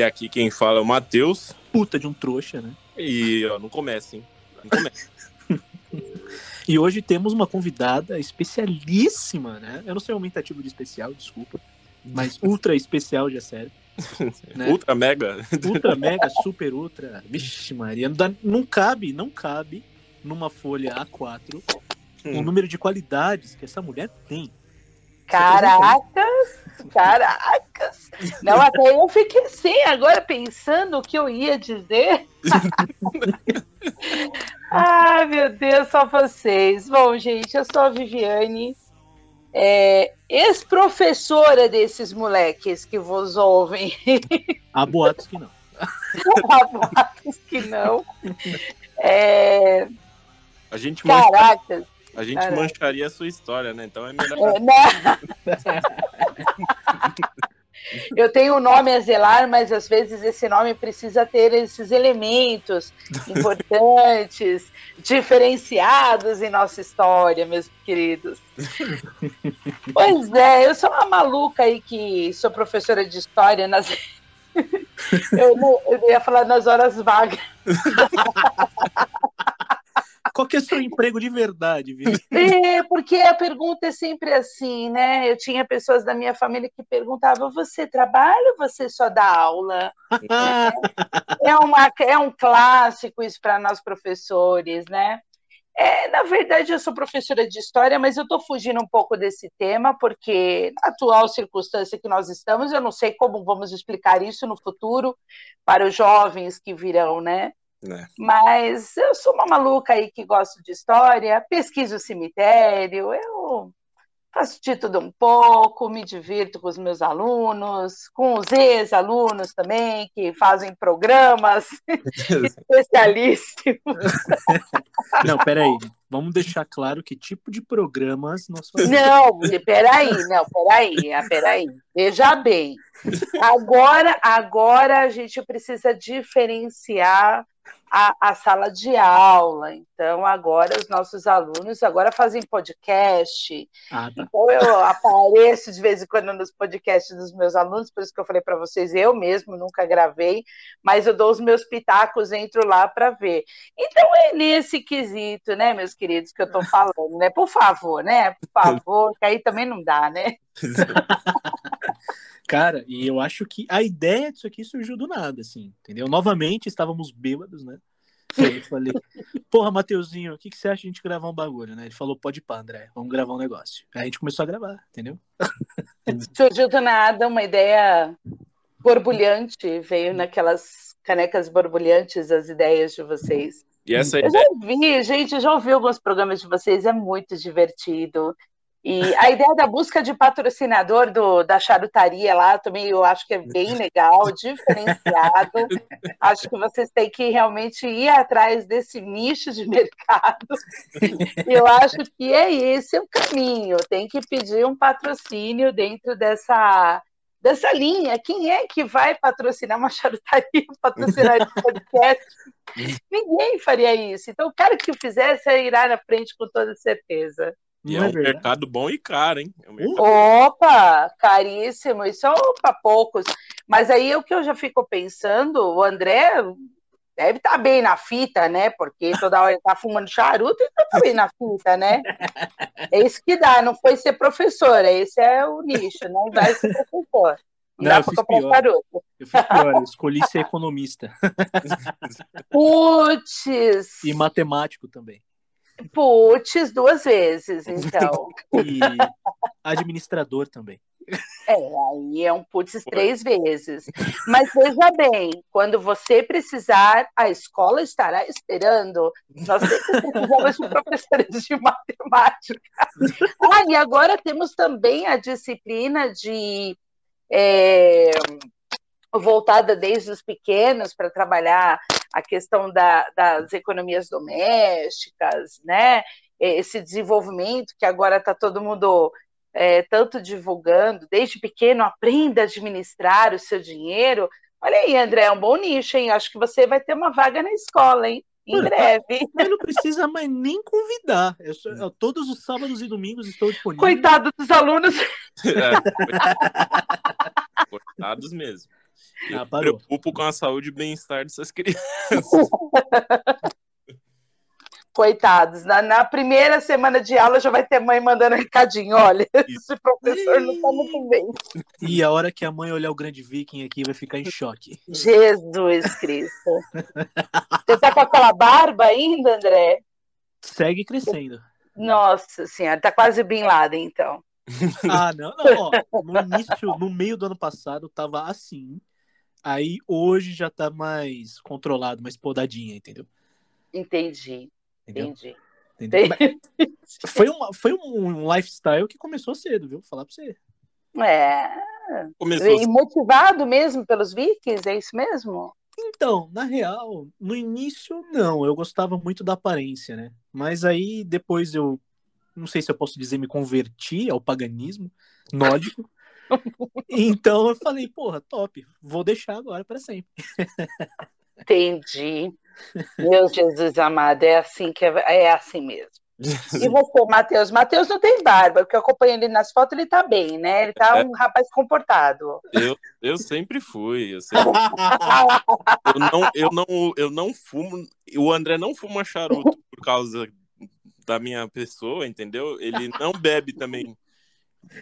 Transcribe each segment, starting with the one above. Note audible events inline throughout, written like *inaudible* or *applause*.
E aqui quem fala é o Matheus. Puta de um trouxa, né? E ó, não começa, hein? Não começa. *laughs* E hoje temos uma convidada especialíssima, né? Eu não sei o aumentativo de especial, desculpa. Mas ultra especial já sério. Né? *laughs* Ultra mega. Ultra, mega, super ultra. Vixe, Maria. Não, dá- não cabe, não cabe numa folha A4 o Hum. número de qualidades que essa mulher tem. Caracas, caracas. Não, até eu fiquei assim, agora pensando o que eu ia dizer. *laughs* Ai, meu Deus, só vocês. Bom, gente, eu sou a Viviane, é, ex-professora desses moleques que vos ouvem. *laughs* Há boatos que não. *laughs* Há boatos que não. É, A gente, caracas. A gente Caraca. mancharia a sua história, né? Então é melhor. É, né? Eu tenho um nome a zelar, mas às vezes esse nome precisa ter esses elementos importantes, *laughs* diferenciados em nossa história, meus queridos. Pois é, eu sou uma maluca aí que sou professora de história nas. *laughs* Eu, eu ia falar nas horas vagas. *laughs* Qual que é o seu emprego de verdade, Vivi? *laughs* É, porque a pergunta é sempre assim, né? Eu tinha pessoas da minha família que perguntavam: você trabalha ou você só dá aula? *laughs* É, uma, é um clássico isso para nós professores, né? É, na verdade, eu sou professora de história, mas eu estou fugindo um pouco desse tema, porque na atual circunstância que nós estamos, eu não sei como vamos explicar isso no futuro para os jovens que virão, né? Né? Mas eu sou uma maluca aí que gosto de história, pesquiso o cemitério, eu faço de tudo um pouco, me divirto com os meus alunos, com os ex-alunos também, que fazem programas *laughs* especialíssimos. *laughs* Não, peraí. Vamos deixar claro que tipo de programas nós fazemos. Não, peraí, não, peraí, ah, peraí. Veja bem. Agora, agora a gente precisa diferenciar a, a sala de aula. Então, agora os nossos alunos agora fazem podcast. Ah, tá. Então, eu apareço de vez em quando nos podcasts dos meus alunos, por isso que eu falei para vocês, eu mesmo nunca gravei, mas eu dou os meus pitacos, entro lá para ver. Então, é nesse quesito, né, meus queridos, que eu estou falando, né? Por favor, né? Por favor, que aí também não dá, né? Cara, e eu acho que a ideia disso aqui surgiu do nada, assim, entendeu? Novamente estávamos bêbados, né? Aí eu falei, porra, Mateuzinho, o que, que você acha de a gente gravar um bagulho, né? Ele falou, pode pá, André, vamos gravar um negócio. Aí a gente começou a gravar, entendeu? *laughs* Surgiu do nada uma ideia borbulhante, veio naquelas canecas borbulhantes as ideias de vocês. E essa Eu ideia. já vi, gente, eu já ouvi alguns programas de vocês, é muito divertido. E a ideia da busca de patrocinador do, da charutaria lá também eu acho que é bem legal, diferenciado. Acho que vocês têm que realmente ir atrás desse nicho de mercado. Eu acho que é esse o caminho. Tem que pedir um patrocínio dentro dessa, dessa linha. Quem é que vai patrocinar uma charutaria, *laughs* patrocinar esse podcast? Ninguém faria isso. Então, o cara que fizesse irá na frente com toda certeza. E Não é é um verdade? mercado bom e caro, hein? É um mercado- Opa, caríssimo, isso é para poucos. Mas aí o que eu já fico pensando, o André deve estar bem na fita, né? Porque toda hora ele tá fumando charuto e tá bem na fita, né? É isso que dá, não foi ser professor, esse é o nicho, não vai ser professor. Não, Não, dá comprar pior. charuto. Eu fiz pior, eu escolhi ser economista *laughs* Putz, e matemático também. Putz, duas vezes, então. *laughs* E administrador também. É, aí é um putz três vezes. Mas veja bem, quando você precisar, a escola estará esperando. Nós sempre precisamos de professores de matemática. Ah, e agora temos também a disciplina de é, voltada desde os pequenos para trabalhar a questão da- das economias domésticas, né? Esse desenvolvimento que agora está todo mundo é, tanto divulgando, desde pequeno, aprenda a administrar o seu dinheiro. Olha aí, André, é um bom nicho, hein? Acho que você vai ter uma vaga na escola, hein? Em Mano, breve. *laughs* Mas não precisa mais nem convidar. Eu sou, eu, todos os sábados e domingos estou disponível. Coitado dos alunos. *laughs* É, coitados mesmo. Eu ah, me preocupo com a saúde e bem-estar dessas crianças. *laughs* Coitados, na, na, primeira semana de aula já vai ter mãe mandando recadinho, olha, *laughs* esse professor não tá muito bem. E a hora que a mãe olhar o grande viking aqui vai ficar em choque. Jesus Cristo. Você tá com aquela barba ainda, André? Segue crescendo. Nossa senhora, tá quase Bin Laden, então. Ah, não, não, ó, no início, no meio do ano passado, tava assim. Aí hoje já tá mais controlado, mais podadinha, entendeu? Entendi. Entendi. Entendi. *laughs* Foi, uma, foi um lifestyle que começou cedo, viu? Vou falar pra você. É. Começou... E motivado mesmo pelos Vikings, é isso mesmo? Então, na real, no início, não. Eu gostava muito da aparência, né? Mas aí depois eu. Não sei se eu posso dizer, me converti ao paganismo nórdico. Então eu falei, porra, top, vou deixar agora para sempre. Entendi. Meu Jesus amado, é assim que é, é assim mesmo. E *laughs* você, Matheus? Matheus não tem barba, porque eu acompanho ele nas fotos, ele tá bem, né? Ele tá é. um rapaz comportado. Eu, eu sempre fui. Eu, sempre... eu, não, eu, não, eu não fumo. O André não fuma charuto por causa da minha pessoa, entendeu? Ele não bebe também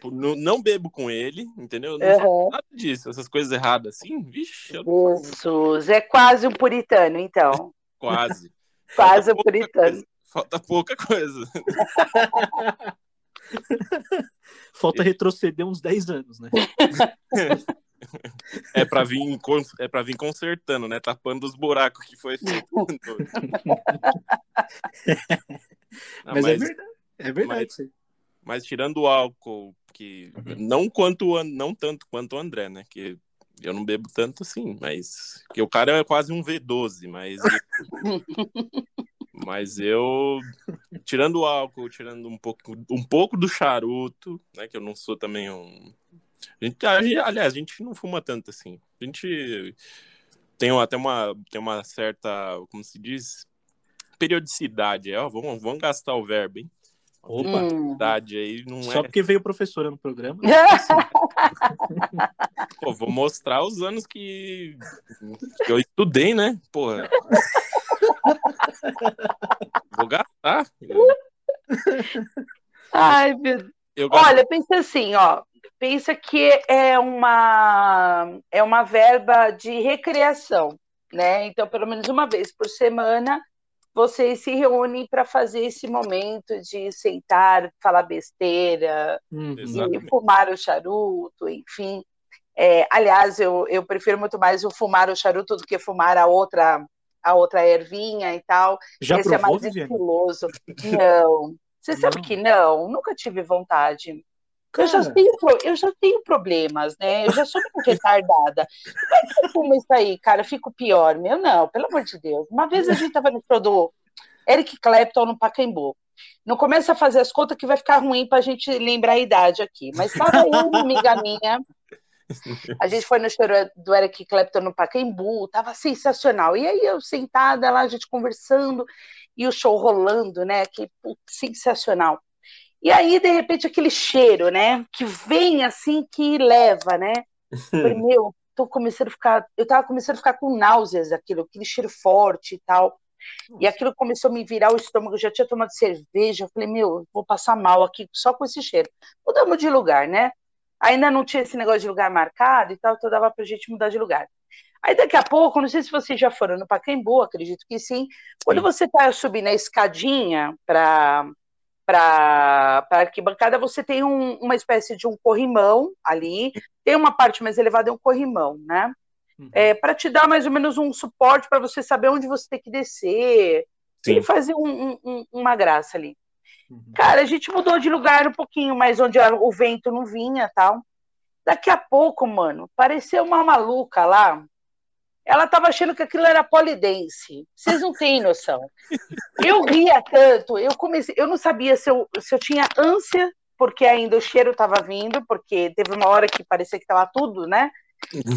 não, não bebo com ele, entendeu? Não uhum. nada disso, essas coisas erradas assim, vixe. Eu Jesus, é quase um puritano, então. *laughs* quase. *laughs* quase um puritano. Coisa. Falta pouca coisa. *laughs* Falta retroceder uns 10 anos, né? É para vir é para vir consertando, né? Tapando os buracos que foi feito. mas, mas, é verdade. É verdade. Mas, mas tirando o álcool, que uhum. não quanto não tanto quanto o André, né? Que eu não bebo tanto assim, mas que o cara é quase um V12, mas *laughs* mas eu tirando o álcool, tirando um pouco um pouco do charuto, né, que eu não sou também um a gente, aliás, a gente não fuma tanto assim. A gente tem até uma tem uma certa, como se diz, periodicidade, ó, vamos, vamos gastar o verbo, hein? Opa! Hum. Aí não Só é... porque veio professora no programa. *laughs* Pô, vou mostrar os anos que, que eu estudei, né? Porra. vou gastar. Ai, meu Deus. Olha, pensa assim, ó. Pensa que é uma, é uma verba de recreação, né? Então, pelo menos uma vez por semana, vocês se reúnem para fazer esse momento de sentar, falar besteira, de fumar o charuto, enfim. É, aliás, eu, eu prefiro muito mais o fumar o charuto do que fumar a outra a outra ervinha e tal. Já Esse provou, é mais estiloso. Não. Você sabe não. que não, nunca tive vontade. Eu já, tenho, eu já tenho problemas, né? Eu já sou muito retardada. Como é isso aí, cara? Eu fico pior. Meu, não, pelo amor de Deus. Uma vez a gente tava no show do Eric Clapton no Pacaembu. Não começa a fazer as contas que vai ficar ruim para a gente lembrar a idade aqui. Mas estava eu, uma amiga minha. A gente foi no show do Eric Clapton no Pacaembu, tava sensacional. E aí eu sentada lá, a gente conversando, e o show rolando, né? Que sensacional. E aí, de repente, aquele cheiro, né? Que vem assim, que leva, né? *laughs* falei, meu, tô começando a ficar. Eu tava começando a ficar com náuseas daquilo, aquele cheiro forte e tal. E aquilo começou a me virar o estômago. Eu já tinha tomado cerveja. Eu falei, meu, vou passar mal aqui só com esse cheiro. Mudamos de lugar, né? Ainda não tinha esse negócio de lugar marcado e tal, então dava pra gente mudar de lugar. Aí daqui a pouco, não sei se vocês já foram no Pacaembu, acredito que sim. Quando sim. você tá subindo a escadinha para para a arquibancada, você tem um, uma espécie de um corrimão ali, tem uma parte mais elevada, é um corrimão, né? Uhum. É, para te dar mais ou menos um suporte para você saber onde você tem que descer Sim. e fazer um, um, uma graça ali. Uhum. Cara, a gente mudou de lugar um pouquinho, mas onde o vento não vinha tal. Daqui a pouco, mano, pareceu uma maluca lá, ela estava achando que aquilo era polidense. Vocês não têm noção. Eu ria tanto, eu comecei, eu não sabia se eu, se eu tinha ânsia, porque ainda o cheiro estava vindo, porque teve uma hora que parecia que estava tudo, né?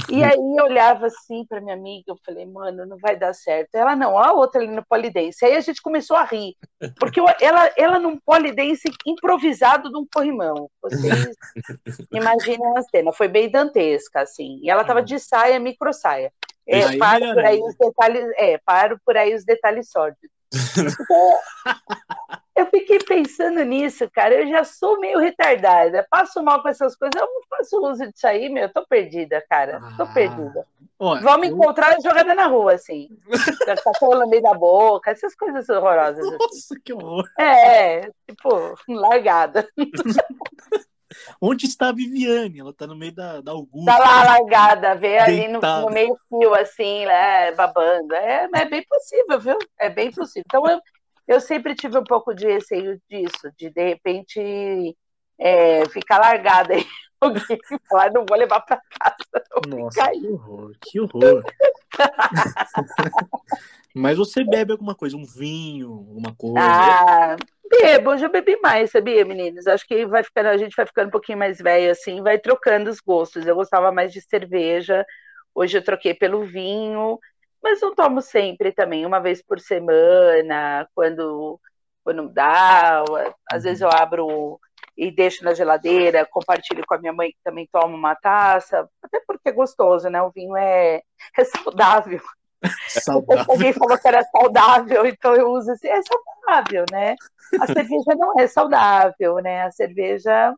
E aí eu olhava assim para minha amiga, eu falei, mano, não vai dar certo. Ela não, a outra ali no polidense. Aí a gente começou a rir, porque ela, ela num polidense improvisado de um corrimão. Vocês *laughs* imaginem a cena, foi bem dantesca, assim. E ela tava de saia, micro saia. É, Aí paro por aí os detalhes, é, paro por aí os detalhes sórdidos. Eu fiquei pensando nisso, cara. Eu já sou meio retardada. Passo mal com essas coisas. Eu não faço uso disso aí, meu. Eu tô perdida, cara. Tô Ah, perdida. Olha, Vão me eu- encontrar jogada na rua, assim. *laughs* Cachorro no meio da boca, essas coisas horrorosas. assim. Nossa, que horror. É, tipo, largada. *laughs* Onde está a Viviane? Ela tá no meio da, da Augusta. Tá lá largada, vê ali no, no meio fio, assim, né, babando. É, é bem possível, viu? É bem possível. Então, eu, eu sempre tive um pouco de receio disso, de de repente é, ficar largada aí. *laughs* Alguém falar, não vou levar pra casa. Nossa, que horror, que horror. *laughs* Mas você bebe alguma coisa, um vinho, alguma coisa. Ah, bebo, eu já bebi mais, sabia, meninos? Acho que vai ficando, a gente vai ficando um pouquinho mais velho assim, vai trocando os gostos. Eu gostava mais de cerveja, hoje eu troquei pelo vinho, mas não tomo sempre também, uma vez por semana, quando, quando dá. Às vezes eu abro e deixo na geladeira, compartilho com a minha mãe que também toma uma taça, até porque é gostoso, né? O vinho é, *laughs* é saudável. Saudável. Alguém falou que era saudável, então eu uso assim, é saudável, né? A cerveja não é saudável, né? A cerveja,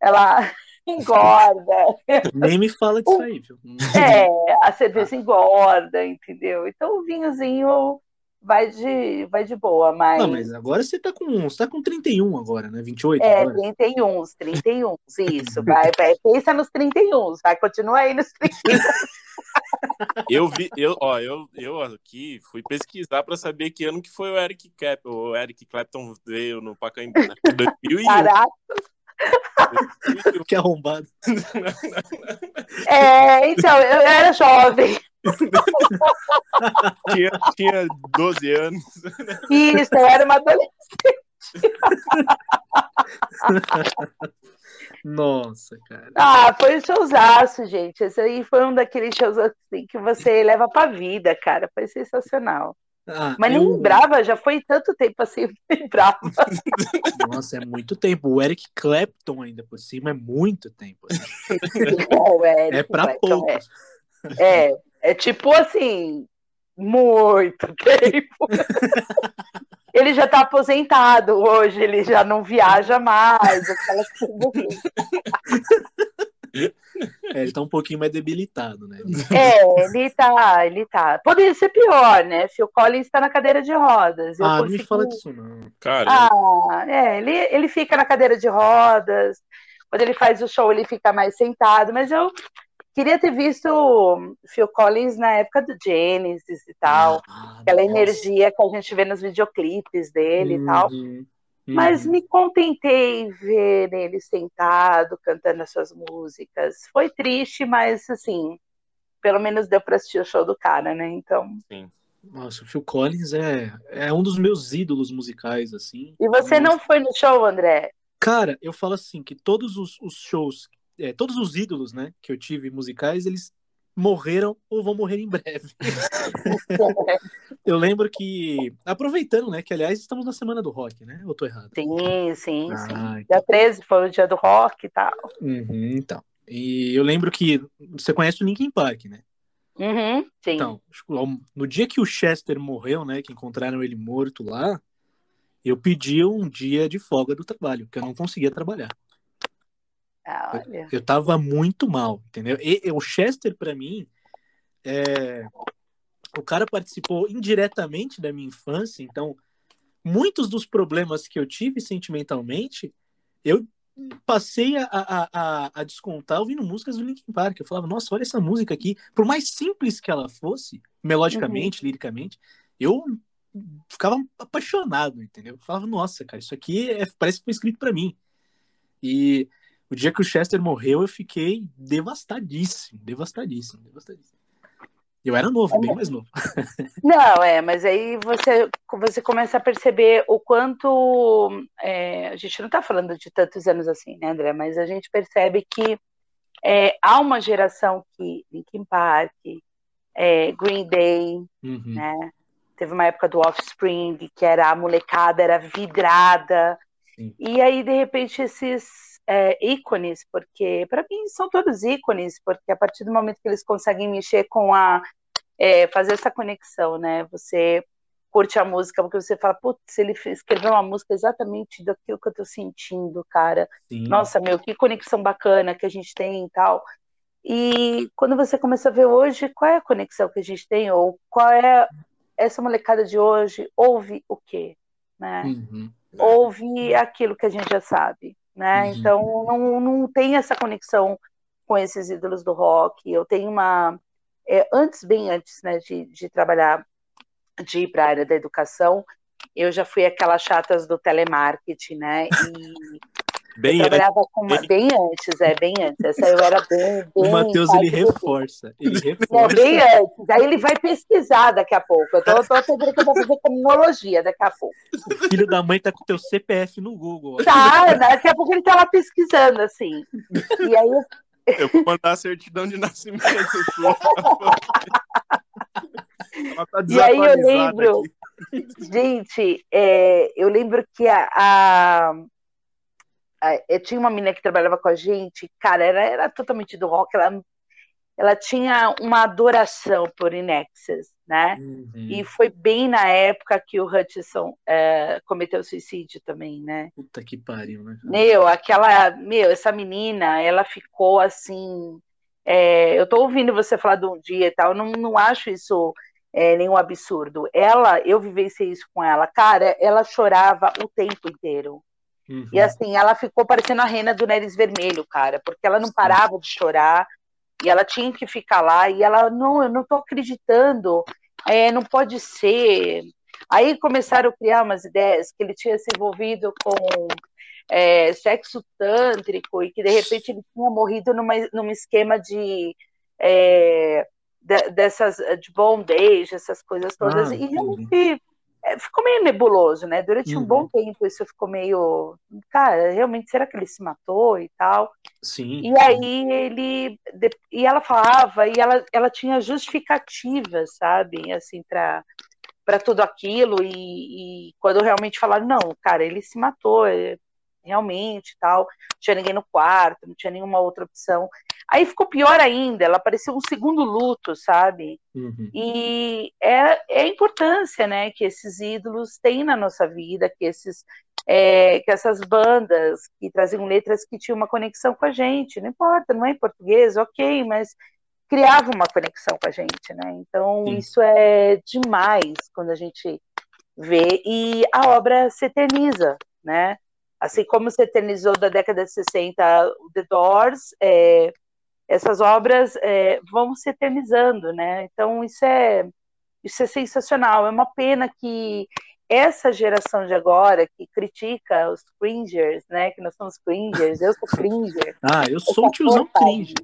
ela *laughs* engorda. Nem me fala disso aí, viu? É, a cerveja engorda, entendeu? Então o vinhozinho vai de, vai de boa, mas... Não, mas agora você tá com. Você tá com 31 agora, né? 28 É, agora. 31, 31, isso, vai, vai, pensa nos 31, vai, continua aí nos 31. *laughs* Eu vi, eu, ó, eu, eu aqui fui pesquisar pra saber que ano que foi o Eric Clapton. O Eric Clapton veio no Pacaembu, né? 2001. Caraca, 2001. Que arrombado. *laughs* é, então, eu era jovem, *laughs* tinha, tinha 12 anos. isso, eu era uma adolescente. *laughs* Nossa, cara. Ah, foi um showzaço, gente. Esse aí foi um daqueles shows assim que você leva pra vida, cara. Foi sensacional. Ah, Mas nem eu- lembrava, já foi tanto tempo assim, lembrava. *laughs* Nossa, é muito tempo. O Eric Clapton ainda por cima é muito tempo. Não, é, É pra Clapton, poucos. É, é, é tipo assim, muito *laughs* tempo. *laughs* Ele já tá aposentado hoje, ele já não viaja mais, aquelas coisas. *laughs* É, ele tá um pouquinho mais debilitado, né? É, ele tá, ele tá. Poderia ser pior, né? Phil Collins tá na cadeira de rodas. Ah, não me fala disso, não. Cara, Ah, é, ele, ele fica na cadeira de rodas. Quando ele faz o show, ele fica mais sentado. Mas eu queria ter visto o Phil Collins na época do Genesis e tal. Ah, Aquela nossa. energia que a gente vê nos videoclipes dele e tal. Uhum, Mas uhum. me contentei em ver ele sentado, cantando as suas músicas. Foi triste, mas assim, pelo menos deu para assistir o show do cara, né? Então. Nossa, o Phil Collins é, é um dos meus ídolos musicais, assim. E você Nossa. não foi no show, André? Cara, eu falo assim, que todos os, os shows, é, todos os ídolos, né, que eu tive musicais, eles morreram ou vão morrer em breve. *laughs* eu lembro que, aproveitando, né, que aliás estamos na semana do rock, né? Ou tô errado? Sim, sim, Ah, sim. Dia 13 foi o dia do rock e tal. Uhum, então. E eu lembro que você conhece o Linkin Park, né? Uhum, sim. Então, no dia que o Chester morreu, né, que encontraram ele morto lá, eu pedi um dia de folga do trabalho, porque eu não conseguia trabalhar. Ah, olha. Eu tava muito mal, entendeu? E, e o Chester, pra mim, é... o cara participou indiretamente da minha infância, então muitos dos problemas que eu tive sentimentalmente, eu passei a, a, a, a descontar ouvindo músicas do Linkin Park. Eu falava, nossa, olha essa música aqui. Por mais simples que ela fosse, melodicamente, liricamente, eu ficava apaixonado, entendeu? Eu falava, nossa, cara, isso aqui é, parece que foi escrito para mim. E o dia que o Chester morreu, eu fiquei devastadíssimo, devastadíssimo, devastadíssimo. Eu era novo, bem mais novo. *laughs* Não, é, mas aí você, você começa a perceber o quanto. é, a gente não está falando de tantos anos assim, né, André? Mas a gente percebe que é, há uma geração que Linkin Park, é, Green Day, Uhum. né? Teve uma época do Offspring, que era a molecada, era vidrada. Sim. E aí, de repente, esses é, ícones, porque para mim são todos ícones, porque a partir do momento que eles conseguem mexer com a. é, fazer essa conexão, né? Você curte a música, porque você fala, putz, ele escreveu uma música exatamente daquilo que eu tô sentindo, cara. Sim. Nossa, meu, que conexão bacana que a gente tem e tal. E quando você começa a ver hoje, qual é a conexão que a gente tem? Ou qual é essa molecada de hoje? Ouve o quê? Né? Uhum. Ouve aquilo que a gente já sabe, né? Uhum. Então não, não tem essa conexão com esses ídolos do rock. Eu tenho uma. é, antes, bem antes, né, de, de trabalhar, de ir para a área da educação, eu já fui aquelas chatas do telemarketing, né? E *laughs* Bem eu antes. trabalhava com uma, bem antes, é, bem antes. Essa eu era bem, *laughs* bem O Matheus, ele reforça. Ele reforça. bem antes. Aí ele vai pesquisar daqui a pouco. Eu tô, tô tentando que eu vou fazer cronologia daqui a pouco. O filho da mãe tá com teu CPF no Google. ó. Tá, daqui a pouco ele tá lá pesquisando, assim. E aí Eu vou mandar a certidão de nascimento *laughs* tá E aí eu lembro- aqui. Gente, é, eu lembro que a- a- eu tinha uma menina que trabalhava com a gente, cara, era, era totalmente do rock, ela, ela tinha uma adoração por Inexus, né? Uhum. E foi bem na época que o Hutchison é, cometeu suicídio também, né? Puta que pariu, né? Meu, aquela, meu, essa menina, ela ficou assim. é, eu tô ouvindo você falar de um dia e tal, eu não, não acho isso é, nenhum absurdo. Ela, eu vivenciei isso com ela, cara, ela chorava o tempo inteiro. Uhum. E assim, ela ficou parecendo a rena do nariz vermelho, cara, porque ela não parava de chorar e ela tinha que ficar lá e ela, não, eu não tô acreditando, é, não pode ser. Aí começaram a criar umas ideias que ele tinha se envolvido com é, sexo tântrico e que de repente ele tinha morrido numa, num esquema de. é, de- dessas de bondage, essas coisas todas, Ah, e realmente é, ficou meio nebuloso, né? Durante um Uhum. bom tempo isso ficou meio, cara, realmente será que ele se matou e tal? Sim. E aí ele e ela falava e ela, ela tinha justificativas, sabe, assim para para tudo aquilo e, e quando realmente falaram não, cara, ele se matou, é, realmente, tal, não tinha ninguém no quarto, não tinha nenhuma outra opção. Aí ficou pior ainda, ela parecia um segundo luto, sabe? Uhum. E é, é a importância, né, que esses ídolos têm na nossa vida, que esses é, que essas bandas que traziam letras que tinham uma conexão com a gente, não importa, não é em português, ok, mas criava uma conexão com a gente, né? Então Sim. isso é demais quando a gente vê e a obra se eterniza, né? Assim como se eternizou da década de 60 o The Doors, é, essas obras é, vão se eternizando, né? Então isso é isso é sensacional. É uma pena que essa geração de agora que critica os cringers, né? Que nós somos cringers, eu sou cringer. *laughs* Ah, eu sou o tiozão porcaria. cringe.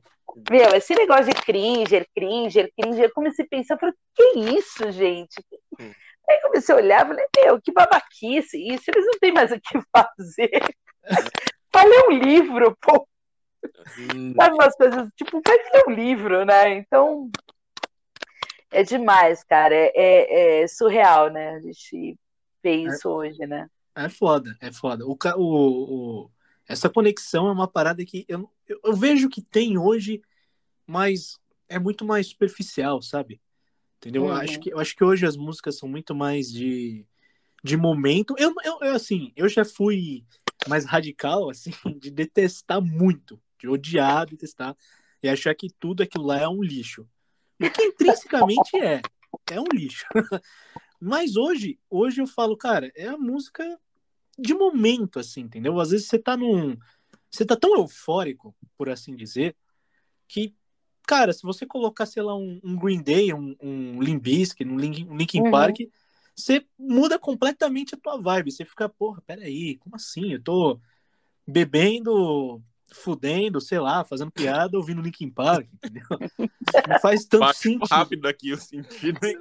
Meu, esse negócio de cringer, cringer, cringer, eu comecei a pensar, eu falei, que isso, gente? Aí comecei a olhar, falei, meu, que babaquice isso, eles não têm mais o que fazer. *laughs* Vai ler um livro, pô, Hum, sabe umas coisas, tipo, vai ler um livro, né? Então, é demais, cara, é, é- é surreal, né? A gente vê isso hoje, né? É foda, é foda. O, o, o- essa conexão é uma parada que eu, eu, eu vejo que tem hoje, mas é muito mais superficial, sabe? Entendeu? Eu Uhum. acho que, eu acho que hoje as músicas são muito mais de, de momento. Eu, eu, eu, assim, eu já fui mais radical, assim, *laughs* de detestar muito, de odiar, detestar, e achar que tudo aquilo lá é um lixo. O que intrinsecamente é, é um lixo. *laughs* Mas hoje, hoje eu falo, cara, é a música de momento, assim, entendeu? Às vezes você tá num. Você tá tão eufórico, por assim dizer, que, cara, se você colocar, sei lá, um, um Green Day, um, um Limp Bizkit, um Linkin, um Linkin Uhum. Park, você muda completamente a tua vibe. Você fica, porra, peraí, como assim? Eu tô bebendo, fudendo, sei lá, fazendo piada, ouvindo Linkin Park, *laughs* entendeu? Não faz tanto baixo sentido. rápido aqui o sentido. hein?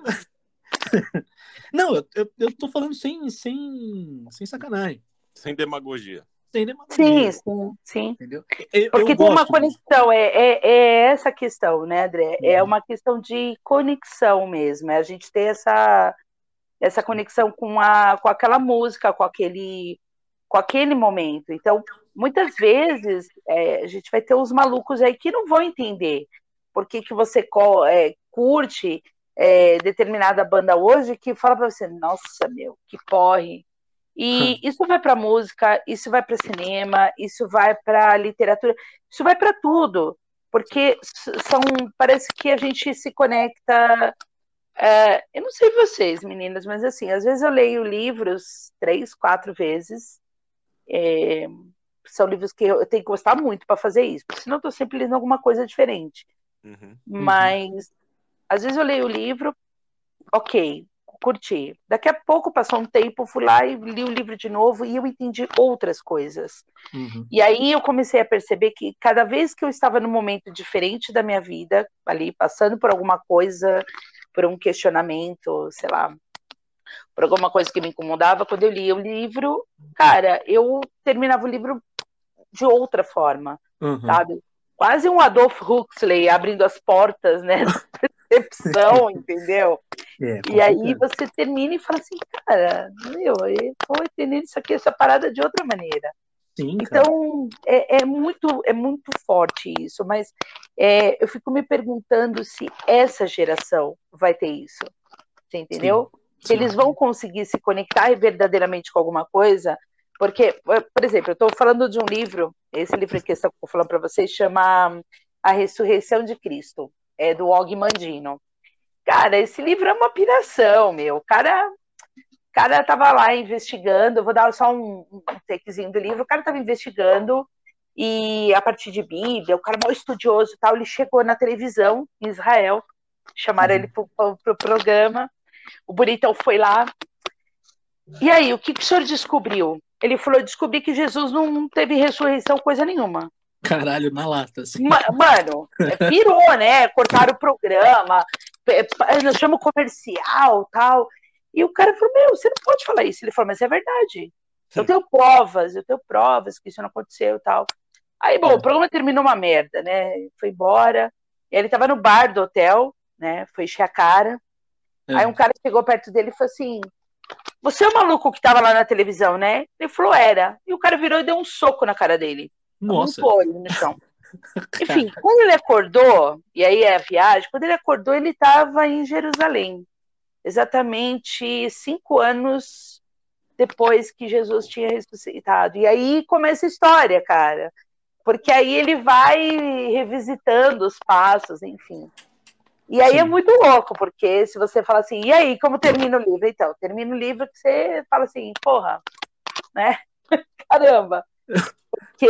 *laughs* Não, eu, eu, eu tô falando sem, sem, sem sacanagem. Sem demagogia. Sem Sim, demagogia. sim, sim. Entendeu? Eu, Porque eu tem uma conexão, é, é, é essa questão, né, André? É Uhum. uma questão de conexão mesmo, é a gente ter essa, essa conexão com, a, com aquela música, com aquele, com aquele momento. Então, muitas vezes, é, a gente vai ter uns malucos aí que não vão entender por que, que você é, curte é, determinada banda hoje, que fala pra você, nossa, meu, que porre. E *laughs* isso vai para música, isso vai para cinema, isso vai para literatura, isso vai para tudo, porque são parece que a gente se conecta. é, eu não sei vocês, meninas, mas assim, às vezes eu leio livros três, quatro vezes. é, são livros que eu tenho que gostar muito para fazer isso, porque senão eu estou sempre lendo alguma coisa diferente. Uhum. Mas às vezes eu leio o livro, ok, curti. Daqui a pouco passou um tempo, fui lá e li o livro de novo e eu entendi outras coisas. Uhum. E aí eu comecei a perceber que cada vez que eu estava num momento diferente da minha vida, ali passando por alguma coisa, por um questionamento, sei lá, por alguma coisa que me incomodava, quando eu lia o livro, cara, eu terminava o livro de outra forma Uhum. sabe? Quase um Adolf Huxley abrindo as portas, né? *laughs* Percepção, *laughs* entendeu? É, E aí você termina e fala assim, cara, meu, eu tô entendendo isso aqui, essa parada de outra maneira. Sim. Então, é, é muito, é muito forte isso, mas é, eu fico me perguntando se essa geração vai ter isso. Você entendeu? Se Sim. eles vão conseguir se conectar verdadeiramente com alguma coisa, porque, por exemplo, eu estou falando de um livro, esse livro que eu estou falando para vocês chama A Ressurreição de Cristo, é do Og Mandino. Cara, esse livro é uma piração, meu. O cara, cara tava lá investigando, eu vou dar só um, um takezinho do livro, o cara estava investigando e a partir de Bíblia, o cara é mal estudioso e tal, ele chegou na televisão em Israel, chamaram Uhum. ele pro, pro, pro programa, o bonitão foi lá. E aí, o que, que o senhor descobriu? Ele falou: descobri que Jesus não teve ressurreição, coisa nenhuma. Caralho, na lata, assim. Ma- Mano, é, pirou, né? Cortaram o programa, nós chamamos comercial tal. E o cara falou: Meu, você não pode falar isso. Ele falou: Mas é verdade. Eu tenho provas, eu tenho provas que isso não aconteceu e tal. Aí, bom, É. o programa terminou uma merda, né? Foi embora. E ele tava no bar do hotel, né? Foi encher a cara. É. Aí um cara chegou perto dele e falou assim: Você é o maluco que tava lá na televisão, né? Ele falou: Era. E o cara virou e deu um soco na cara dele. Nossa. Amontou ele no chão. *laughs* Enfim, quando ele acordou, e aí é a viagem, quando ele acordou, ele estava em Jerusalém. Exatamente cinco anos depois que Jesus tinha ressuscitado. E aí começa a história, cara. Porque aí ele vai revisitando os passos, enfim. E aí Sim. é muito louco, porque se você fala assim, e aí, como termina o livro? Então, termina o livro que você fala assim, porra, né? *laughs* Caramba. *laughs* Porque,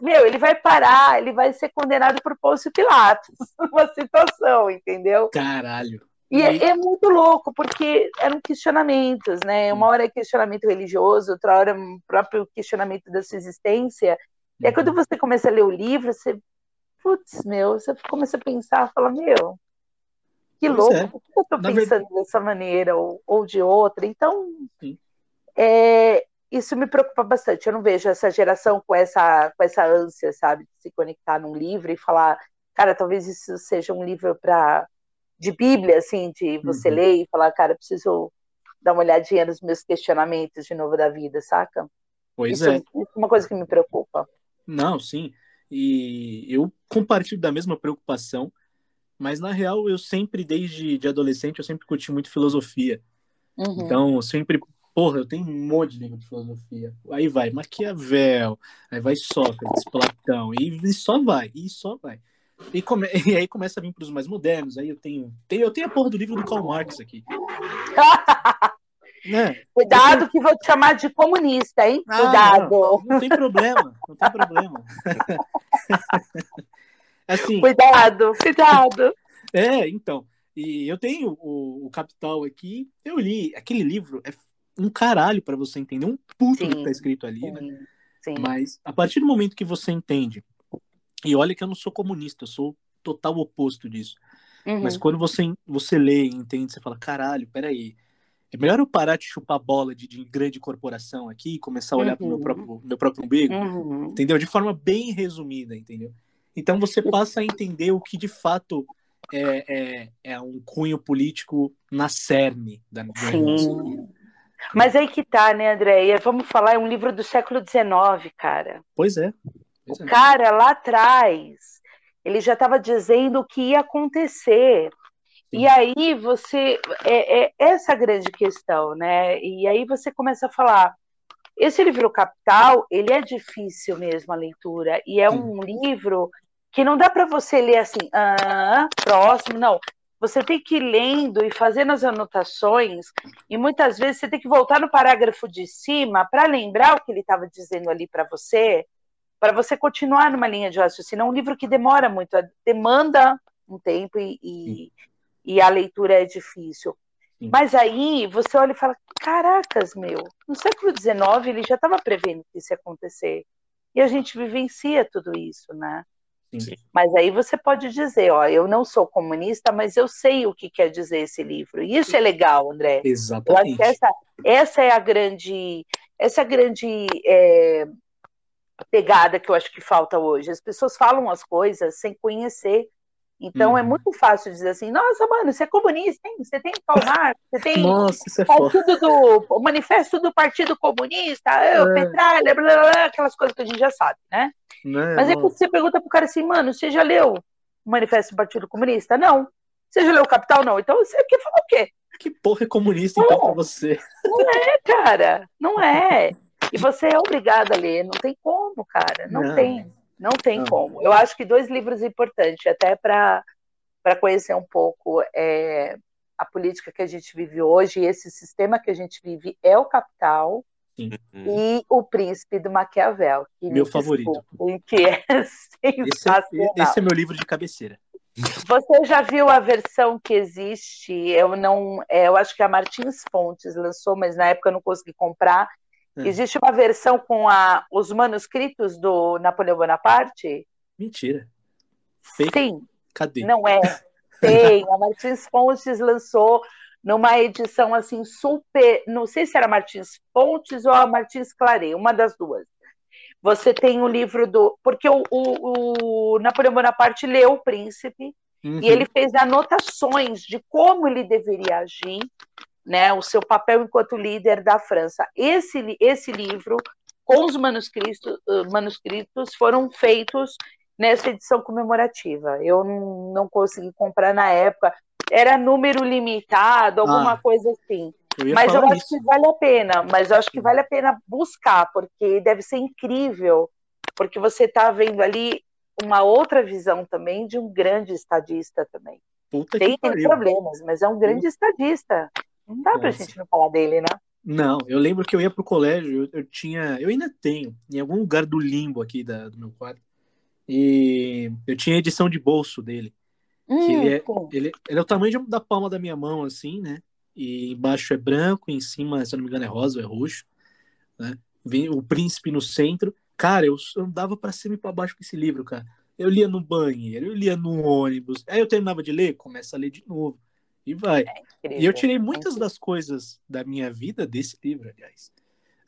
meu, ele vai parar, ele vai ser condenado por Pôncio Pilatos, *laughs* uma situação, entendeu? Caralho. E é, é muito louco, porque eram questionamentos, né? Uma hora é questionamento religioso, outra hora é um próprio questionamento da sua existência. E aí, quando você começa a ler o livro, você, putz, meu, você começa a pensar, fala, meu, que Pois louco, é. por que eu tô Na pensando dessa maneira ou, ou de outra? Então, é, isso me preocupa bastante. Eu não vejo essa geração com essa, com essa ânsia, sabe, de se conectar num livro e falar, cara, talvez isso seja um livro para de Bíblia, assim, de você Uhum. ler e falar, cara, preciso dar uma olhadinha nos meus questionamentos de novo da vida, saca? Pois isso, é. isso é uma coisa que me preocupa. Não, sim. E eu compartilho da mesma preocupação, mas na real eu sempre, desde de adolescente, eu sempre curti muito filosofia. Uhum. Então, sempre, porra, eu tenho um monte de livro de filosofia. Aí vai Maquiavel, aí vai Sócrates, Platão, e, e só vai, e só vai. E, come- *laughs* e aí começa a vir para os mais modernos. Aí eu tenho, tenho, eu tenho a porra do livro do Karl Marx aqui. *laughs* Né? Cuidado que vou te chamar de comunista, hein? Ah, Cuidado. Não, não tem problema, não tem problema. *laughs* assim, Cuidado, cuidado. É, então. E eu tenho o, o Capital aqui. Eu li. Aquele livro é um caralho para você entender um puto do que Sim, tá escrito ali, né? Sim, sim. Mas a partir do momento que você entende, e olha que eu não sou comunista, eu sou total oposto disso. Uhum. Mas quando você, você lê e entende, você fala, caralho, peraí. é melhor eu parar de chupar bola de, de grande corporação aqui e começar a olhar para o meu Uhum. próprio, meu próprio umbigo, Uhum. entendeu? De forma bem resumida, entendeu? Então você passa a entender o que de fato é, é, é um cunho político na cerne da do negócio. Mas aí que tá, né, Andréia? Vamos falar, é um livro do século XIX, cara. Pois é. Pois é. O cara lá atrás, ele já estava dizendo o que ia acontecer. Sim. E aí você é, é essa a grande questão, né? E aí você começa a falar, esse livro Capital, ele é difícil mesmo a leitura e é Sim. um livro que não dá para você ler assim, ah, próximo, não. Você tem que ir lendo e fazendo as anotações, e muitas vezes você tem que voltar no parágrafo de cima para lembrar o que ele estava dizendo ali para você, para você continuar numa linha de raciocínio. É um livro que demora muito, demanda um tempo e, e, e a leitura é difícil. Sim. Mas aí você olha e fala: caracas, meu, no século XIX ele já estava prevendo que isso ia acontecer. E a gente vivencia tudo isso, né? Sim. Mas aí você pode dizer, ó, eu não sou comunista, mas eu sei o que quer dizer esse livro. E isso é legal, André. Exatamente. que essa, essa é a grande, essa é grande é, pegada que eu acho que falta hoje. As pessoas falam as coisas sem conhecer. Então é Uhum. muito fácil dizer assim, nossa, mano, você é comunista, hein? Você tem Karl Marx, você tem Nossa, isso é partido do, o manifesto do Partido Comunista, eu, É. Petralha, blá, blá, blá, aquelas coisas que a gente já sabe, né? Né? Mas Nossa. quando você pergunta pro cara assim, mano, você já leu o Manifesto do Partido Comunista? Não. Você já leu o Capital? Não. Então você quer falar o quê? Que porra é comunista, então, pra você? É, cara, não é. E você é obrigado a ler, não tem como, cara, não, Não. tem, não tem Não. como. Eu acho que dois livros importantes, até para para conhecer um pouco é, a política que a gente vive hoje, e esse sistema que a gente vive é o Capital Hum. e o Príncipe do Maquiavel. Meu favorito. Que é *laughs* Esse é, esse é meu livro de cabeceira. Você já viu a versão que existe? Eu não, é, eu acho que a Martins Fontes lançou, mas na época eu não consegui comprar. É. Existe uma versão com a, os manuscritos do Napoleão Bonaparte? Mentira. Fake? Sim, Cadê? não é. *laughs* Tem. A Martins Fontes lançou numa edição assim super, não sei se era Martins Fontes ou a Martins Claret, uma das duas. Você tem o livro do, porque o, o, o Napoleão Bonaparte leu o Príncipe Uhum. e ele fez anotações de como ele deveria agir, né, o seu papel enquanto líder da França. Esse, esse livro, com os manuscritos, manuscritos, foram feitos nessa edição comemorativa. Eu não consegui comprar na época, era número limitado, alguma Ah, coisa assim. Eu Mas eu falar acho isso. que vale a pena, mas eu acho que vale a pena buscar, porque deve ser incrível, porque você está vendo ali uma outra visão também de um grande estadista também. Puta Tem, problemas, mas é um grande estadista. Não dá pra Nossa. gente não falar dele, né? Não, eu lembro que eu ia pro colégio, eu, eu tinha, eu ainda tenho, em algum lugar do limbo aqui da- do meu quarto, e eu tinha a edição de bolso dele. Hum, ele é- sim. Ele, ele é o tamanho de- da palma da minha mão, assim, né? E embaixo é branco, em cima, se eu não me engano, é rosa ou é roxo, né? Vem o príncipe no centro. Cara, eu andava pra cima e pra baixo com esse livro, cara. Eu lia no banheiro, eu lia no ônibus. Aí eu terminava de ler, começa a ler de novo. E vai. E eu tirei muitas das coisas da minha vida desse livro, aliás.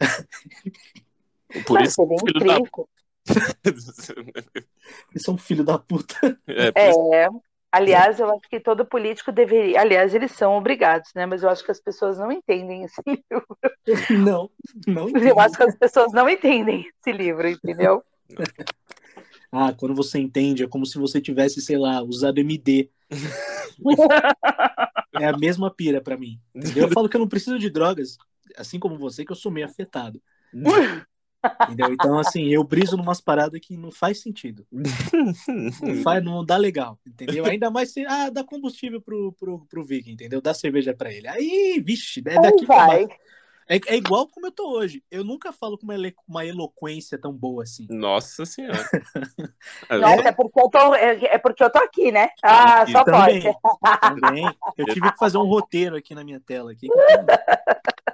*laughs* Por Mas isso, ele é filho da incrível. *laughs* Eles são filho da puta. é, *laughs* por isso- É, aliás, eu acho que todo político deveria. Aliás, eles são obrigados, né? Mas eu acho que as pessoas não entendem esse *laughs* livro. Não, não Eu entendo. acho que as pessoas não entendem esse livro, entendeu? *laughs* Ah, quando você entende, é como se você tivesse, sei lá, usado MD. *laughs* É a mesma pira pra mim. Eu falo que eu não preciso de drogas, assim como você, que eu sou meio afetado. Entendeu? Então, assim, eu briso numas paradas que não faz sentido. Não, *laughs* faz, não dá legal, entendeu? Ainda mais se ah, dá combustível pro, pro, pro Viking, entendeu? Dá cerveja pra ele. Aí, vixe, é daqui pra baixo. É, é igual como eu tô hoje. Eu nunca falo com uma, uma eloquência tão boa assim. Nossa senhora. *laughs* Nossa, é porque eu tô, é, é porque eu tô aqui, né? Ah, E só Também, pode. também. Eu tive que fazer um roteiro aqui na minha tela. Aqui.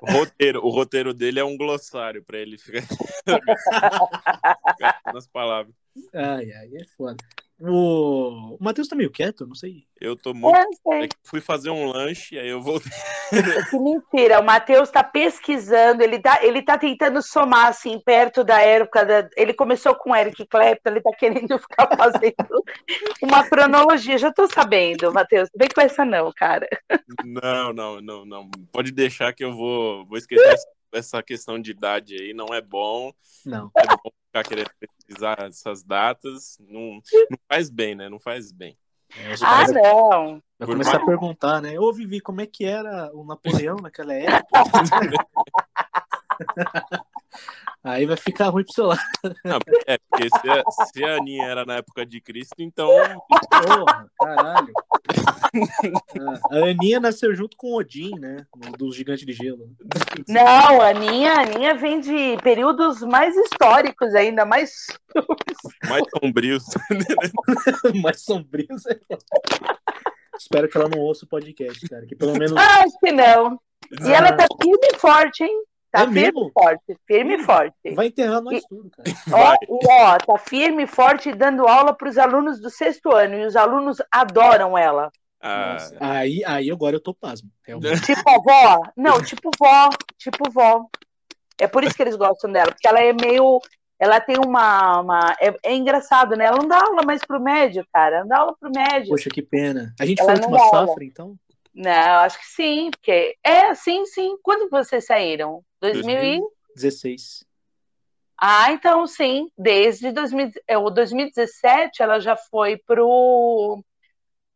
O roteiro, o roteiro dele é um glossário pra ele ficar ficar *laughs* nas palavras. Ai, ai, é foda. O, o Matheus tá meio quieto, não sei. Eu tô muito. Sei. É que fui fazer um lanche, aí eu voltei. *laughs* Que mentira, o Matheus está pesquisando, ele tá, ele tá tentando somar, assim, perto da época, da- ele começou com Eric Clapton, ele tá querendo *laughs* ficar fazendo uma cronologia, já tô sabendo, Matheus, vem com essa não, cara. Não, não, não, não. Pode deixar que eu vou, vou esquecer essa, essa questão de idade aí, não é bom. Não. É bom ficar querendo pesquisar essas datas. Não, não faz bem, né? Não faz bem. É, Ah, não, vai começar mais- a perguntar, né? Ô, Vivi, como é que era o Napoleão naquela época? *laughs* Aí vai ficar ruim pro seu lado. Não, é, porque se a, se a Aninha era na época de Cristo, então Porra, caralho. Ah, A Aninha nasceu junto com Odin, né? Dos Gigantes de Gelo. não, a Aninha, a Aninha vem de períodos mais históricos ainda, mais... *laughs* mais sombrios. *laughs* Mais sombrios. é. Espero que ela não ouça o podcast, cara. Que pelo menos. Ah, acho que não. E ela tá firme e forte, hein? Tá É firme mesmo? e forte, firme e forte. Vai enterrar nós tudo, cara. *laughs* Ó, e, ó, tá firme e forte dando aula para os alunos do sexto ano e os alunos adoram ela. Ah, Nossa, aí, aí agora eu tô pasmo. Realmente. *laughs* Tipo a vó? Não, tipo vó, tipo vó. É por isso que eles gostam dela, porque ela é meio. Ela tem uma. uma é, é engraçado, né? Ela não dá aula mais pro médio, cara. Ela não dá aula pro médio. Poxa, que pena. A gente Ela foi a última dá aula. safra, então? Não, acho que sim, porque. É, sim, sim. Quando vocês saíram? 2000 e... 16. Ah, então sim. Desde 2000, é, o 2017 ela já foi pro.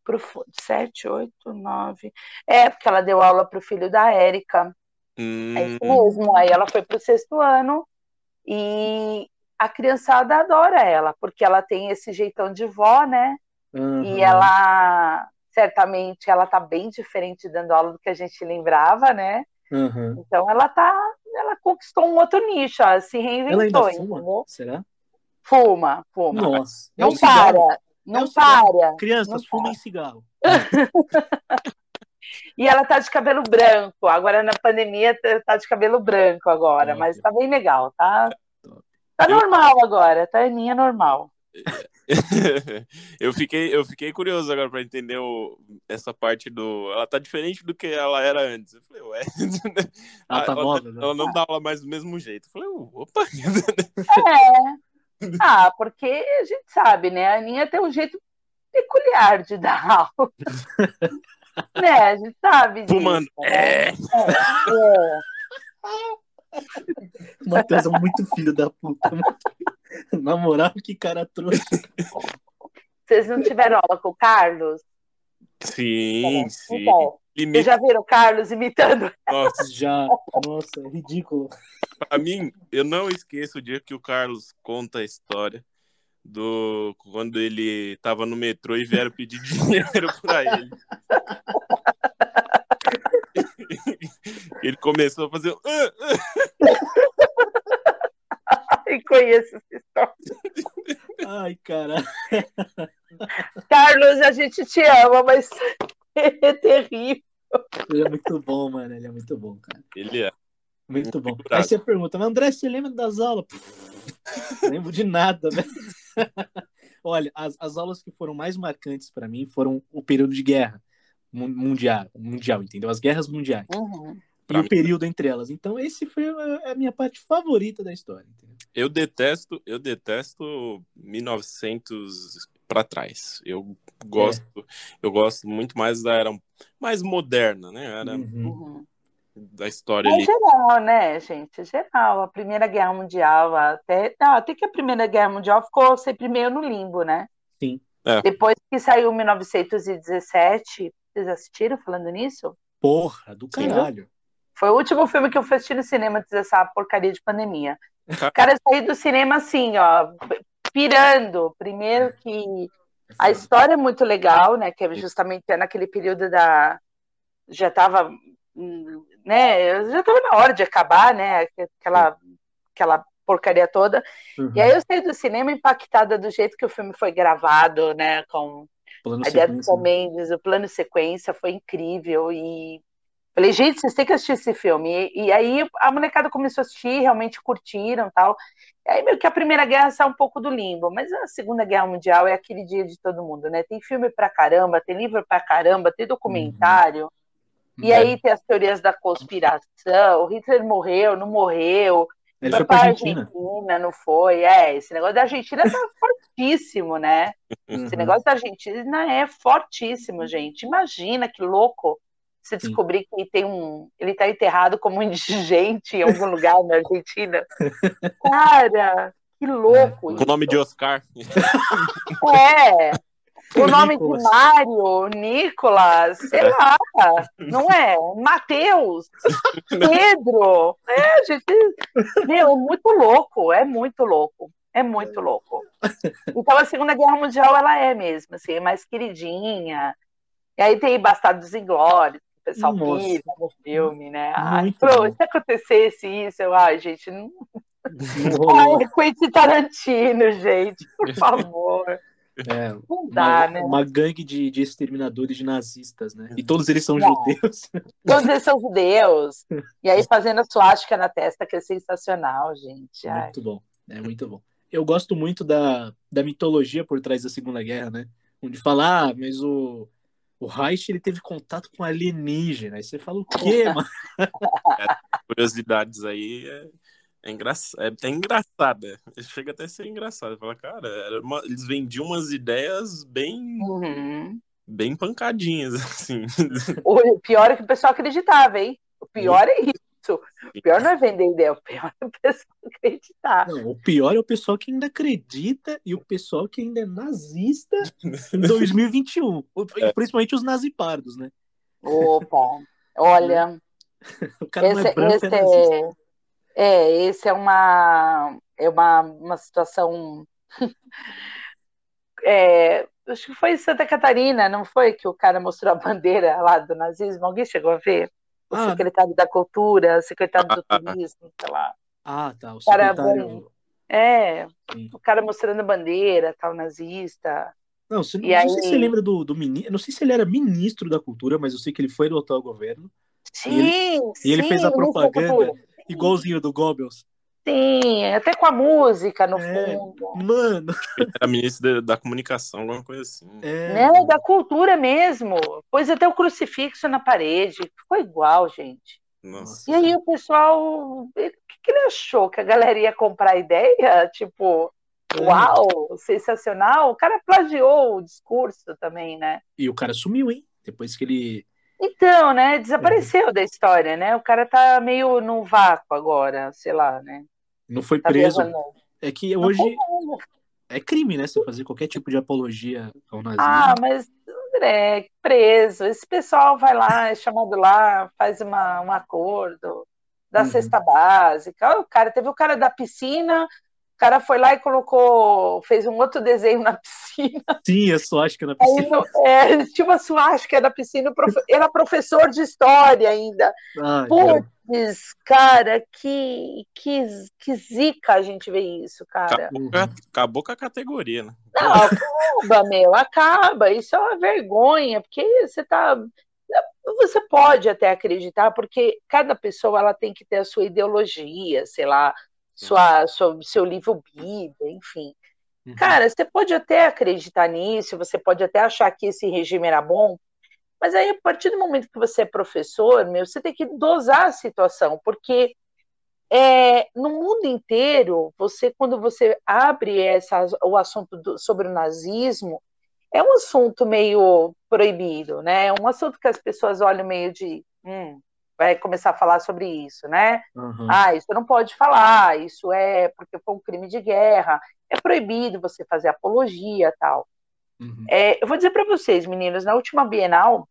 pro 7, 8, 9. É, porque ela deu aula pro filho da Érica. hum, É isso mesmo. Aí ela foi pro sexto ano e a criançada adora ela, porque ela tem esse jeitão de vó, né? Aham. E ela certamente ela tá bem diferente dando aula do que a gente lembrava, né? Aham. Então ela tá, ela conquistou um outro nicho, ela se Ela reinventou, fuma? entendeu? Será? Fuma, fuma. Nossa. É Não cigarro. para, não É para. Crianças, Não fumem cigarro. *laughs* E ela tá de cabelo branco. Agora na pandemia tá de cabelo branco agora, mas tá bem legal, tá? Tá normal agora, tá aninha normal. *laughs* eu fiquei eu fiquei curioso agora pra entender o- essa parte do ela tá diferente do que ela era antes eu falei ué *laughs* Ela tá ela, nova, né? ela não dá aula mais do mesmo jeito eu falei opa É. Ah, porque a gente sabe, né? A Aninha tem um jeito peculiar de dar *laughs* aula. né? A gente sabe disso. Fumando. né? É. É. O Matheus é muito filho da puta. *laughs* Na moral, que cara trouxa. Vocês não tiveram aula com o Carlos? sim sim Então, vocês já viram o Carlos imitando? nossa Já. Nossa, é ridículo. pra mim eu não esqueço o dia que o Carlos conta a história do quando ele tava no metrô e vieram pedir *laughs* dinheiro pra ele *laughs* ele começou a fazer E conheço essa história. Ai, caralho. Carlos, a gente te ama, mas é terrível. Ele é muito bom, mano. Ele é muito bom, cara. ele é Muito bom. Aí você pergunta, mas André, você lembra das aulas? Não lembro de nada, velho. *laughs* Olha, as, as aulas que foram mais marcantes pra mim foram o período de guerra mu- mundial, mundial, entendeu? As guerras mundiais. Uhum. E Pra o mim- período entre elas. Então, esse foi a, a minha parte favorita da história, entendeu? Eu detesto, eu detesto 1900 para trás. Eu gosto, eu gosto muito mais da era mais moderna, né? Era Uhum. Uhum. da história É ali. geral, né, gente? Geral. A Primeira Guerra Mundial, até, não, até que a Primeira Guerra Mundial ficou sempre meio no limbo, né? Sim. É. Depois que saiu 1917, vocês assistiram falando nisso? Porra, do Sim. caralho. Foi o último filme que eu fui assistir no cinema antes dessa porcaria de pandemia. Ca- *laughs* Cara, eu saí do cinema assim, ó, pirando. Primeiro que a história é muito legal, né? Que é justamente naquele período da. Já estava. Né, já estava na hora de acabar, né? Aquela, aquela porcaria toda. Uhum. E aí eu saí do cinema impactada do jeito que o filme foi gravado, né? Com Plano a ideia do né? Mendes, o plano sequência foi incrível e Falei, gente, vocês têm que assistir esse filme. E, e, aí a molecada começou a assistir, realmente curtiram tal. E aí meio que a Primeira Guerra saiu um pouco do limbo, mas a Segunda Guerra Mundial é aquele dia de todo mundo, né? Tem filme pra caramba, tem livro pra caramba, tem documentário. Uhum. E é. aí tem as teorias da conspiração, o Hitler morreu, não morreu. Ele foi, foi pra Argentina. Argentina. Não foi, é. Esse negócio da Argentina tá *laughs* fortíssimo, né? Uhum. Esse negócio da Argentina é fortíssimo, gente. Imagina que louco você descobrir que tem um. Ele está enterrado como indigente em algum lugar na Argentina. *laughs* Cara, que louco! Com o nome de Oscar. É. *laughs* O nome de Mário, Nicolas, sei é. lá, não é? Mateus, *laughs* Pedro. É, gente. Meu, é muito louco, é muito louco. É muito louco. Então a Segunda Guerra Mundial ela é mesmo, assim, é mais queridinha. E aí tem Bastardos Inglórios, o pessoal pira no filme, né? Ai, pô, se acontecesse isso, eu, ai, gente, não. Ai, Quentin Tarantino, gente, por *laughs* favor. É, não dá, uma, né? Uma gangue de, de exterminadores de nazistas, né? E todos eles são judeus. *laughs* Todos eles são judeus. E aí fazendo a suástica na testa, que é sensacional, gente. Ai. Muito bom, é muito bom. Eu gosto muito da, da mitologia por trás da Segunda Guerra, né? Onde falar, ah, mas o, o Reich ele teve contato com alienígena. Aí você fala o quê, *laughs* mano? É, curiosidades aí é, é, engra... é, é engraçada. Chega até a ser engraçado. Fala, cara, uma... eles vendiam umas ideias bem. Uhum. Bem pancadinhas, *laughs* assim. O pior é que o pessoal acreditava, hein? O pior é isso. O pior não é vender ideia, o pior é o pessoal acreditar. Não, o pior é o pessoal que ainda acredita e o pessoal que ainda é nazista em *laughs* 2021. É. Principalmente os nazipardos, né? Opa, *laughs* olha. o cara esse, não é branco, esse é, é, é, esse é uma, é uma, uma situação. *laughs* é, acho que foi em Santa Catarina, não foi? Que o cara mostrou a bandeira lá do nazismo. Alguém chegou a ver? O ah. secretário da Cultura, o secretário do Turismo, sei lá. Ah, tá. O secretário. é, Sim. o cara mostrando a bandeira, tal, nazista. Não, não, aí... sei se você lembra do, do ministro. Não sei se ele era ministro da cultura, mas eu sei que ele foi do atual governo. Sim, e ele, sim, e ele fez a propaganda igualzinho do Goebbels. Sim, até com a música no é, fundo. Mano. Era ministro da, da, comunicação, alguma coisa assim. É. Né, da cultura mesmo. Pôs até o crucifixo na parede. Ficou igual, gente. Nossa. E aí o pessoal. O que, que ele achou? Que a galera ia comprar a ideia? Tipo, é. uau, sensacional. O cara plagiou o discurso também, né? E o cara sumiu, hein? Depois que ele. Então, né? Desapareceu é. da história, né? O cara tá meio no vácuo agora, sei lá, né? Não foi tá preso. É que hoje é crime, né? Você fazer qualquer tipo de apologia ao nazismo. Ah, mas André, preso. Esse pessoal vai lá, é chamado lá, faz uma, um acordo da uhum. cesta básica. O cara teve o cara da piscina, cara foi lá e colocou, fez um outro desenho na *laughs* piscina. Sim, a suástica na piscina. Aí, é, tinha uma suástica na piscina, era professor de história ainda. Ai, Putz, cara, que, que, que zica a gente vê isso, cara. Acabou, acabou com a categoria, né? Não, acaba, meu, acaba. Isso é uma vergonha, porque você tá você pode até acreditar, porque cada pessoa ela tem que ter a sua ideologia, sei lá, sua, sua, seu livro Bíblia, enfim. Uhum. Cara, você pode até acreditar nisso, você pode até achar que esse regime era bom, mas aí, a partir do momento que você é professor, meu, você tem que dosar a situação, porque é, no mundo inteiro, você, quando você abre essa, o assunto do, sobre o nazismo, é um assunto meio proibido, né? É um assunto que as pessoas olham meio de. Hum, vai começar a falar sobre isso, né? Uhum. Ah, isso não pode falar, isso é porque foi um crime de guerra, é proibido você fazer apologia tal. Uhum. É, eu vou dizer para vocês, meninos, na última Bienal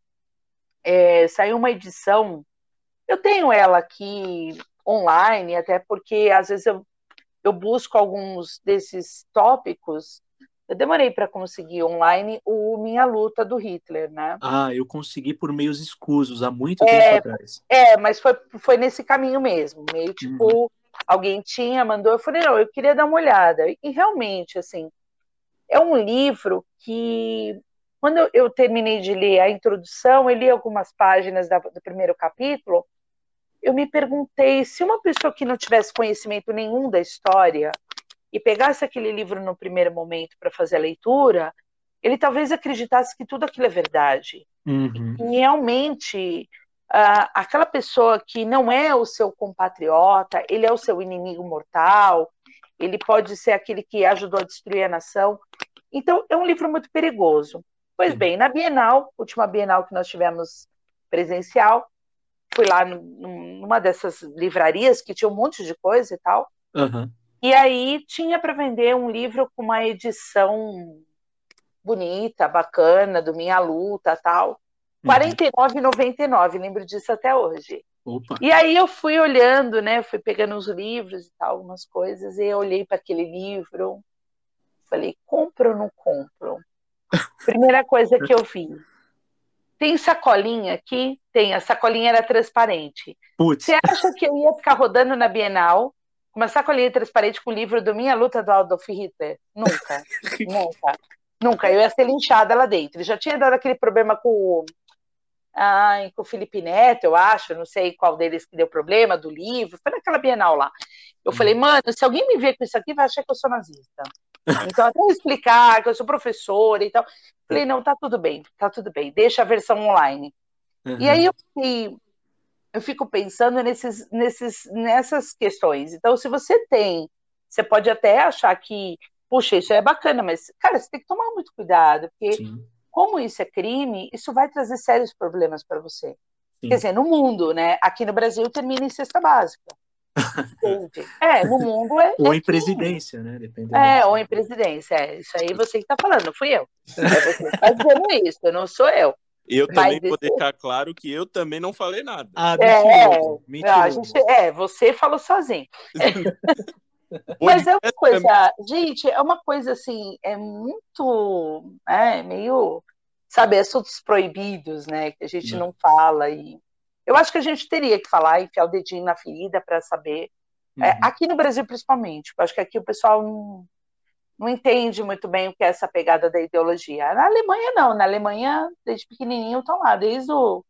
é, saiu uma edição, eu tenho ela aqui online, até porque às vezes eu, eu busco alguns desses tópicos eu demorei para conseguir online o Minha Luta do Hitler, né? Ah, eu consegui por meios escusos há muito é, tempo atrás. É, mas foi, foi nesse caminho mesmo. Meio tipo, uhum. alguém tinha, mandou, eu falei, não, eu queria dar uma olhada. E realmente, assim, é um livro que quando eu, eu terminei de ler a introdução, eu li algumas páginas da, do primeiro capítulo, eu me perguntei se uma pessoa que não tivesse conhecimento nenhum da história e pegasse aquele livro no primeiro momento para fazer a leitura, ele talvez acreditasse que tudo aquilo é verdade. Uhum. E realmente, uh, aquela pessoa que não é o seu compatriota, ele é o seu inimigo mortal, ele pode ser aquele que ajudou a destruir a nação. Então, é um livro muito perigoso. Pois bem, na Bienal, última Bienal que nós tivemos presencial, fui lá numa dessas livrarias que tinha um monte de coisa e tal. Uhum. E aí tinha para vender um livro com uma edição bonita, bacana, do Minha Luta tal. R$ 49,99, lembro disso até hoje. Opa. E aí eu fui olhando, né? Fui pegando os livros e tal, algumas coisas, e eu olhei para aquele livro, falei, compro ou não compro? *laughs* Primeira coisa que eu vi. Tem sacolinha aqui? Tem, a sacolinha era transparente. Putz. Você acha que eu ia ficar rodando na Bienal com uma sacolinha transparente com o livro do Minha Luta do Adolf Hitler? Nunca. *laughs* nunca. Nunca. Eu ia ser linchada lá dentro. Ele já tinha dado aquele problema com, ai, com o Felipe Neto, eu acho, não sei qual deles que deu problema do livro. Foi naquela Bienal lá. Eu hum. falei, mano, se alguém me ver com isso aqui, vai achar que eu sou nazista. *laughs* Então, até explicar que eu sou professora e tal. Falei, não, tá tudo bem, tá tudo bem, deixa a versão online. Uhum. E aí eu, fiquei, eu fico pensando nesses, nesses, nessas questões. Então, se você tem, você pode até achar que, puxa, isso é bacana, mas, cara, você tem que tomar muito cuidado, porque Sim. como isso é crime, isso vai trazer sérios problemas para você. Sim. Quer dizer, no mundo, né? Aqui no Brasil termina em cesta básica. *laughs* É, no mundo é. Ou é em presidência, né? Dependendo é, ou em presidência. É. Isso aí você que está falando, não fui eu. É você que está dizendo isso, não sou eu. Eu também vou deixar claro que eu também não falei nada. Ah, mentira. É, mentira. Gente, é, você falou sozinho. *laughs* Mas é uma coisa, gente, é uma coisa assim, é muito, é, meio, sabe, assuntos proibidos, né, que a gente não, não fala e eu acho que a gente teria que falar, enfiar o dedinho na ferida para saber. É, uhum. É, aqui no Brasil, principalmente, eu acho que aqui o pessoal não, não entende muito bem o que é essa pegada da ideologia. Na Alemanha, não. Na Alemanha, desde pequenininho, estão lá. Desde o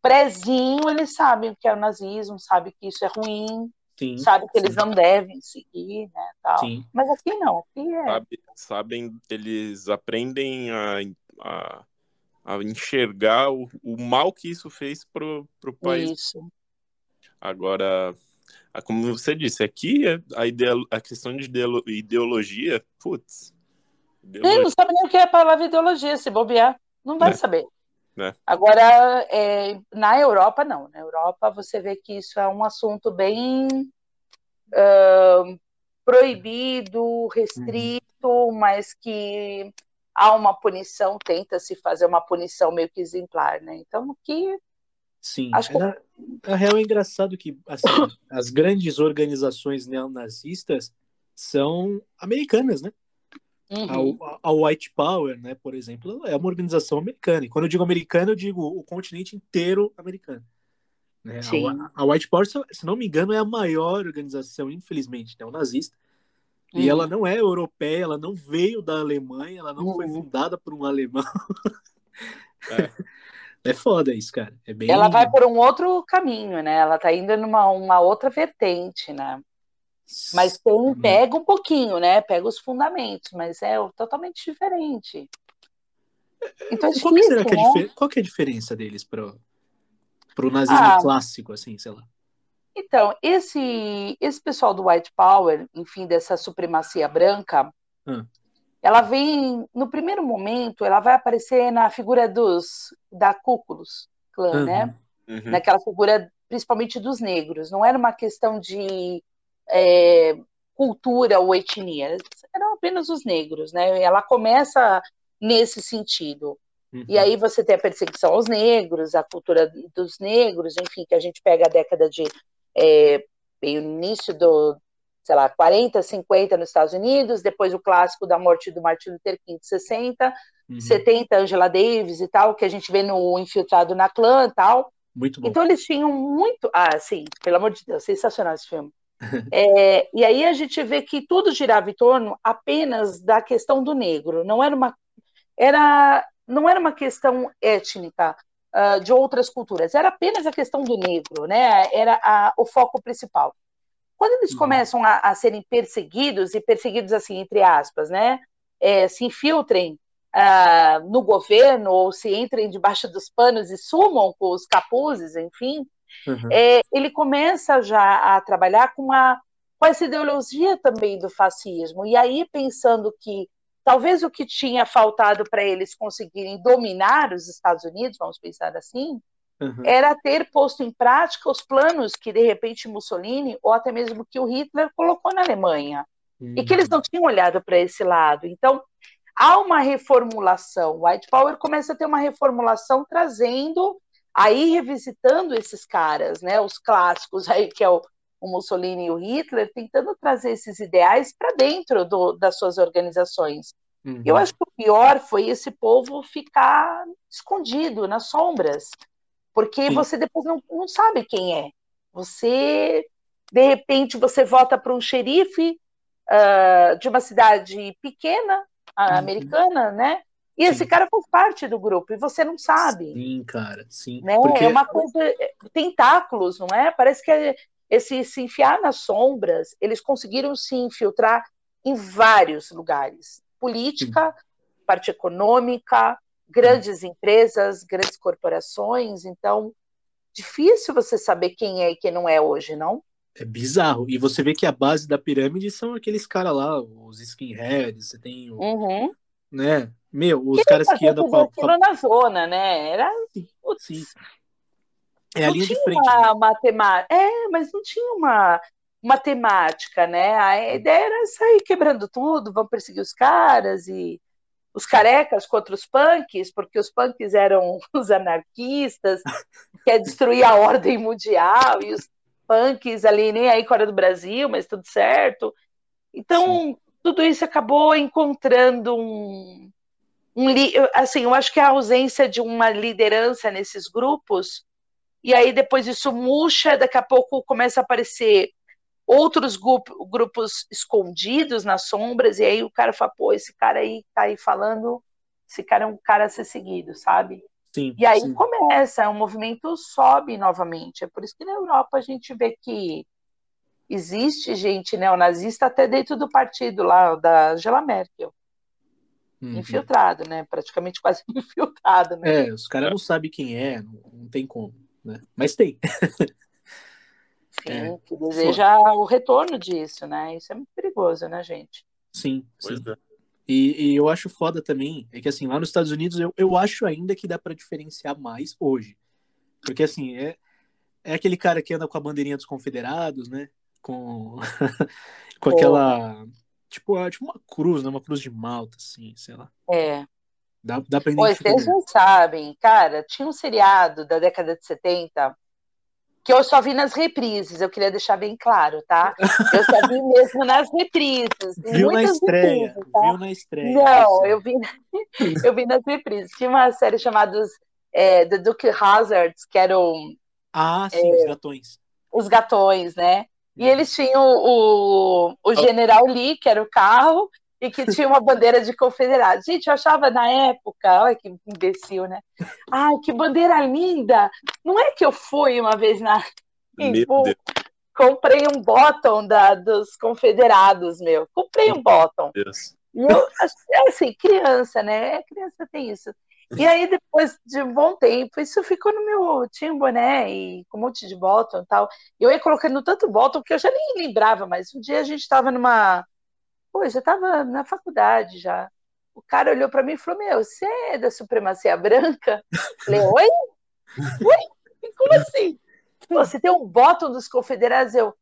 prezinho, eles sabem o que é o nazismo, sabem que isso é ruim, sim, sabem que sim. eles não devem seguir, né, tal. Sim. Mas aqui não. Aqui é... Sabe, sabem, eles aprendem a, a a enxergar o, o mal que isso fez pro, pro país. Isso. Agora, como você disse, aqui a, ideolo, a questão de ideologia, putz. Ideologia. não sabe nem o que é a palavra ideologia, se bobear. Não vai é. saber. É. Agora, é, na Europa, não. Na Europa, você vê que isso é um assunto bem uh, proibido, restrito, uhum. mas que há uma punição, tenta-se fazer uma punição meio que exemplar, né? Então, que Sim, Acho que... na, na real é engraçado que assim, *coughs* as grandes organizações neonazistas são americanas, né? Uhum. A, a, White Power, né, por exemplo, é uma organização americana. E quando eu digo americana, eu digo o continente inteiro americano. Né? A, a, White Power, se não me engano, é a maior organização, infelizmente, neonazista. E uhum. ela não é europeia, ela não veio da Alemanha, ela não uhum. foi fundada por um alemão. É. *laughs* é foda isso, cara. É bem... Ela vai por um outro caminho, né? Ela tá indo numa uma outra vertente, né? Mas tem, uhum. pega um pouquinho, né? Pega os fundamentos, mas é totalmente diferente. Então, é qual, que será que é né? qual que é a diferença deles para o nazismo ah, clássico, assim, sei lá? Então, esse, esse pessoal do White Power, enfim, dessa supremacia branca, hum. Ela vem, no primeiro momento, ela vai aparecer na figura dos, da Cúculos clã, uhum. né? Uhum. Naquela figura, principalmente dos negros. Não era uma questão de é, cultura ou etnia, eram apenas os negros, né? Ela começa nesse sentido. Uhum. E aí você tem a perseguição aos negros, a cultura dos negros, enfim, que a gente pega a década de é, veio no início do, sei lá, 40, 50 nos Estados Unidos, depois o clássico da morte do Martin Luther King, 60, uhum. 70, Angela Davis e tal, que a gente vê no Infiltrado na Clã e tal. Muito bom. Então eles tinham muito. Ah, sim, pelo amor de Deus, sensacional esse filme. *laughs* é, e aí a gente vê que tudo girava em torno apenas da questão do negro, não era uma. Era não era uma questão étnica uh, de outras culturas, era apenas a questão do negro, né? Era a, o foco principal. Quando eles uhum. começam a, a, serem perseguidos, e perseguidos assim, entre aspas, né? É, se infiltrem uh, no governo ou se entrem debaixo dos panos e sumam com os capuzes, enfim, uhum. é, ele começa já a trabalhar com, uma, com essa ideologia também do fascismo. E aí, pensando que talvez o que tinha faltado para eles conseguirem dominar os Estados Unidos, vamos pensar assim, uhum. era ter posto em prática os planos que, de repente, Mussolini, ou até mesmo que o Hitler colocou na Alemanha. Uhum. E que eles não tinham olhado para esse lado. Então, há uma reformulação. White Power começa a ter uma reformulação trazendo, aí revisitando esses caras, né, os clássicos aí que é o, o Mussolini e o Hitler, tentando trazer esses ideais para dentro do, das suas organizações. Uhum. Eu acho que o pior foi esse povo ficar escondido nas sombras, porque Sim. você depois não, não sabe quem é. Você, de repente, você vota para um xerife uh, de uma cidade pequena, uhum. americana, né? E sim. esse cara faz parte do grupo e você não sabe. Sim, cara, sim. Né? Porque... É uma coisa. É, tentáculos, não é? Parece que esse se enfiar nas sombras, eles conseguiram se infiltrar em vários lugares. Política, sim. parte econômica, grandes empresas, grandes corporações. Então, difícil você saber quem é e quem não é hoje, não? É bizarro. E você vê que a base da pirâmide são aqueles caras lá, os skinheads, você tem o. Uhum. Né? Meu, os que caras que andam com a. Com a... na zona, né? Era. Sim. sim. É a não linha tinha de frente. Uma, né? matemática. É, mas não tinha uma matemática, né? A ideia era sair quebrando tudo, vamos perseguir os caras e os carecas contra os punks, porque os punks eram *laughs* os anarquistas, quer destruir a ordem mundial, e os punks ali, nem aí fora do Brasil, mas tudo certo. Então, Sim. tudo isso acabou encontrando um, um. Assim, eu acho que a ausência de uma liderança nesses grupos, e aí depois isso murcha, daqui a pouco começa a aparecer outros grupos escondidos nas sombras, e aí o cara fala, pô, esse cara aí tá aí falando, esse cara é um cara a ser seguido, sabe? Sim, e aí sim. começa, o movimento sobe novamente. É por isso que na Europa a gente vê que existe gente neonazista até dentro do partido lá, da Angela Merkel. Uhum. Infiltrado, né? Praticamente quase *laughs* infiltrado, né? É, os caras não sabem quem é, não, não, tem como, né? Mas tem. *laughs* Sim, é. que deseja o retorno disso, né? Isso é muito perigoso, né, gente? Sim, sim. É. E, e, eu acho foda também, é que assim, lá nos Estados Unidos eu, eu acho ainda que dá para diferenciar mais hoje. Porque assim, é, é aquele cara que anda com a bandeirinha dos confederados, né? Com, *laughs* com aquela. Tipo, tipo uma cruz, né? Uma cruz de malta, assim, sei lá. É. Dá, dá pra Pois, vocês não sabem, cara, tinha um seriado da década de 70 que eu só vi nas reprises, eu queria deixar bem claro, tá? Eu só vi mesmo nas reprises. Viu na estreia, reprises, tá? viu na estreia. Não, eu vi, *laughs* eu vi nas reprises. Tinha uma série chamada é, The Duke Hazards, que eram... Ah, sim, é, os gatões. Os gatões, né? E hum. eles tinham o, o General Lee, que era o carro, e que tinha uma bandeira de confederado. Gente, eu achava na época, olha que imbecil, né? Ai, que bandeira linda! Não é que eu fui uma vez na. Comprei um bottom da, dos confederados, meu. Comprei um bottom. E eu, é assim, criança, né? Criança tem isso. E aí, depois de um bom tempo, isso ficou no meu. Tinha um boné e com um monte de bottom e tal. Eu ia colocando tanto bottom que eu já nem lembrava, mas um dia a gente estava numa Pô, já estava na faculdade já. O cara olhou para mim e falou: Meu, você é da supremacia branca? Eu falei: Oi? Oi? Como assim? Você tem um botão dos confederados? Eu,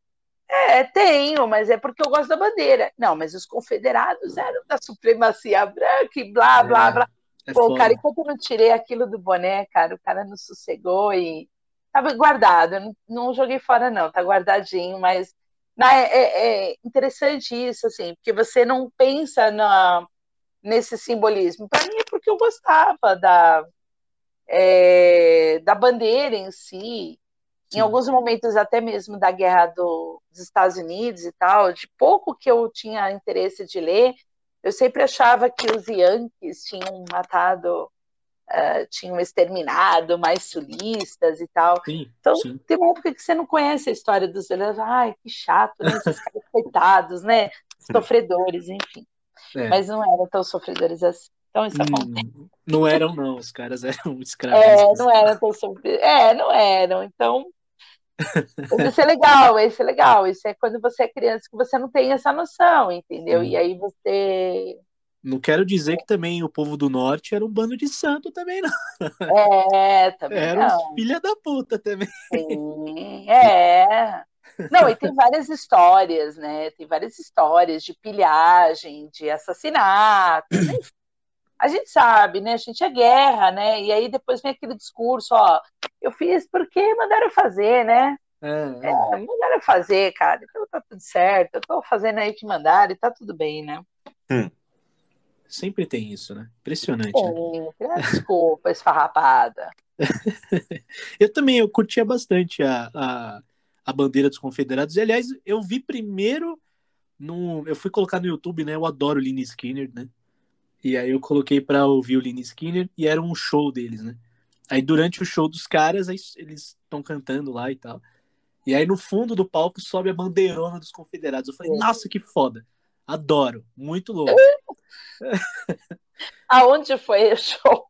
é, tenho, mas é porque eu gosto da bandeira. Não, mas os confederados eram da supremacia branca e blá, blá, é, blá. É Pô, cara, enquanto eu não tirei aquilo do boné, cara, o cara não sossegou e tava guardado. Não, não joguei fora, não, tá guardadinho, mas é, é, é, interessante isso, assim, porque você não pensa na, nesse simbolismo. Para mim é porque eu gostava da, é, da bandeira em si, Sim. em alguns momentos até mesmo da guerra do, dos Estados Unidos e tal, de pouco que eu tinha interesse de ler, eu sempre achava que os Yankees tinham matado uh, tinham exterminado mais sulistas e tal. Sim, então, sim. tem uma época que você não conhece a história dos velhos. Ai, que chato, né? Esses caras coitados, né? *laughs* Sofredores, enfim. É. Mas não eram tão sofredores assim. Então isso acontece. Hum, não eram, não. Os caras eram *laughs* escravos. É, não eram tão sofredores. É, não eram. Então, isso é legal, isso é legal. Isso é quando você é criança que você não tem essa noção, entendeu? Hum. E aí você. Não quero dizer que também o povo do norte era um bando de santo também, não. É, também Era não. uns filha da puta também. Sim, é. Não, e tem várias histórias, né? Tem várias histórias de pilhagem, de assassinatos, enfim. A gente sabe, né? A gente é guerra, né? E aí depois vem aquele discurso, ó, eu fiz porque mandaram fazer, né? É, É, é. mandaram fazer, cara. Então tá tudo certo. Eu tô fazendo aí o que mandaram e tá tudo bem, né? Sempre tem isso, né? Impressionante. né? Sim, é, desculpa, esfarrapada. *laughs* Eu também eu curtia bastante a, a, a bandeira dos confederados. E, aliás, eu vi primeiro no. Eu fui colocar no YouTube, né? Eu adoro o Lini Skinner, né? E aí eu coloquei pra ouvir o Lini Skinner e era um show deles, né? Aí durante o show dos caras, eles estão cantando lá e tal. E aí no fundo do palco sobe a bandeirona dos confederados. Eu falei, nossa, que foda. Adoro. Muito louco. *laughs* Aonde foi o show?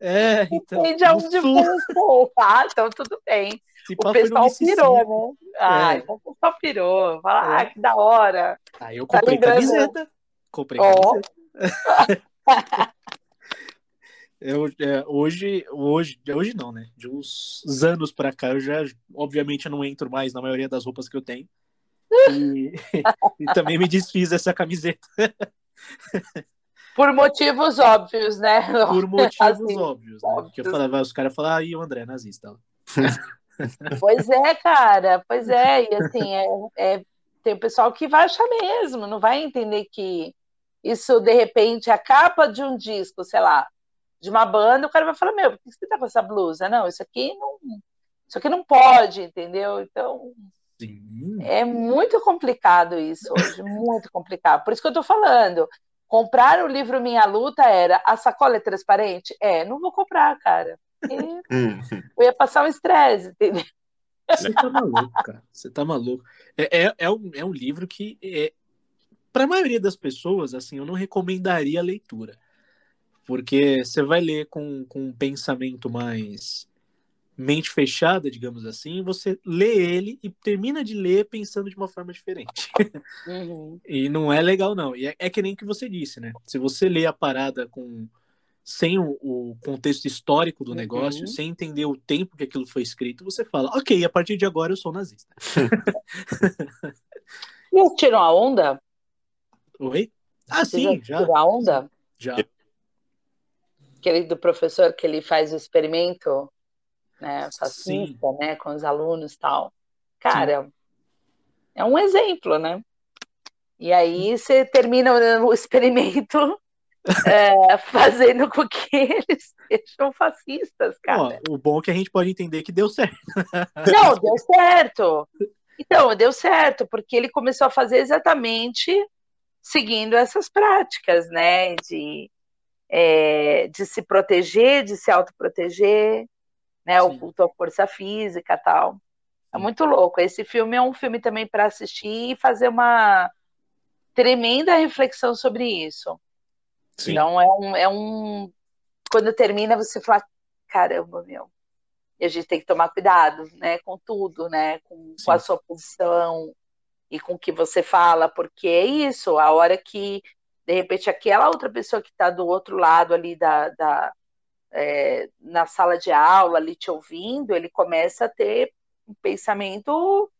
É, então. Sei de no onde sul, foi. Ah, então tudo bem. se O pessoal pirou, né? Ah, É. então o pessoal pirou. Fala, É. ah, que da hora. Aí eu Tá comprei lembrando? camiseta. Comprei Ó. camiseta. *laughs* Eu, é, hoje, hoje, hoje não, né? De uns anos pra cá, eu já, obviamente, eu não entro mais na maioria das roupas que eu tenho. E, *laughs* e também me desfiz essa camiseta *laughs* Por motivos óbvios, né? por motivos Assim, óbvios, né? Porque eu falava, os caras falavam, ah, e o André é nazista. *laughs* Pois é, cara. Pois é. E assim, é, é- tem o pessoal que vai achar mesmo, não vai entender que isso, de repente, a capa de um disco, sei lá, de uma banda, o cara vai falar, meu, por que você tá com essa blusa? Não, isso aqui não, isso aqui não pode, entendeu? Então, Sim. é muito complicado isso hoje, muito complicado. Por isso que eu tô falando. Comprar o livro Minha Luta era a sacola é transparente? É, não vou comprar, cara. E Hum. Eu ia passar um estresse, entendeu? Você tá maluco, cara. Você tá maluco. É, é, é, um, é um livro que, é, para a maioria das pessoas, assim, eu não recomendaria a leitura. Porque você vai ler com, com um pensamento mais mente fechada, digamos assim, você lê ele e termina de ler pensando de uma forma diferente. Uhum. E não é legal, não. E é, é que nem que você disse, né? Se você lê a parada com sem o, o contexto histórico do Uhum. negócio, sem entender o tempo que aquilo foi escrito, você fala, ok, a partir de agora eu sou nazista. E eles tiram a onda? Oi? Ah, Vocês sim, já. tiram a onda? Já. Aquele do professor que ele faz o experimento, né, fascista, né, com os alunos e tal. Cara, é um exemplo, né? E aí você termina o experimento *laughs* é, fazendo com que *laughs* eles sejam fascistas, cara. Ó, o bom é que a gente pode entender que deu certo. Não, deu certo. Então, deu certo, porque ele começou a fazer exatamente seguindo essas práticas, né? De, é, de se proteger, de se autoproteger, né? O Sim. culto à força física tal. É muito louco. Esse filme é um filme também para assistir e fazer uma tremenda reflexão sobre isso. Sim. Então, é um, é um. Quando termina, você fala: caramba, meu. E a gente tem que tomar cuidado, né, com tudo, né, com, com a sua posição e com o que você fala, porque é isso, a hora que, de repente, aquela outra pessoa que está do outro lado ali da, da é, na sala de aula, ali te ouvindo, ele começa a ter um pensamento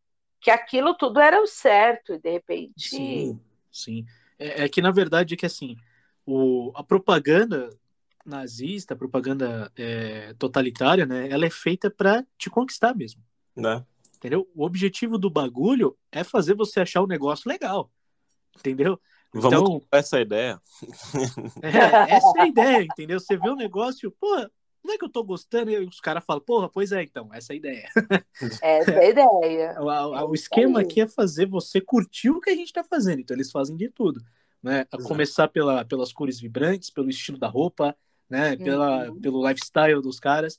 que aquilo tudo era o certo, e de repente. Sim, sim. É, é que, na verdade, é que assim, o, a propaganda nazista, a propaganda é, totalitária, né, ela é feita para te conquistar mesmo. Né? Entendeu? O objetivo do bagulho é fazer você achar o negócio legal. Entendeu? Vamos Então- essa ideia. É, essa é a ideia, entendeu? Você vê o negócio, porra, não é que eu tô gostando, e os caras falam, porra, pois é, então, essa é a ideia. Essa é a ideia. *laughs* O, a- o esquema aqui é fazer você curtir o que a gente tá fazendo, então eles fazem de tudo. Né? A Exato. começar pela, pelas cores vibrantes, pelo estilo da roupa, né? Pela, Uhum. Pelo lifestyle dos caras.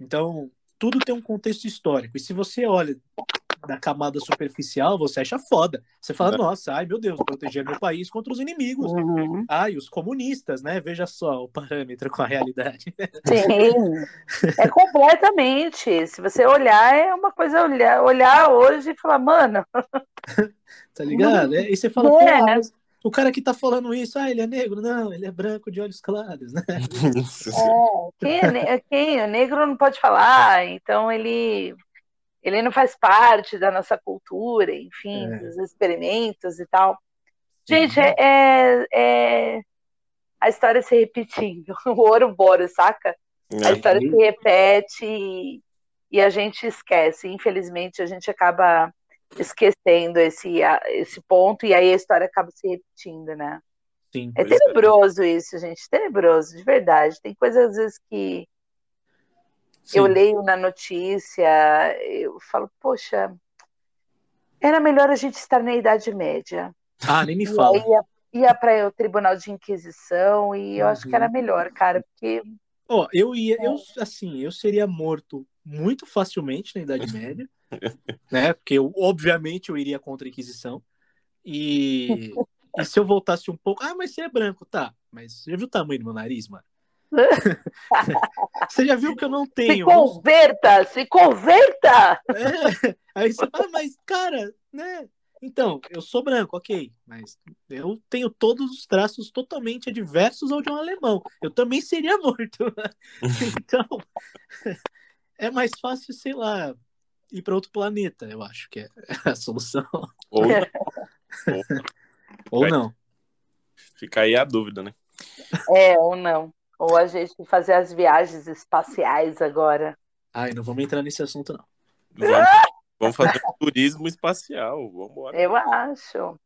Então, tudo tem um contexto histórico. E se você olha da camada superficial, você acha foda. Você fala, É. nossa, ai meu Deus, proteger meu país contra os inimigos. Uhum. Ai, os comunistas, né? Veja só o parâmetro com a realidade. Sim, é completamente. Se você olhar, é uma coisa olhar, olhar hoje e falar, mano, *laughs* Tá ligado? E você fala, É. pô, mas o cara que tá falando isso, ah, ele é negro? Não, ele é branco de olhos claros, né? *laughs* é, quem, é, ne- quem o negro não pode falar, então ele ele não faz parte da nossa cultura, enfim, É. dos experimentos e tal. Gente, é, é- é a história se repetindo, *laughs* o Ouroboros, saca? A É. história se repete e, e a gente esquece. Infelizmente, a gente acaba esquecendo esse, esse ponto e aí a história acaba se repetindo, né? Sim. É é. tenebroso isso, gente, tenebroso, de verdade. Tem coisas às vezes que sim. eu leio na notícia, eu falo, poxa, era melhor a gente estar na Idade Média. Ah, nem me fala. ia, ia para o Tribunal de Inquisição e eu acho que Uhum. era melhor, cara, porque Ó, eu ia, eu, assim, eu seria morto muito facilmente na Idade *laughs* Média, né? Porque eu, obviamente eu iria contra a Inquisição. E, e se eu voltasse um pouco, ah, mas você é branco, tá? Mas você já viu o tamanho do meu nariz, mano? Você já viu que eu não se tenho? converta, se converta! É. Aí você fala, mas cara, né? Então, eu sou branco, ok, mas eu tenho todos os traços totalmente adversos ao de um alemão. Eu também seria *laughs* morto. Então, *laughs* é mais fácil, sei lá, ir para outro planeta, eu acho que é *laughs* a solução. Ou *laughs* Ou não. fica aí a dúvida, né? É, ou não. Ou a gente fazer as viagens espaciais agora. Ai, não vamos entrar nesse assunto, não. Vamos, vamos fazer um turismo espacial. Vamos embora. Eu acho.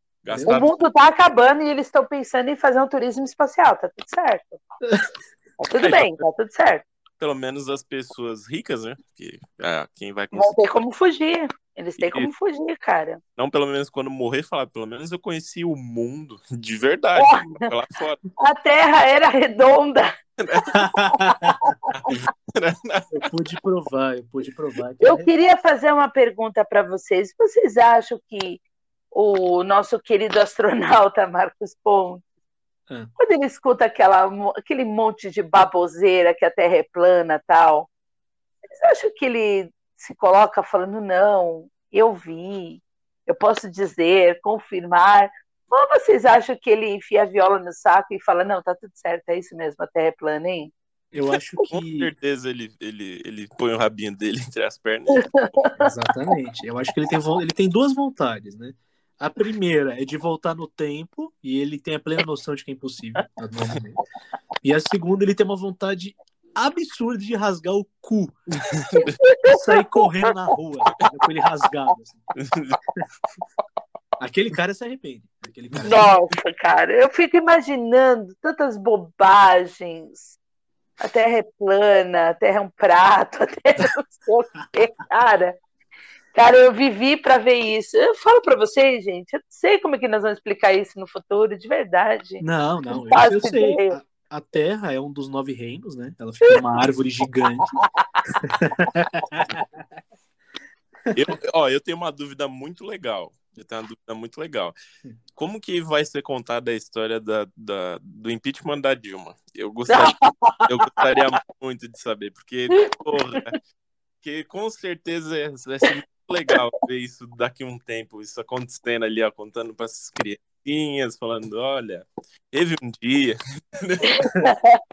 O mundo tá acabando e eles estão pensando em fazer um turismo espacial. Tá tudo certo. *laughs* Tá tudo bem, tá tudo certo. Pelo menos as pessoas ricas, né? Que, ah, quem vai Vão conseguir. ter como fugir. Eles têm como fugir, cara. Não, pelo menos quando morrer, falar, pelo menos eu conheci o mundo *laughs* de verdade. Lá fora. *laughs* A Terra era redonda. *laughs* Eu pude provar, eu pude provar. que Eu é- queria fazer uma pergunta para vocês. Vocês acham que o nosso querido astronauta Marcos Pontes, Ah. quando ele escuta aquela, aquele monte de baboseira que a Terra é plana e tal, vocês acham que ele se coloca falando, não, eu vi, eu posso dizer, confirmar? Ou vocês acham que ele enfia a viola no saco e fala, não, tá tudo certo, é isso mesmo, a Terra é plana, hein? Eu *laughs* acho Com que. certeza ele, ele, ele põe o rabinho dele *laughs* entre as pernas. Exatamente. Eu acho que ele tem, ele tem duas vontades, né? A primeira é de voltar no tempo, e ele tem a plena noção de que é impossível. momento. E a segunda, ele tem uma vontade absurda de rasgar o cu. *laughs* Sair correndo na rua, com ele rasgado. assim. Aquele cara se arrepende. Cara Nossa, cara, eu fico imaginando tantas bobagens. A Terra é plana, a Terra é um prato, a Terra o quê, cara. Cara, eu vivi para ver isso. Eu falo para vocês, gente, eu não sei como é que nós vamos explicar isso no futuro, de verdade. Não, não, eu, Faço eu sei. A, a Terra é um dos nove reinos, né? Ela fica numa árvore gigante. *laughs* Eu, ó, eu tenho uma dúvida muito legal. Eu tenho uma dúvida muito legal. Como que vai ser contada a história da, da- do impeachment da Dilma? Eu gostaria, *laughs* eu gostaria muito de saber, porque, porra, que com certeza vai ser muito legal ver isso daqui a um tempo, isso acontecendo ali, ó, contando para essas criancinhas, falando, olha, teve um dia. *laughs*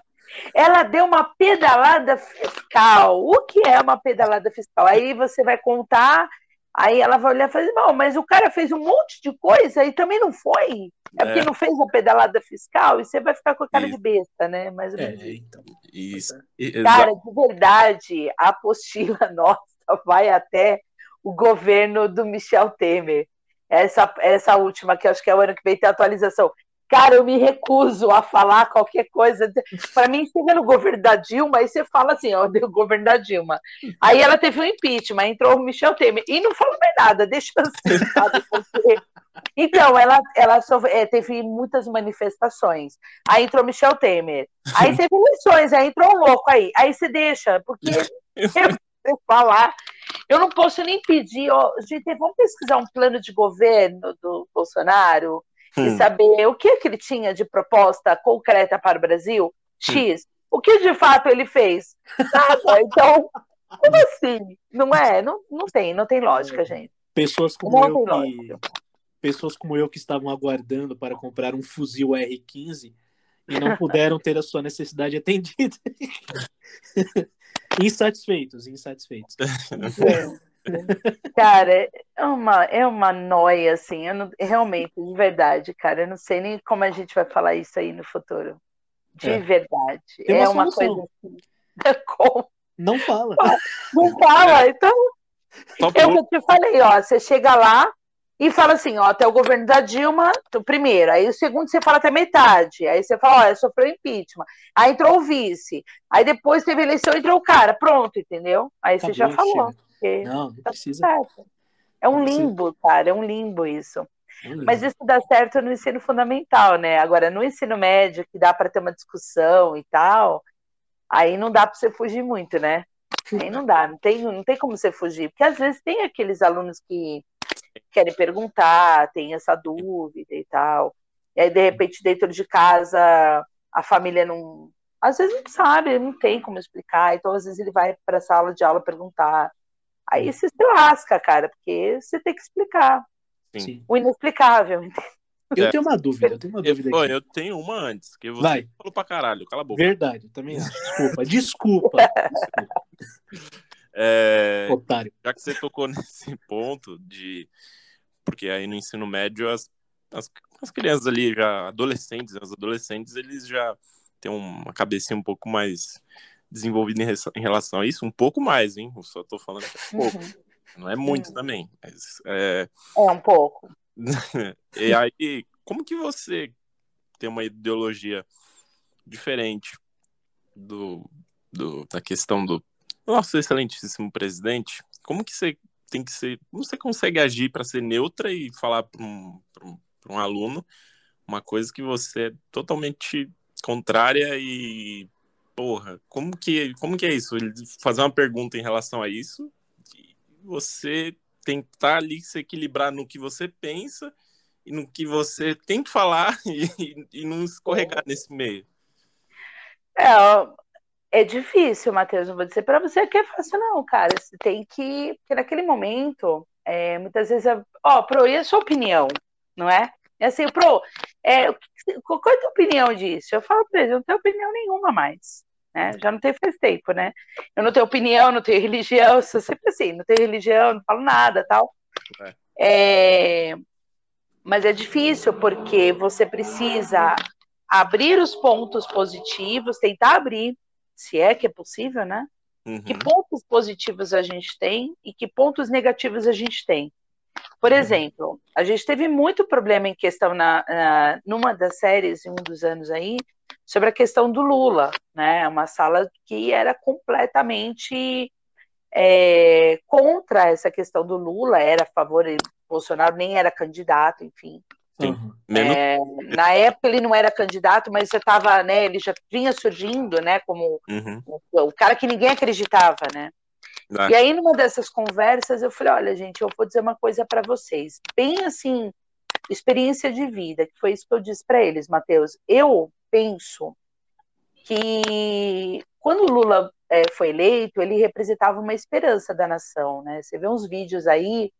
Ela deu uma pedalada fiscal. O que é uma pedalada fiscal? Aí você vai contar, aí ela vai olhar e falar, não, mas o cara fez um monte de coisa e também não foi. É porque É. não fez a pedalada fiscal e você vai ficar com a cara Isso. de besta, né? Mais ou É, menos. então. Isso. Cara, de verdade, a apostila *laughs* nossa vai até o governo do Michel Temer. Essa, essa última, que acho que é o ano que vem, tem atualização. Cara, eu me recuso a falar qualquer coisa. Para mim, chega no governo da Dilma, aí você fala assim, ó, *laughs* o governo da Dilma. Aí ela teve um impeachment, entrou o Michel Temer. E não falou mais nada, *laughs* deixa assim, sabe? Porque Então, ela, ela sofre, é, teve muitas manifestações. Aí entrou Michel Temer. Aí teve eleições, aí entrou um louco aí. Aí você deixa, porque *laughs* eu, eu falar, eu não posso nem pedir, ó, gente, vamos pesquisar um plano de governo do Bolsonaro hum. e saber o que, é que ele tinha de proposta concreta para o Brasil? X. Hum. O que de fato ele fez? Nada. *laughs* Então, como assim? Não é? Não, não tem, não tem lógica, é. gente. Pessoas como não eu que, pessoas como eu que estavam aguardando para comprar um fuzil R15 e não puderam ter a sua necessidade atendida. *laughs* insatisfeitos, insatisfeitos. É. Cara, é uma, é uma noia, assim, eu não, realmente, de verdade, cara, eu não sei nem como a gente vai falar isso aí no futuro. De é. verdade. Tem é uma, coisa assim. *laughs* Como? Não fala. Não fala, então. Eu que te falei, ó, você chega lá e fala assim, ó, até o governo da Dilma, o primeiro, aí o segundo você fala até metade, aí você fala, ó, sofreu impeachment, aí entrou o vice, aí depois teve eleição entrou o cara, pronto, entendeu? Aí você já falou. Não, não tá precisa. Certo. É um limbo, cara, é um limbo isso. Mas isso dá certo no ensino fundamental, né? Agora, no ensino médio, que dá para ter uma discussão e tal, aí não dá para você fugir muito, né? Aí não dá, não tem, não tem como você fugir, porque às vezes tem aqueles alunos que querem perguntar, tem essa dúvida e tal. E aí, de repente, dentro de casa, a família não. Às vezes não sabe, não tem como explicar, então às vezes ele vai para a sala de aula perguntar. Aí você se lasca, cara, porque você tem que explicar. Sim. O inexplicável. Eu é. tenho uma dúvida, eu tenho uma dúvida eu, eu tenho uma antes, que você Vai. falou pra caralho, cala a boca. Verdade, também acho. Desculpa, desculpa. desculpa. *laughs* É, Otário. Já que você tocou *laughs* nesse ponto de. Porque aí no ensino médio as, as, as crianças ali, já adolescentes, os adolescentes, eles já têm uma cabecinha um pouco mais desenvolvida em, em relação a isso, um pouco mais, hein? Eu só tô falando que é pouco. Uhum. Não é muito também, mas é... é um pouco. *laughs* e aí, como que você tem uma ideologia diferente do, do da questão do nosso excelentíssimo presidente? Como que você tem que ser, como você consegue agir para ser neutra e falar para um, um, um aluno uma coisa que você é totalmente contrária e porra, como que como que é isso? Ele fazer uma pergunta em relação a isso você tentar ali se equilibrar no que você pensa e no que você tem que falar *laughs* e, e não escorregar nesse meio. É, é difícil, Matheus. Não vou dizer para você que é fácil, não, cara. Você tem que. Porque naquele momento, é, muitas vezes, é, ó, Pro, e a sua opinião? Não é? É assim, Pro, é, qual é a tua opinião disso? Eu falo para ele, eu não tenho opinião nenhuma mais né? Já não tem faz tempo, né? Eu não tenho opinião, não tenho *laughs* religião, sou sempre assim, não tenho religião, não falo nada, tal. É. É... Mas é difícil porque você precisa abrir os pontos positivos, tentar abrir, se é que é possível, né? Uhum. Que pontos positivos a gente tem e que pontos negativos a gente tem. Por uhum. exemplo, a gente teve muito problema em questão na, na, numa das séries, em um dos anos aí, sobre a questão do Lula, né? Uma sala que era completamente é, contra essa questão do Lula, era a favor, Bolsonaro nem era candidato, enfim. Uhum. É, na época ele não era candidato, mas você estava, né? Ele já vinha surgindo, né? Como uhum. o, o, cara que ninguém acreditava, né? Ah. E aí numa dessas conversas eu falei, olha gente, eu vou dizer uma coisa para vocês, bem assim, experiência de vida, que foi isso que eu disse para eles, Matheus. Eu penso que quando o Lula é, foi eleito, ele representava uma esperança da nação, né? Você vê uns vídeos aí,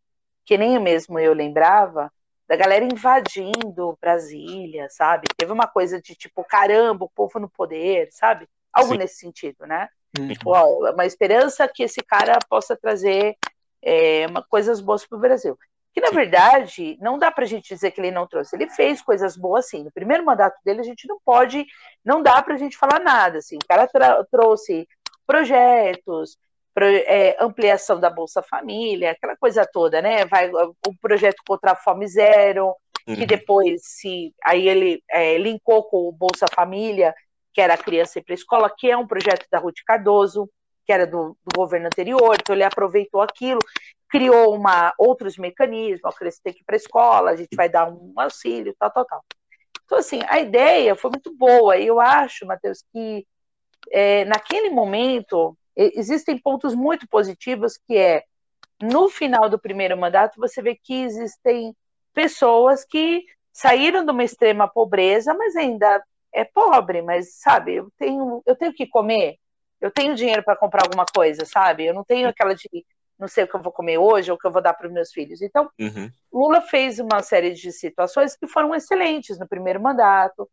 que nem mesmo eu lembrava, da galera invadindo Brasília, sabe? Teve uma coisa de tipo, caramba, o povo no poder, sabe? Algo Sim. nesse sentido, né? Uhum. Tipo, uma esperança que esse cara possa trazer é, uma, coisas boas para o Brasil que na verdade não dá para a gente dizer que ele não trouxe. Ele fez coisas boas, sim. No primeiro mandato dele a gente não pode, não dá para a gente falar nada. Assim. O cara trouxe projetos, pro, é, ampliação da Bolsa Família, aquela coisa toda, né? Vai o projeto contra a fome zero, uhum. que depois se aí ele é, linkou com o Bolsa Família, que era a criança ir para a escola, que é um projeto da Ruth Cardoso, que era do, do governo anterior, então ele aproveitou aquilo criou uma, outros mecanismos, você tem que ir para a escola, a gente vai dar um auxílio, tal, tal, tal. Então, assim, a ideia foi muito boa. Eu acho, Matheus, que é, naquele momento existem pontos muito positivos, que é, no final do primeiro mandato, você vê que existem pessoas que saíram de uma extrema pobreza, mas ainda é pobre, mas, sabe, eu tenho, eu tenho que comer, eu tenho dinheiro para comprar alguma coisa, sabe? Eu não tenho aquela de não sei o que eu vou comer hoje ou o que eu vou dar para os meus filhos. Então, uhum. Lula fez uma série de situações que foram excelentes no primeiro mandato.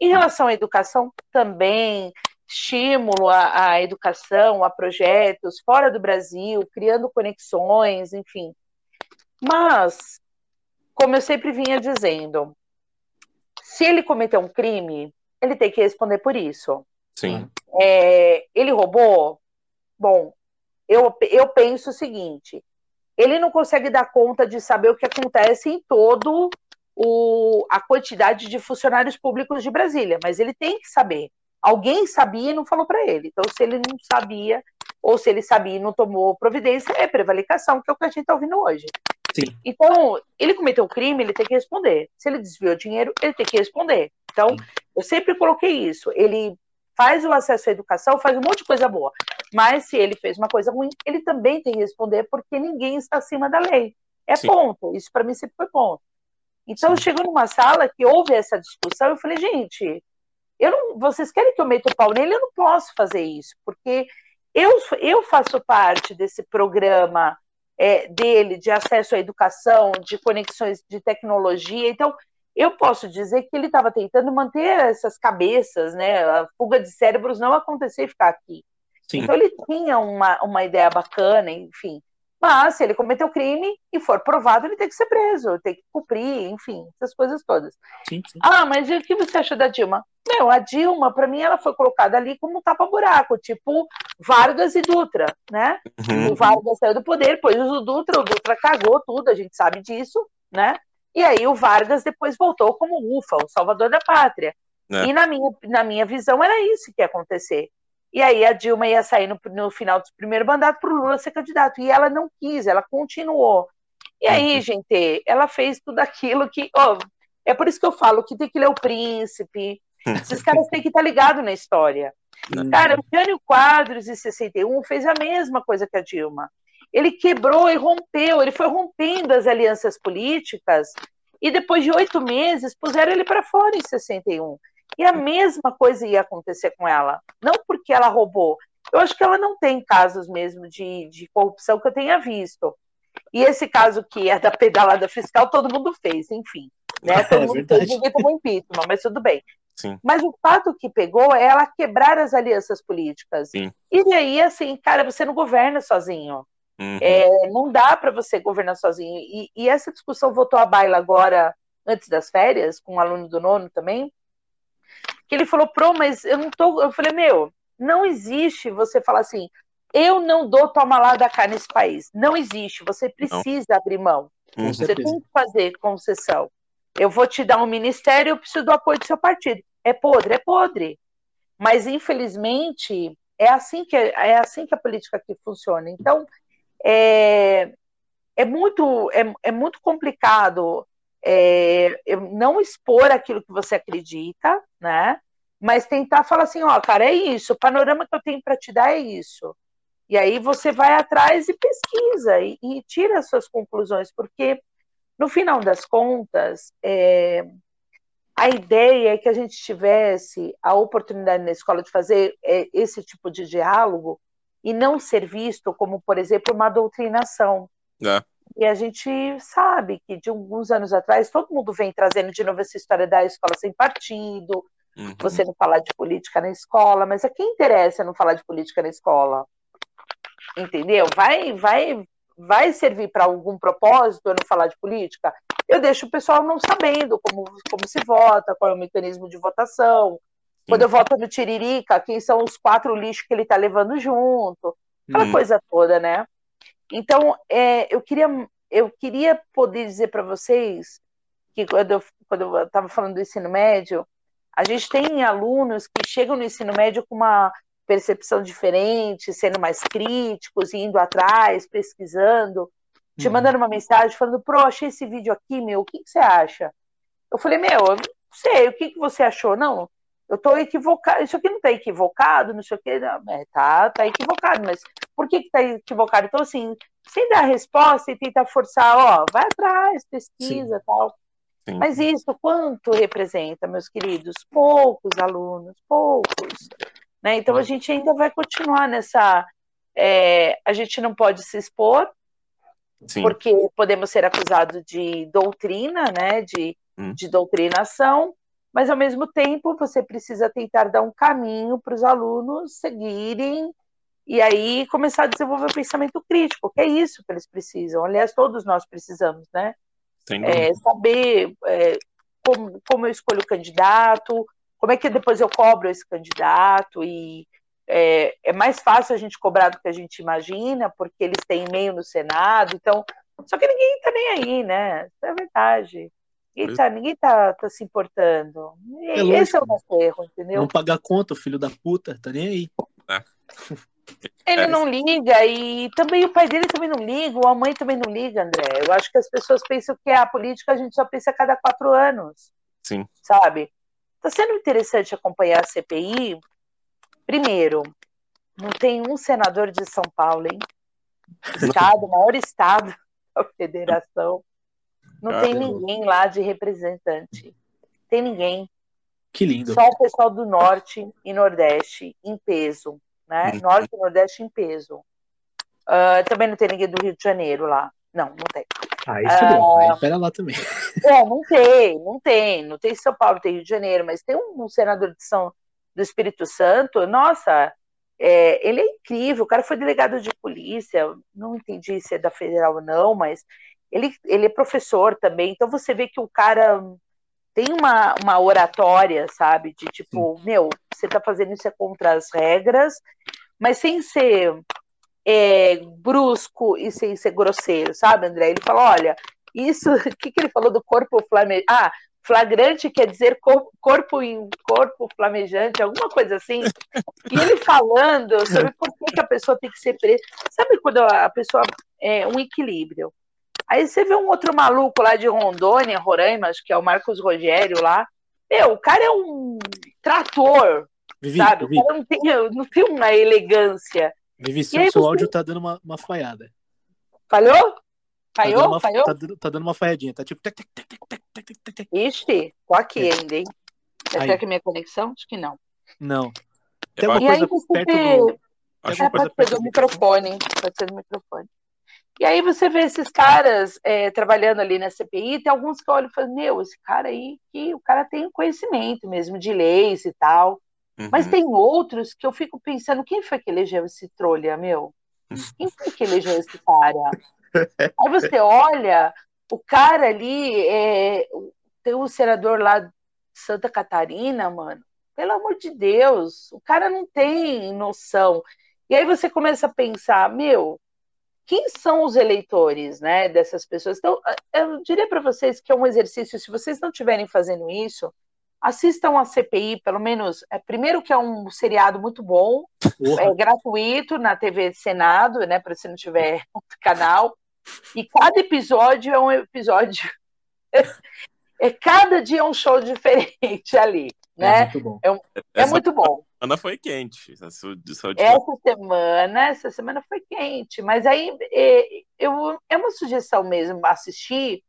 Em relação à educação, também estímulo à, à educação, a projetos fora do Brasil, criando conexões, enfim. Mas, como eu sempre vinha dizendo, se ele cometeu um crime, ele tem que responder por isso. Sim. É, ele roubou? Bom, eu, eu penso o seguinte: ele não consegue dar conta de saber o que acontece em todo o, a quantidade de funcionários públicos de Brasília, mas ele tem que saber. Alguém sabia e não falou para ele. Então, se ele não sabia, ou se ele sabia e não tomou providência, é prevaricação, que é o que a gente está ouvindo hoje. Sim. Então, ele cometeu um crime, ele tem que responder. Se ele desviou dinheiro, ele tem que responder. Então, eu sempre coloquei isso. Ele faz o acesso à educação, faz um monte de coisa boa. Mas se ele fez uma coisa ruim, ele também tem que responder, porque ninguém está acima da lei. É Sim. ponto. Isso para mim sempre foi ponto. Então, Sim. chegou numa sala que houve essa discussão, eu falei, gente, eu não, vocês querem que eu meta o pau nele? Eu não posso fazer isso, porque eu, eu faço parte desse programa é, dele de acesso à educação, de conexões de tecnologia. Então, eu posso dizer que ele estava tentando manter essas cabeças, né? A fuga de cérebros não acontecer e ficar aqui. Sim. Então ele tinha uma, uma ideia bacana, enfim. Mas se ele cometeu crime e for provado, ele tem que ser preso, tem que cumprir, enfim, essas coisas todas. Sim, sim. Ah, mas o que você acha da Dilma? Meu, a Dilma, para mim, ela foi colocada ali como um tapa-buraco, tipo Vargas e Dutra, né? Uhum. O Vargas saiu do poder, depois o Dutra, o Dutra cagou tudo, a gente sabe disso, né? E aí o Vargas depois voltou como UFA, o salvador da pátria. É. E na minha, na minha visão era isso que ia acontecer. E aí a Dilma ia sair no, no final do primeiro mandato para o Lula ser candidato. E ela não quis, ela continuou. E aí, uhum. gente, ela fez tudo aquilo que. Oh, é por isso que eu falo que tem que ler o príncipe. *laughs* Esses caras têm que estar ligados na história. Uhum. Cara, o Jânio Quadros, em 61, fez a mesma coisa que a Dilma ele quebrou e rompeu, ele foi rompendo as alianças políticas e depois de oito meses puseram ele para fora em 61. E a mesma coisa ia acontecer com ela. Não porque ela roubou. Eu acho que ela não tem casos mesmo de, de corrupção que eu tenha visto. E esse caso que é da pedalada fiscal, todo mundo fez, enfim. Né? *laughs* Todo é mundo fez, ninguém tomou impeachment, mas tudo bem. Sim. Mas o fato que pegou é ela quebrar as alianças políticas. Sim. E aí, assim, cara, você não governa sozinho. Uhum. É, não dá para você governar sozinho. E, e, essa discussão voltou à baila agora, antes das férias, com um aluno do nono também, que ele falou, Pro, mas eu não tô. Eu falei, meu, não existe você falar assim, eu não dou toma lá da cá nesse país. Não existe. Você precisa não. abrir mão. Uhum. Você tem que fazer concessão. Eu vou te dar um ministério, eu preciso do apoio do seu partido. É podre, é podre. Mas, infelizmente, é assim que, é assim que a política aqui funciona. Então, é, é, muito, é, é muito complicado é, não expor aquilo que você acredita, né? Mas tentar falar assim, ó, cara, é isso, o panorama que eu tenho para te dar é isso. E aí você vai atrás e pesquisa e, e tira as suas conclusões, porque no final das contas, é, a ideia é que a gente tivesse a oportunidade na escola de fazer é, esse tipo de diálogo e não ser visto como, por exemplo, uma doutrinação. É. E a gente sabe que de alguns anos atrás todo mundo vem trazendo de novo essa história da escola sem partido, uhum. você não falar de política na escola, mas a quem interessa não falar de política na escola? Entendeu? Vai, vai, vai servir para algum propósito eu não falar de política? Eu deixo o pessoal não sabendo como, como se vota, qual é o mecanismo de votação, quando eu volto no Tiririca, quem são os quatro lixos que ele está levando junto, aquela hum. coisa toda, né? Então, é, eu, queria, eu queria poder dizer para vocês que quando eu estava falando do ensino médio, a gente tem alunos que chegam no ensino médio com uma percepção diferente, sendo mais críticos, indo atrás, pesquisando. te Uhum. mandando uma mensagem falando, pro, achei esse vídeo aqui, meu, o que, que você acha? Eu falei, meu, eu não sei, o que, que você achou? Não, eu tô equivocado, isso aqui não tá equivocado, não sei o que, não, é, tá, tá equivocado, mas por que que tá equivocado? Então, assim, sem dar a resposta e tentar forçar, ó, vai atrás, pesquisa tal. Sim. Mas isso, quanto representa, meus queridos? Poucos alunos, poucos. Né? Então, a gente ainda vai continuar nessa. é, a gente não pode se expor, Sim. porque podemos ser acusados de doutrina, né? de, Hum. de doutrinação, mas, ao mesmo tempo, você precisa tentar dar um caminho para os alunos seguirem e aí começar a desenvolver o pensamento crítico, que é isso que eles precisam. Aliás, todos nós precisamos, né? É, saber é, como, como eu escolho o candidato, como é que depois eu cobro esse candidato, e é, é mais fácil a gente cobrar do que a gente imagina, porque eles têm e-mail no Senado, então. Só que ninguém tá nem aí, né? Isso é verdade. Ninguém tá, ninguém tá, tá se importando. E É Esse é o lógico. nosso erro, entendeu? Não pagar conta, filho da puta, tá nem aí. *laughs* Ele É. não liga e também o pai dele também não liga, ou a mãe também não liga, André. Eu acho que as pessoas pensam que a política a gente só pensa a cada quatro anos, Sim. sabe? Está sendo interessante acompanhar a CPI. Primeiro, não tem um senador de São Paulo, hein? *laughs* Estado, maior estado *laughs* da federação. Não tem Caramba. ninguém lá de representante. Tem ninguém. Que lindo. Só o pessoal do norte e nordeste em peso, né? Uhum. Norte e nordeste em peso. Ah, também não tem ninguém do Rio de Janeiro lá. Não, não tem. Aí fudeu. Aí pera lá também. *laughs* É, não tem, não tem. Não tem São Paulo, tem Rio de Janeiro, mas tem um, um senador de São do Espírito Santo. Nossa, é, ele é incrível. O cara foi delegado de polícia. Não entendi se é da federal ou não, mas ele, ele é professor também. Então você vê que o cara tem uma, uma oratória, sabe? De tipo, meu, você tá fazendo isso é contra as regras, mas sem ser é, brusco e sem ser grosseiro, sabe, André? Ele fala, olha, isso, *laughs* o que, que ele falou do corpo flamejante? Ah, flagrante quer dizer corpo, corpo em corpo flamejante, alguma coisa assim. E ele falando sobre por que, que a pessoa tem que ser presa. Sabe quando a pessoa é um equilíbrio? Aí você vê um outro maluco lá de Rondônia, Roraima, acho que é o Marcos Rogério lá. Meu, o cara é um trator, Vivi, sabe? Vivi. O cara não tem, não tem uma elegância. Vivi, seu, você... áudio tá dando uma, uma falhada. Falhou? Tá Falhou? Tá Falhou? Tá, tá, dando uma falhadinha, tá tipo... Ixi, tô aqui é. ainda, hein? Será que é minha conexão? Acho que não. Não. É tem alguma coisa aí, perto você... do... Tem é, pode ser do microfone. microfone. Pode ser do microfone. E aí você vê esses caras é, trabalhando ali na CPI, tem alguns que olham e falam, meu, esse cara aí, que o cara tem um conhecimento mesmo de leis e tal. Mas Uhum. tem outros que eu fico pensando, quem foi que elegeu esse trolha, meu? Quem foi que elegeu esse cara? *laughs* Aí você olha, o cara ali, é, tem o senador lá de Santa Catarina, mano, pelo amor de Deus, o cara não tem noção. E aí você começa a pensar, meu, quem são os eleitores, né, dessas pessoas? Então, eu diria para vocês que é um exercício, se vocês não estiverem fazendo isso, assistam a CPI, pelo menos, é, primeiro que é um seriado muito bom, Porra. é gratuito na TV Senado, né, para se não tiver *laughs* outro canal, e cada episódio é um episódio, *laughs* é cada dia é um show diferente ali, É né? muito bom. É Essa muito bom. semana foi quente. Essa, essa Essa semana, essa semana foi quente, mas aí é, eu, é uma sugestão mesmo assistir,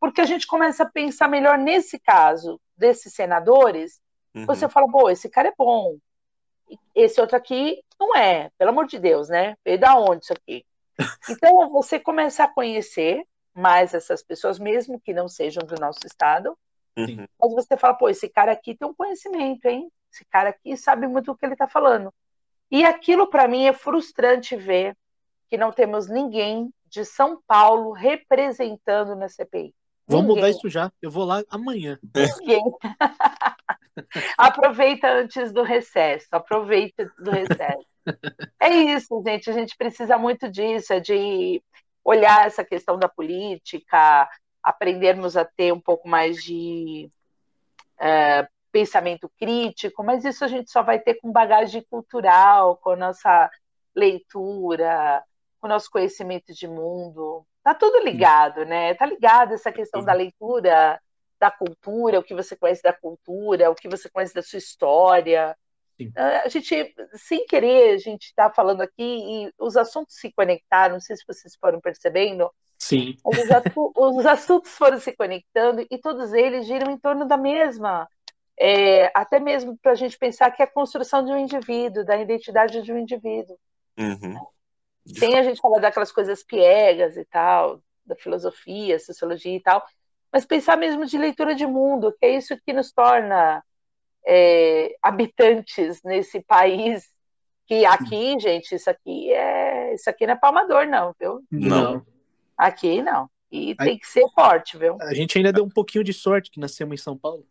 porque a gente começa a pensar melhor nesse caso desses senadores. Uhum. Você fala, pô, esse cara é bom, esse outro aqui não é, pelo amor de Deus, né? Veio da onde isso aqui? *laughs* Então você começa a conhecer mais essas pessoas, mesmo que não sejam do nosso estado, Uhum. mas você fala, pô, esse cara aqui tem um conhecimento, hein? Esse cara aqui sabe muito o que ele está falando. E aquilo para mim é frustrante ver que não temos ninguém de São Paulo representando na CPI. Vamos Ninguém. mudar isso já. Eu vou lá amanhã. *laughs* Ninguém. *laughs* aproveita antes do recesso. Aproveita do recesso. *laughs* É isso, gente. A gente precisa muito disso, é de olhar essa questão da política, aprendermos a ter um pouco mais de é, pensamento crítico, mas isso a gente só vai ter com bagagem cultural, com a nossa leitura, com o nosso conhecimento de mundo. Tá tudo ligado, né? Tá ligado essa questão da leitura, da cultura, o que você conhece da cultura, o que você conhece da sua história. Sim. Ah, a gente, sem querer, a gente está falando aqui e os assuntos se conectaram, não sei se vocês foram percebendo. Sim. Os, os assuntos foram se conectando e todos eles giram em torno da mesma. É, até mesmo para a gente pensar que é a construção de um indivíduo, da identidade de um indivíduo. Uhum. Sem a gente falar daquelas coisas piegas e tal, da filosofia, sociologia e tal, mas pensar mesmo de leitura de mundo, que é isso que nos torna é, habitantes nesse país que aqui, gente, isso aqui é isso aqui não é palmador, não, viu? Não. Aqui não. E tem que ser forte, viu? A gente ainda deu um pouquinho de sorte que nascemos em São Paulo.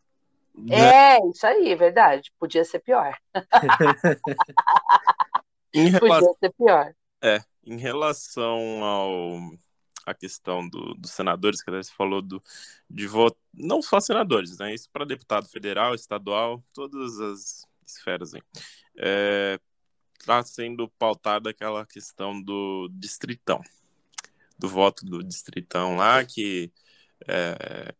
É, isso aí, verdade. Podia ser pior. *laughs* Podia ser pior. É, em relação ao a questão do, dos senadores, que você falou do, de voto, não só senadores, né? Isso para deputado federal, estadual, todas as esferas aí. É, tá sendo pautada aquela questão do distritão, do voto do distritão lá, que é,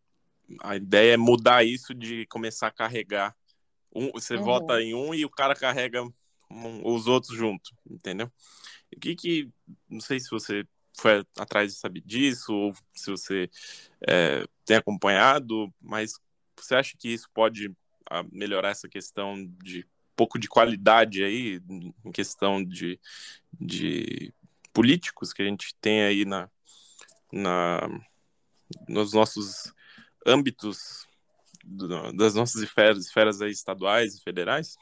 a ideia é mudar isso de começar a carregar. Um, você uhum. vota em um e o cara carrega um, os outros junto, entendeu? O que que. Não sei se você foi atrás de saber disso, ou se você é, tem acompanhado, mas você acha que isso pode ah, melhorar essa questão de pouco de qualidade aí, em questão de, de políticos que a gente tem aí na, na, nos nossos âmbitos do, das nossas esferas, esferas aí estaduais e federais?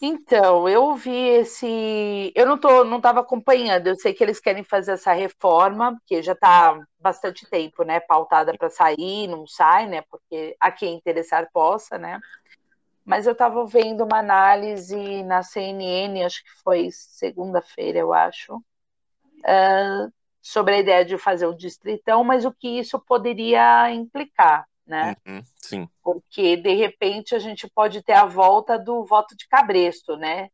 Então, eu vi esse. Eu não tô, não estava acompanhando. Eu sei que eles querem fazer essa reforma, porque já está bastante tempo, né? Pautada para sair, não sai, né? Porque a quem interessar possa, né? Mas eu estava vendo uma análise na CNN, acho que foi segunda-feira, eu acho, uh, sobre a ideia de fazer o distritão, mas o que isso poderia implicar né? Uhum, sim. Porque, de repente, a gente pode ter a volta do voto de cabresto, né?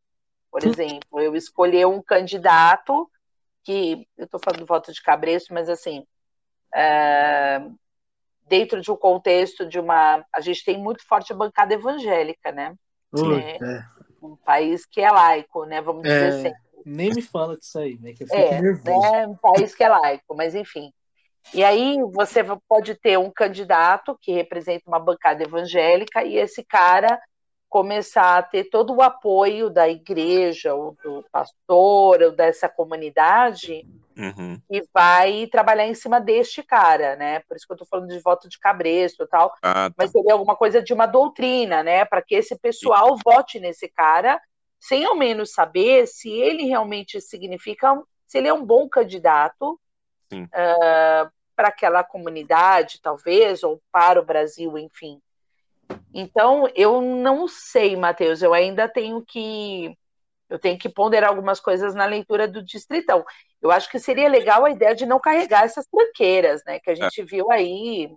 Por exemplo, eu escolher um candidato que, eu estou falando do voto de cabresto, mas assim, é, dentro de um contexto de uma. A gente tem muito forte a bancada evangélica, né? é, é. Um país que é laico, né? Vamos dizer é, assim. Nem me fala disso aí, né? Que eu fico é, nervoso. É um país que é laico, mas enfim. E aí você pode ter um candidato que representa uma bancada evangélica e esse cara começar a ter todo o apoio da igreja ou do pastor ou dessa comunidade uhum. e vai trabalhar em cima deste cara, né? Por isso que eu estou falando de voto de cabresto e tal, ah, tá. mas seria alguma coisa de uma doutrina, né? Para que esse pessoal Sim. vote nesse cara, sem ao menos saber se ele realmente significa, se ele é um bom candidato uh, para aquela comunidade, talvez, ou para o Brasil, enfim. Então, eu não sei, Matheus, eu ainda tenho que eu tenho que ponderar algumas coisas na leitura do Distritão. Eu acho que seria legal a ideia de não carregar essas tranqueiras, né, que a gente é. viu aí.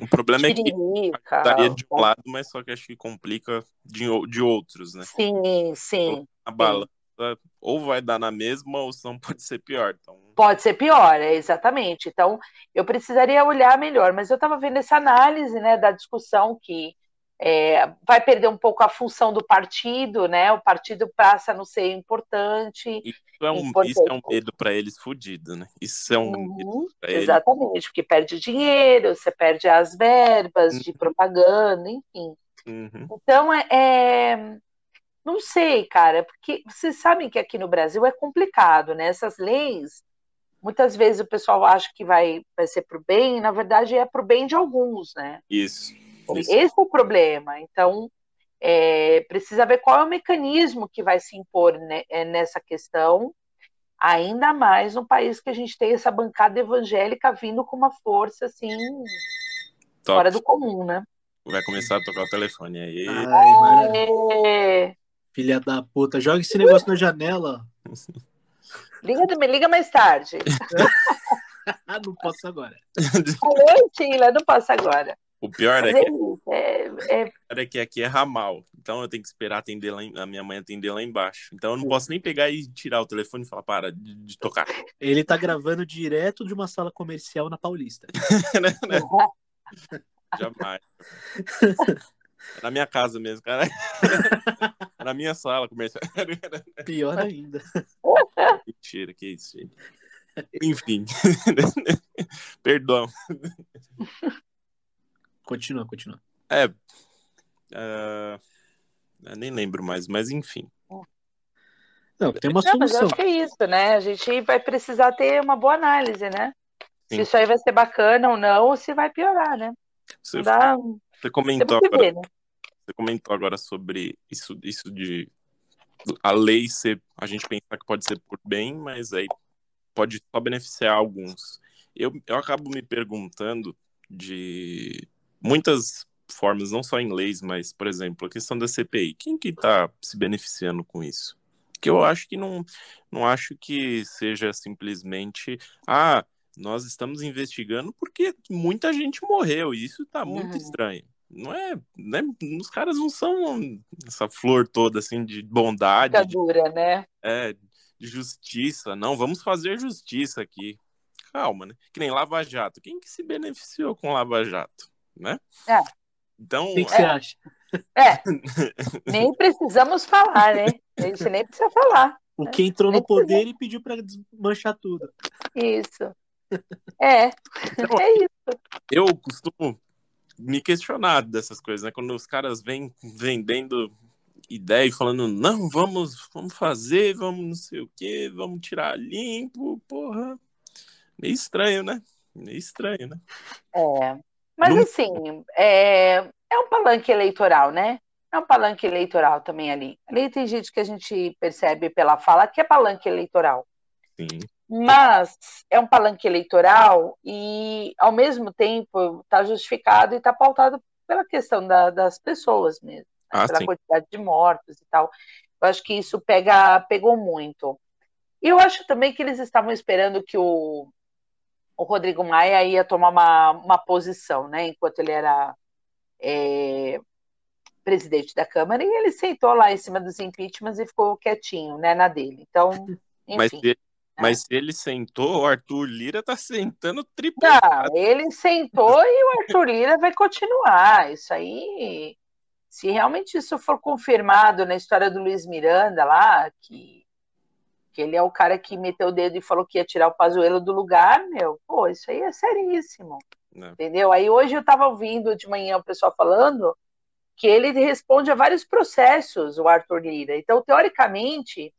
O problema é que estaria de um lado, mas só que acho que complica de, de outros, né? Sim, sim. A bala ou vai dar na mesma ou não *laughs* pode ser pior. Então... Pode ser pior, é exatamente. Então, eu precisaria olhar melhor, mas eu estava vendo essa análise né, da discussão que é, vai perder um pouco a função do partido, né? O partido passa a não ser importante. Isso é um, importante. Isso é um medo para eles fudido, né? Isso é um uhum, Exatamente, eles. porque perde dinheiro, você perde as verbas uhum. de propaganda, enfim. Uhum. Então, é, é não sei, cara, porque vocês sabem que aqui no Brasil é complicado, né? Essas leis, muitas vezes o pessoal acha que vai, vai ser para o bem, e na verdade é para o bem de alguns, né? Isso. isso. Esse é o problema. Então, é, precisa ver qual é o mecanismo que vai se impor né, é, nessa questão, ainda mais num país que a gente tem essa bancada evangélica vindo com uma força assim Top. fora do comum, né? Vai começar a tocar o telefone aí. Ai, Filha da puta, joga esse negócio na janela. *laughs* Liga, me liga mais tarde. *laughs* não posso agora. Oi, Tila, não posso agora. O pior é que, é, é... é que aqui é ramal. então eu tenho que esperar atender lá em, a minha mãe atender lá embaixo. Então eu não posso nem pegar e tirar o telefone e falar, para de, de tocar. Ele tá gravando direto de uma sala comercial na Paulista. *laughs* Né, né? Jamais. É na minha casa mesmo, cara. Na minha sala comercial. *laughs* Pior ainda. Mentira, que isso, gente. Enfim. *laughs* Perdão. Continua, continua. É. Uh, eu nem lembro mais, mas enfim. Não, tem uma Não, mas eu solução. acho que é isso, né? A gente vai precisar ter uma boa análise, né? Se Sim. isso aí vai ser bacana ou não, ou se vai piorar, né? Você, dá. você comentou agora, ver, né? Você comentou agora sobre isso, isso de a lei ser, a gente pensar que pode ser por bem, mas aí pode só beneficiar alguns. Eu, eu acabo me perguntando de muitas formas, não só em leis, mas, por exemplo, a questão da CPI. Quem que está se beneficiando com isso? Que eu acho que não, não acho que seja simplesmente, ah, nós estamos investigando porque muita gente morreu, e isso está muito Uhum. estranho. Não é, né? Os caras não são essa flor toda assim de bondade, Fica de, dura, né? é, de justiça. Não, vamos fazer justiça aqui. Calma, né? Que nem Lava Jato. Quem que se beneficiou com Lava Jato, né? É. Então, O que, que você acha? É. nem precisamos falar, né? A gente nem precisa falar. O que entrou no poder e pediu pra desmanchar tudo. Isso. É. Então, É isso. eu costumo me questionar dessas coisas, né? Quando os caras vêm vendendo ideia e falando, não, vamos, vamos fazer, vamos não sei o quê, vamos tirar limpo, porra. Meio estranho, né? Meio estranho, né? É. Mas Não- assim, é, é um palanque eleitoral, né? É um palanque eleitoral também ali. Ali tem gente que a gente percebe pela fala que é palanque eleitoral. Sim. Mas é um palanque eleitoral e, ao mesmo tempo, está justificado e está pautado pela questão da- das pessoas mesmo, né? Ah, pela sim. quantidade de mortos e tal. Eu acho que isso pega, pegou muito. E eu acho também que eles estavam esperando que o, o Rodrigo Maia ia tomar uma, uma posição, né? Enquanto ele era é, presidente da Câmara, e ele sentou lá em cima dos impeachments e ficou quietinho, né, na dele. Então, Mas, enfim. se, mas se ele sentou, o Arthur Lira tá sentando triplo. Não, ele sentou e o Arthur Lira vai continuar. Isso aí, se realmente isso for confirmado na história do Luiz Miranda lá, que, que ele é o cara que meteu o dedo e falou que ia tirar o Pazuello do lugar, meu, pô, isso aí é seríssimo. Né? Entendeu? Aí hoje eu estava ouvindo de manhã o pessoal falando que ele responde a vários processos, o Arthur Lira. Então, teoricamente,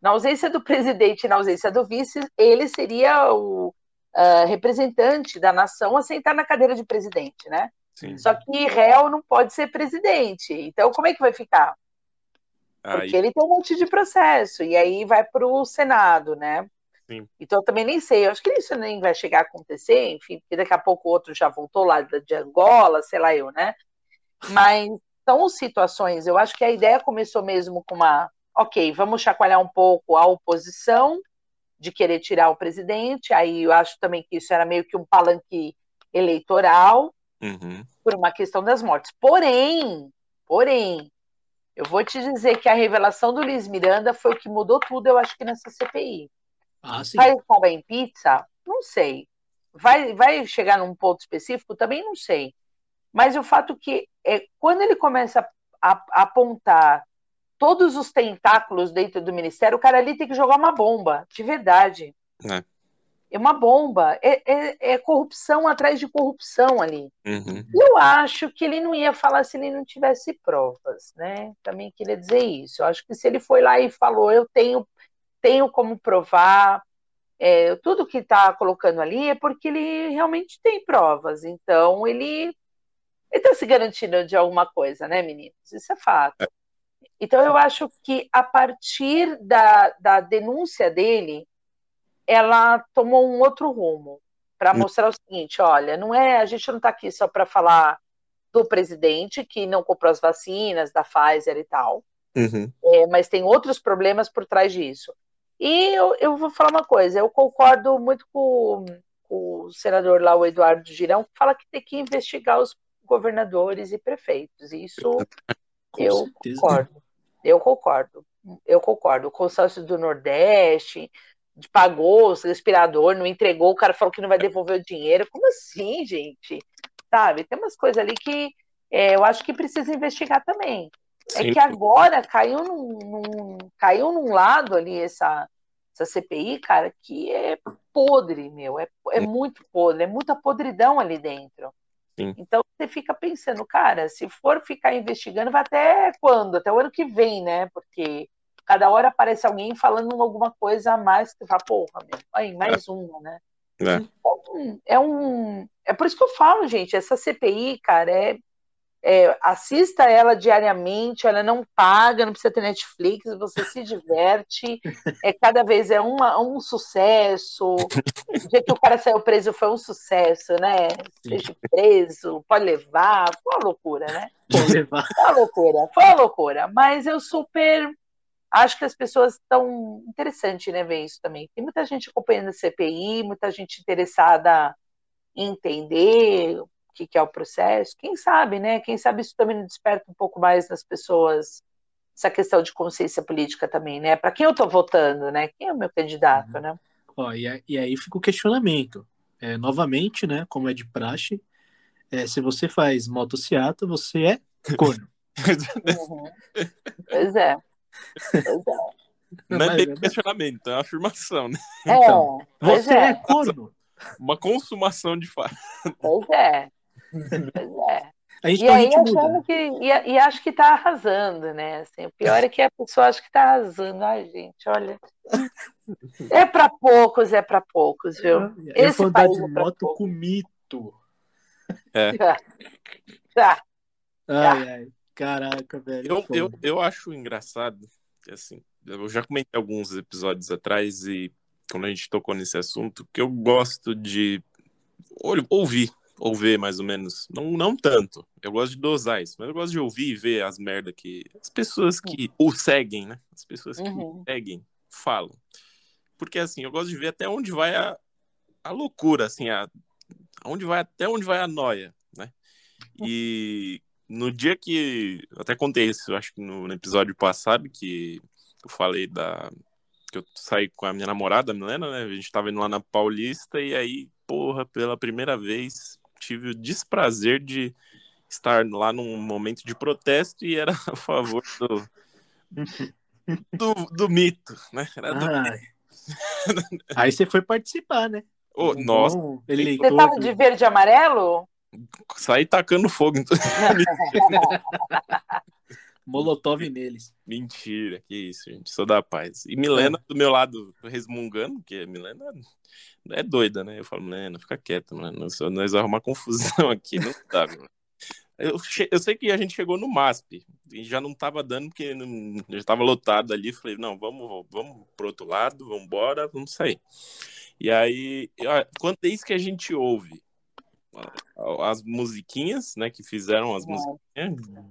na ausência do presidente e na ausência do vice, ele seria o uh, representante da nação a sentar na cadeira de presidente, né? Sim. Só que réu não pode ser presidente. Então, como é que vai ficar? Porque Aí, ele tem um monte de processo, e aí vai para o Senado, né? Sim. Então, eu também nem sei, eu acho que isso nem vai chegar a acontecer, enfim, porque daqui a pouco o outro já voltou lá de Angola, sei lá eu, né? Mas são situações, eu acho que a ideia começou mesmo com uma, ok, vamos chacoalhar um pouco a oposição de querer tirar o presidente, aí eu acho também que isso era meio que um palanque eleitoral, uhum. por uma questão das mortes. Porém, porém, eu vou te dizer que a revelação do Luiz Miranda foi o que mudou tudo, eu acho que nessa CPI. Ah, sim. Vai acabar em pizza? Não sei. Vai, vai chegar num ponto específico? Também não sei. Mas o fato que é, quando ele começa a, a apontar todos os tentáculos dentro do ministério, o cara ali tem que jogar uma bomba, de verdade. É. É uma bomba. É, é, é corrupção atrás de corrupção ali. Uhum. Eu acho que ele não ia falar se ele não tivesse provas, né? Também queria dizer isso. Eu acho que se ele foi lá e falou, eu tenho, tenho como provar, é, tudo que está colocando ali é porque ele realmente tem provas. Então ele está se garantindo de alguma coisa, né, meninos? Isso é fato. Então eu acho que a partir da, da denúncia dele, ela tomou um outro rumo para mostrar o seguinte: olha, não é, a gente não está aqui só para falar do presidente que não comprou as vacinas da Pfizer e tal, Uhum. é, mas tem outros problemas por trás disso. E eu, eu, vou falar uma coisa: eu concordo muito com, com o senador lá, o Eduardo Girão, que fala que tem que investigar os governadores e prefeitos. Isso Com eu certeza. concordo. Eu concordo. Eu concordo. O consórcio do Nordeste pagou o respirador, não entregou, o cara falou que não vai devolver o dinheiro. Como assim, gente? Sabe? Tem umas coisas ali que é, eu acho que precisa investigar também. É que agora caiu num, num- caiu num lado ali essa, essa CPI, cara, que é podre, meu. É, é Sim. muito podre, é muita podridão ali dentro. Sim. Então você fica pensando, cara, se for ficar investigando, vai até quando? Até o ano que vem, né? Porque cada hora aparece alguém falando alguma coisa a mais que fala, porra, meu, aí, mais uma, né? É. Então, é um. É por isso que eu falo, gente, essa CPI, cara, é, é, assista ela diariamente, ela não paga, não precisa ter Netflix, você se diverte, é cada vez é uma, um sucesso. O dia que o cara saiu preso foi um sucesso, né? Seja preso, pode levar, foi uma loucura, né? Pode levar. Foi uma loucura, foi uma loucura. Mas eu super acho que as pessoas estão. Interessante, né, ver isso também. Tem muita gente acompanhando a CPI, muita gente interessada em entender que, que é o processo. Quem sabe, né? Quem sabe isso também desperta um pouco mais nas pessoas essa questão de consciência política também, né? Para quem eu estou votando, né? Quem é o meu candidato, né? Ó, e, a- e aí fica o questionamento. É, novamente, né? Como é de praxe, é, se você faz motociata, você é corno. *laughs* Uhum. Pois é. Pois é. Não é Mas bem é- questionamento, é uma afirmação, né? Então, é, pois Você é é, corno. Uma consumação de fato. pois é. Pois é. A gente, E a aí gente achando que. E, e acho que tá arrasando, né? Assim, o pior é que a pessoa acha que tá arrasando. Ai, gente, olha. *laughs* É para poucos, é para poucos, viu? Eu Esse vou andar de é moto com mito. *laughs* Tá. Ai, ai. Caraca, velho. Eu, eu, eu acho engraçado assim, eu já comentei alguns episódios atrás e quando a gente tocou nesse assunto, que eu gosto de ol- ouvir, ouvir mais ou menos. Não, não tanto. Eu gosto de dosar isso, mas eu gosto de ouvir e ver as merda que as pessoas que o seguem, né? As pessoas que Uhum. seguem falam. Porque assim, eu gosto de ver até onde vai a, a loucura, assim, a, aonde vai, até onde vai a noia, né? E no dia que. Até contei isso, acho que no, no episódio passado, que eu falei da. Que eu saí com a minha namorada, a Milena, né? A gente tava indo lá na Paulista e aí, porra, pela primeira vez tive o desprazer de estar lá num momento de protesto e era a favor do. Do, do mito, né? Era do... Ai. *laughs* Aí você foi participar, né? Ô, Um nossa, bom Você eleitor. tava de verde e amarelo? saí tacando fogo em tudo. *laughs* *laughs* Molotov neles. Mentira, que isso, gente. Sou da paz. E Milena do meu lado resmungando, porque Milena é doida, né? Eu falo, Milena, fica quieta, Milena. Nós vamos arrumar confusão *laughs* aqui, não dá, Milena. Eu, eu sei que a gente chegou no MASP e já não tava dando, porque não- já tava lotado ali. Falei, não, vamos, vamos pro outro lado, vamos embora, vamos sair. E aí, quando é isso que a gente ouve as musiquinhas, né, que fizeram as musiquinhas,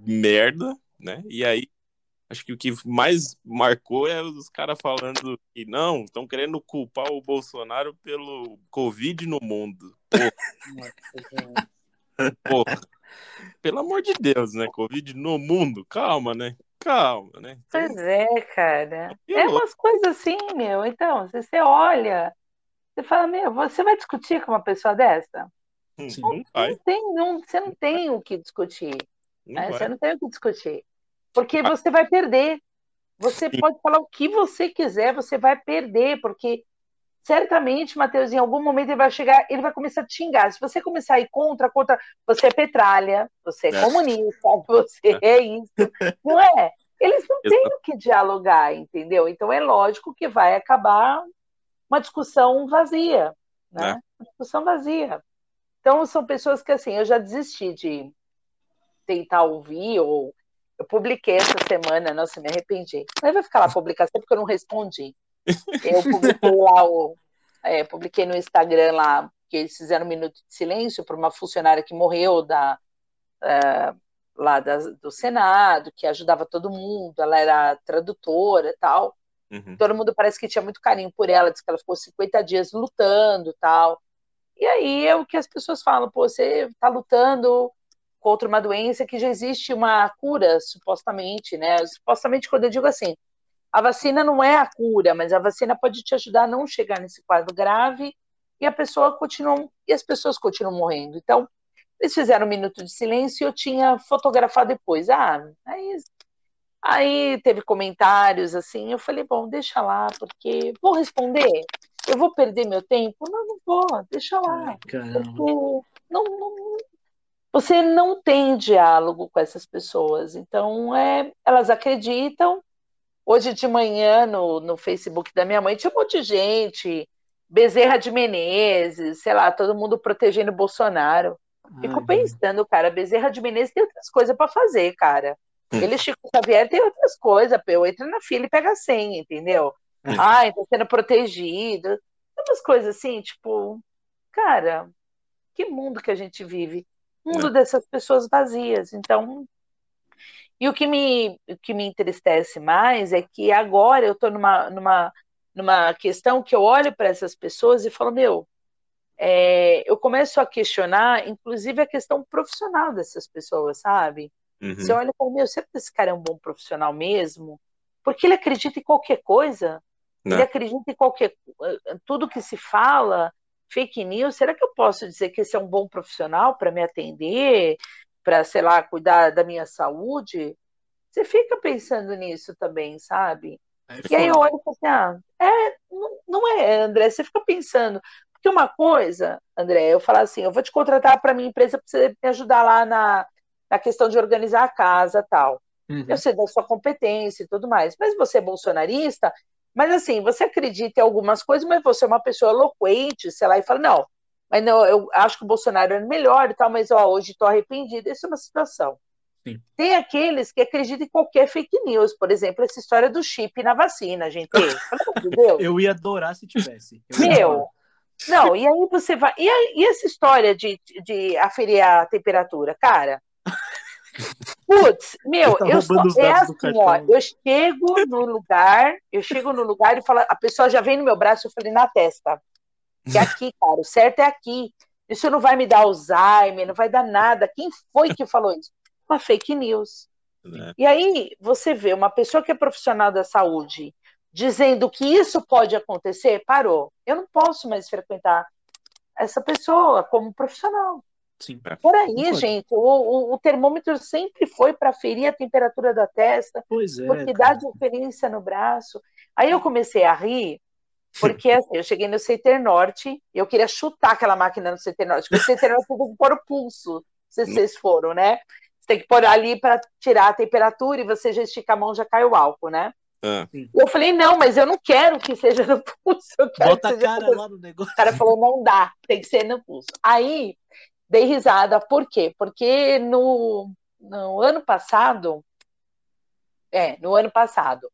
merda, né? E aí, acho que o que mais marcou é os caras falando que não, estão querendo culpar o Bolsonaro pelo Covid no mundo. Pô, *laughs* porra. Pelo amor de Deus, né? Covid no mundo. Calma, né? Calma, né? Então, Pois é, cara. É umas coisas assim, meu. Então, você olha, você fala, meu, você vai discutir com uma pessoa dessa? Sim. não Não tem, não, você não tem o que discutir. não né? Você não tem o que discutir. Porque você vai perder. Você Sim. pode falar o que você quiser, você vai perder, porque certamente, Matheus, em algum momento ele vai chegar, ele vai começar a te xingar. Se você começar a ir contra, contra, você é petralha, você é É. comunista, *laughs* você é isso. Não é? Eles não têm o que dialogar, entendeu? Então é lógico que vai acabar uma discussão vazia, né? É. Uma discussão vazia. Então são pessoas que assim, eu já desisti de tentar ouvir ou eu publiquei essa semana, nossa, me arrependi. Mas vai ficar lá a publicação porque eu não respondi. Eu *laughs* publiquei lá o é, publiquei no Instagram lá que eles fizeram um minuto de silêncio para uma funcionária que morreu da é, lá da, do Senado, que ajudava todo mundo, ela era tradutora e tal. Uhum. Todo mundo parece que tinha muito carinho por ela, disse que ela ficou 50 dias lutando tal. E aí é o que as pessoas falam, pô, você tá lutando contra uma doença que já existe uma cura, supostamente, né? Supostamente, quando eu digo assim, a vacina não é a cura, mas a vacina pode te ajudar a não chegar nesse quadro grave e a pessoa continua e as pessoas continuam morrendo. Então, eles fizeram um minuto de silêncio e eu tinha fotografado depois. Ah, aí, aí teve comentários assim, eu falei, bom, deixa lá, porque vou responder. Eu vou perder meu tempo? Não, não vou, deixa lá. Não, não, você não tem diálogo com essas pessoas. Então, é, elas acreditam. Hoje de manhã, no, no Facebook da minha mãe, tinha um monte de gente. Bezerra de Menezes, sei lá, todo mundo protegendo o Bolsonaro. Fico pensando, cara, Bezerra de Menezes tem outras coisas para fazer, cara. Hum. Ele, Chico Xavier, tem outras coisas. Eu entro na fila e pega a senha, entendeu? Ai, tá sendo protegido. Umas coisas assim, tipo, cara, que mundo que a gente vive? Mundo é. dessas pessoas vazias. Então, e o que me, o que me entristece mais é que agora eu estou numa, numa, numa questão que eu olho para essas pessoas e falo, meu, é, eu começo a questionar, inclusive, a questão profissional dessas pessoas, sabe? Uhum. Você olha e fala, meu, será que esse cara é um bom profissional mesmo? Porque ele acredita em qualquer coisa, Não. ele acredita em qualquer tudo que se fala, fake news. Será que eu posso dizer que esse é um bom profissional para me atender, para, sei lá, cuidar da minha saúde? Você fica pensando nisso também, sabe? É e aí eu olho e falo assim, ah, é, não, é, André, você fica pensando, porque uma coisa, André, eu falar assim, eu vou te contratar para minha empresa para você me ajudar lá na, na questão de organizar a casa tal. Uhum. Eu sei da sua competência e tudo mais. Mas você é bolsonarista, mas assim, você acredita em algumas coisas, mas você é uma pessoa eloquente, sei lá, e fala, não, mas não, eu acho que o Bolsonaro é melhor e tal, mas ó, hoje estou arrependido. Isso é uma situação. Sim. Tem aqueles que acreditam em qualquer fake news, por exemplo, essa história do chip na vacina, gente. *laughs* eu ia adorar se tivesse. Meu, não, e aí você vai. E, aí, e essa história de, de aferir a temperatura? Cara, Putz, meu, tá eu sou, é assim, ó, eu chego no lugar, eu chego no lugar e falo, a pessoa já vem no meu braço, eu falei, na testa. Que é aqui, cara, o certo é aqui. Isso não vai me dar Alzheimer, não vai dar nada. Quem foi que falou isso? Uma fake news. É. E aí você vê uma pessoa que é profissional da saúde dizendo que isso pode acontecer, parou. Eu não posso mais frequentar essa pessoa como profissional. Sim. É. Por aí, gente, o, o, o, termômetro sempre foi para ferir a temperatura da testa, pois é, porque cara. dá diferença no braço. Aí eu comecei a rir, porque *laughs* assim, eu cheguei no CT Norte e eu queria chutar aquela máquina no CT Norte, porque o CT Norte tem que pôr o pulso, se vocês foram, né? Você tem que pôr ali para tirar a temperatura e você já estica a mão, já cai o álcool, né? Ah. Eu falei, não, mas eu não quero que seja no pulso. Bota a cara no... lá no negócio. O cara falou, não dá, tem que ser no pulso. Aí, dei risada, por quê? Porque no, no ano passado, é, no ano passado,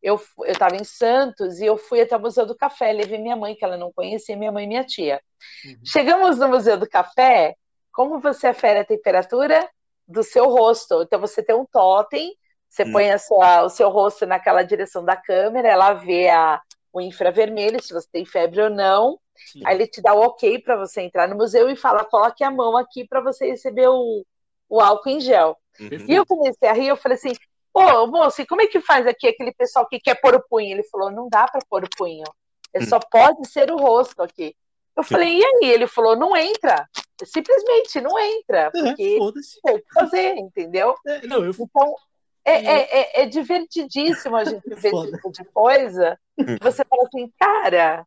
eu estava em Santos e eu fui até o Museu do Café, levei minha mãe, que ela não conhecia, minha mãe e minha tia. Uhum. Chegamos no Museu do Café, como você afere a temperatura do seu rosto? Então você tem um totem você hum. põe sua, o seu rosto naquela direção da câmera, ela vê a, o infravermelho, se você tem febre ou não. Sim. Aí ele te dá o ok para você entrar no museu e fala: coloque a mão aqui para você receber o, o álcool em gel. Uhum. E eu comecei a rir, eu falei assim: Ô, moço, como é que faz aqui aquele pessoal que quer pôr o punho? Ele falou: não dá para pôr o punho, é só hum. pode ser o rosto aqui. Eu falei: e aí? Ele falou: não entra. Simplesmente não entra, é, porque é, tem que fazer, entendeu? É, não, eu... Então, é, é, é, é, divertidíssimo a gente *laughs* ver esse tipo de coisa. Você fala assim, cara,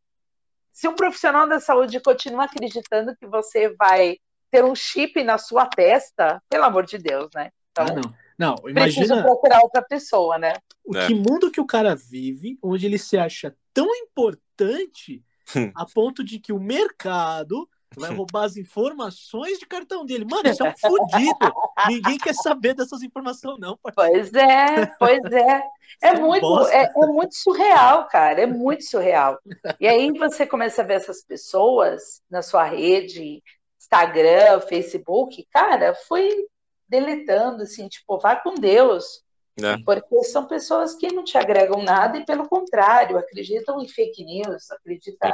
se um profissional da saúde continua acreditando que você vai ter um chip na sua testa, pelo amor de Deus, né? Então, ah, não. Não, imagina. procurar outra pessoa, né? O é. que mundo que o cara vive, onde ele se acha tão importante *laughs* a ponto de que o mercado vai roubar as informações de cartão dele. Mano, isso é um fodido. Ninguém quer saber dessas informações, não. Parceiro. Pois é, pois é. *laughs* É, é muito, é, é, muito surreal, cara. É muito surreal. E aí você começa a ver essas pessoas na sua rede, Instagram, Facebook, cara, foi deletando, assim, tipo, vá com Deus. É. Porque são pessoas que não te agregam nada e, pelo contrário, acreditam em fake news, acreditam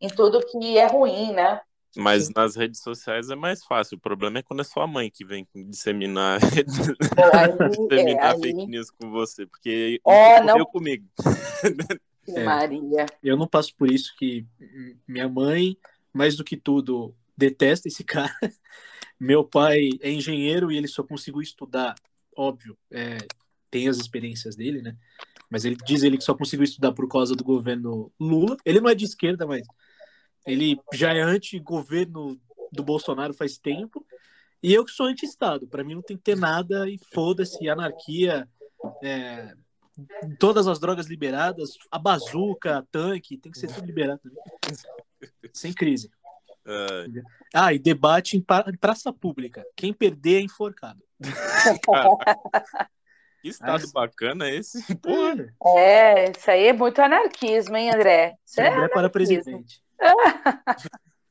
em tudo que é ruim, né? Mas nas redes sociais é mais fácil. O problema é quando é sua mãe que vem disseminar, *laughs* Aí, disseminar é, aí- fake news com você, porque isso não- comigo. *laughs* É. Maria. Eu não passo por isso que minha mãe, mais do que tudo, detesta esse cara. *laughs* Meu pai é engenheiro e ele só conseguiu estudar, óbvio, é, tem as experiências dele, né? Mas ele diz ele que só conseguiu estudar por causa do governo Lula. Ele não é de esquerda, mas ele já é anti-governo do Bolsonaro faz tempo. E eu que sou anti-Estado. Para mim não tem que ter nada e foda-se, anarquia, é, todas as drogas liberadas, a bazuca, tanque, tem que ser tudo liberado também. Sem crise. Ah, Ah, e debate em pra- em praça pública. Quem perder é enforcado. *laughs* que estado bacana esse. Porra. É, isso aí é muito anarquismo, hein, André? Isso é André para presidente. O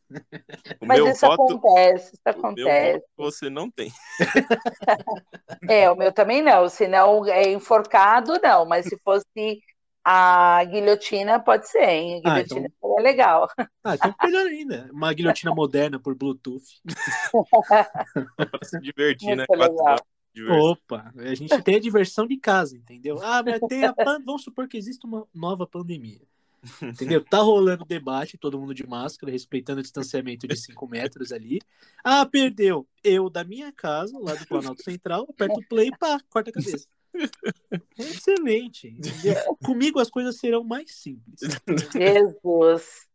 *laughs* Mas meu isso voto, acontece, isso acontece. você não tem. *laughs* É, o meu também não. Se não é enforcado, não. Mas se fosse a guilhotina, pode ser, hein? A Ah, guilhotina seria legal. Ah, então melhor ainda. Uma guilhotina moderna por Bluetooth. Pra se divertir, né? Muito Quatro legal. diversão. Opa, a gente tem a diversão de casa, entendeu? Ah, mas tem a pan... Vamos supor que existe uma nova pandemia. Entendeu? Tá rolando debate, todo mundo de máscara, respeitando o distanciamento de 5 metros ali. Ah, perdeu. Eu, da minha casa, lá do Planalto Central, aperto o play e pá, corta a cabeça. Excelente. entendeu? Comigo as coisas serão mais simples. Jesus.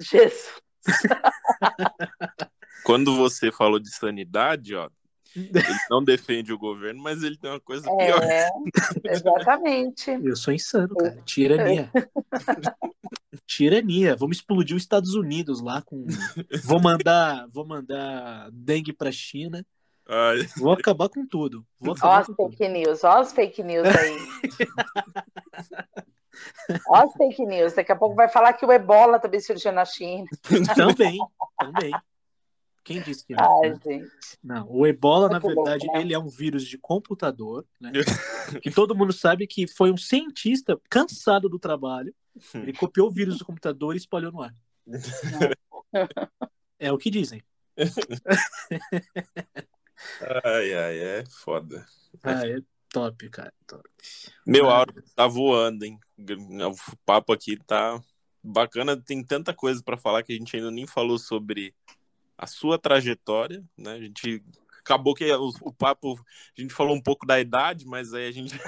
Jesus. Quando você falou de sanidade, ó, ele não defende o governo, mas ele tem uma coisa pior. É, exatamente. Eu sou insano, cara. Tirania. *laughs* Tirania. Vamos explodir os Estados Unidos lá com. Vou mandar, vou mandar dengue pra China. Ai, Vou acabar com tudo. Vou Ó as com tudo. fake news, ó as fake news aí. Ó as fake news. Daqui a pouco vai falar que o ebola também surgiu na China. Também, também. Quem disse que não? Ai, né? gente. Não, o ebola, na Muito louco, verdade, né? ele é um vírus de computador, né? *laughs* que todo mundo sabe que foi um cientista cansado do trabalho. Ele copiou o vírus do computador e espalhou no ar. *laughs* É o que dizem. ai, ai, é foda. Ah, é top, cara. Top. Meu Ah, áudio tá voando, hein? O papo aqui tá bacana. Tem tanta coisa pra falar que a gente ainda nem falou sobre a sua trajetória, né? A gente acabou que o, o papo, a gente falou um pouco da idade, mas aí a gente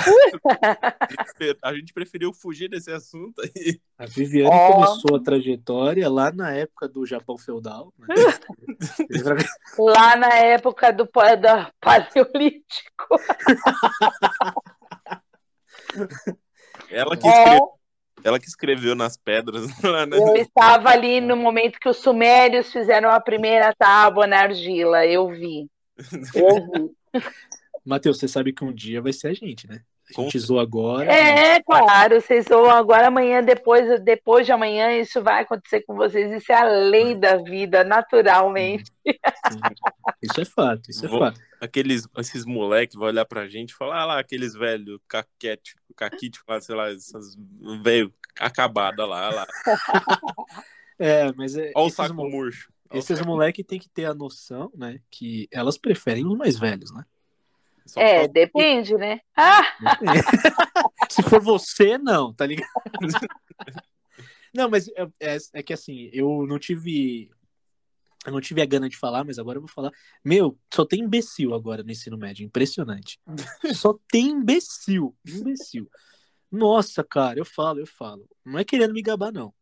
a gente preferiu fugir desse assunto aí. A Viviane Ó. começou a trajetória lá na época do Japão feudal. Né? *laughs* Lá na época do da Paleolítico. Ela que escreveu, ela que escreveu nas pedras *laughs* lá, né? eu estava ali no momento que os sumérios fizeram a primeira tábua na argila. Eu vi. *laughs* Eu vi. Matheus, você sabe que um dia vai ser a gente, né? A gente zoou agora. mas- É, claro, vocês vão agora amanhã, depois, depois de amanhã, isso vai acontecer com vocês. Isso é a lei da vida, naturalmente. Sim. Isso é fato, isso é Vou- fato. Aqueles, esses moleques vão olhar pra gente e falar, ah lá, aqueles velhos caquete, caquite, sei lá, essas velho acabada lá, lá. *laughs* É, mas é, Olha o saco mo- murcho. Ó o esses moleques têm que ter a noção, né? Que elas preferem os mais velhos, né? Só É, depende, né? Ah, *laughs* Se for você, não, tá ligado? Não, mas é, é- é que assim, eu não tive. Eu não tive a gana de falar, mas agora eu vou falar. Meu, só tem imbecil agora no ensino médio. Impressionante. Só tem imbecil. Imbecil. Nossa, cara, eu falo, eu falo. Não é querendo me gabar, não.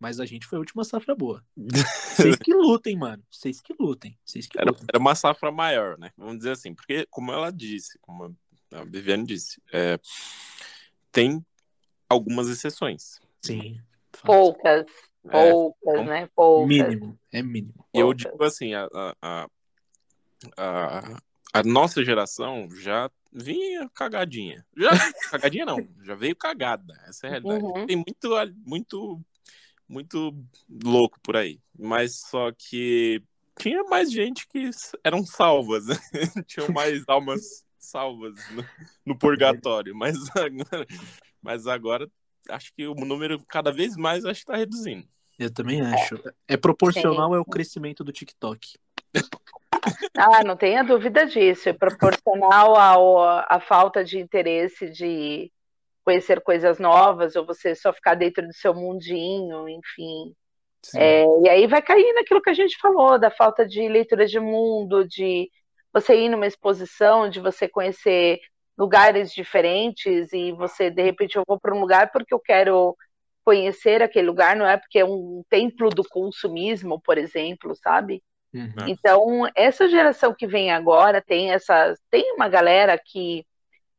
Mas a gente foi a última safra boa. *laughs* Vocês que lutem, mano. Vocês que lutem. Vocês que Era, lutem. era uma safra maior, né? Vamos dizer assim, porque, como ela disse, como a Viviane disse, é, tem algumas exceções. Sim. poucas, É, poucas, então, né? Poucas. Mínimo. É mínimo. E eu poucas. digo assim, a, a, a, a- a nossa geração já vinha cagadinha. Já cagadinha não, já veio cagada. Essa é a realidade. Uhum. Tem muito, muito, muito louco por aí. Mas só que tinha mais gente que eram salvas, né? *laughs* Tinham mais almas salvas no, no purgatório. Mas agora, mas agora acho que o número cada vez mais acho que tá reduzindo. Eu também acho. É, é proporcional ao crescimento do TikTok. Ah, não tenha dúvida disso. É proporcional ao, à falta de interesse de conhecer coisas novas, ou você só ficar dentro do seu mundinho, enfim. É, e aí vai cair naquilo que a gente falou, da falta de leitura de mundo, de você ir numa exposição, de você conhecer lugares diferentes e você, de repente, eu vou para um lugar porque eu quero conhecer aquele lugar, não é porque é um templo do consumismo, por exemplo, sabe? Uhum. Então, essa geração que vem agora tem essa. Tem uma galera que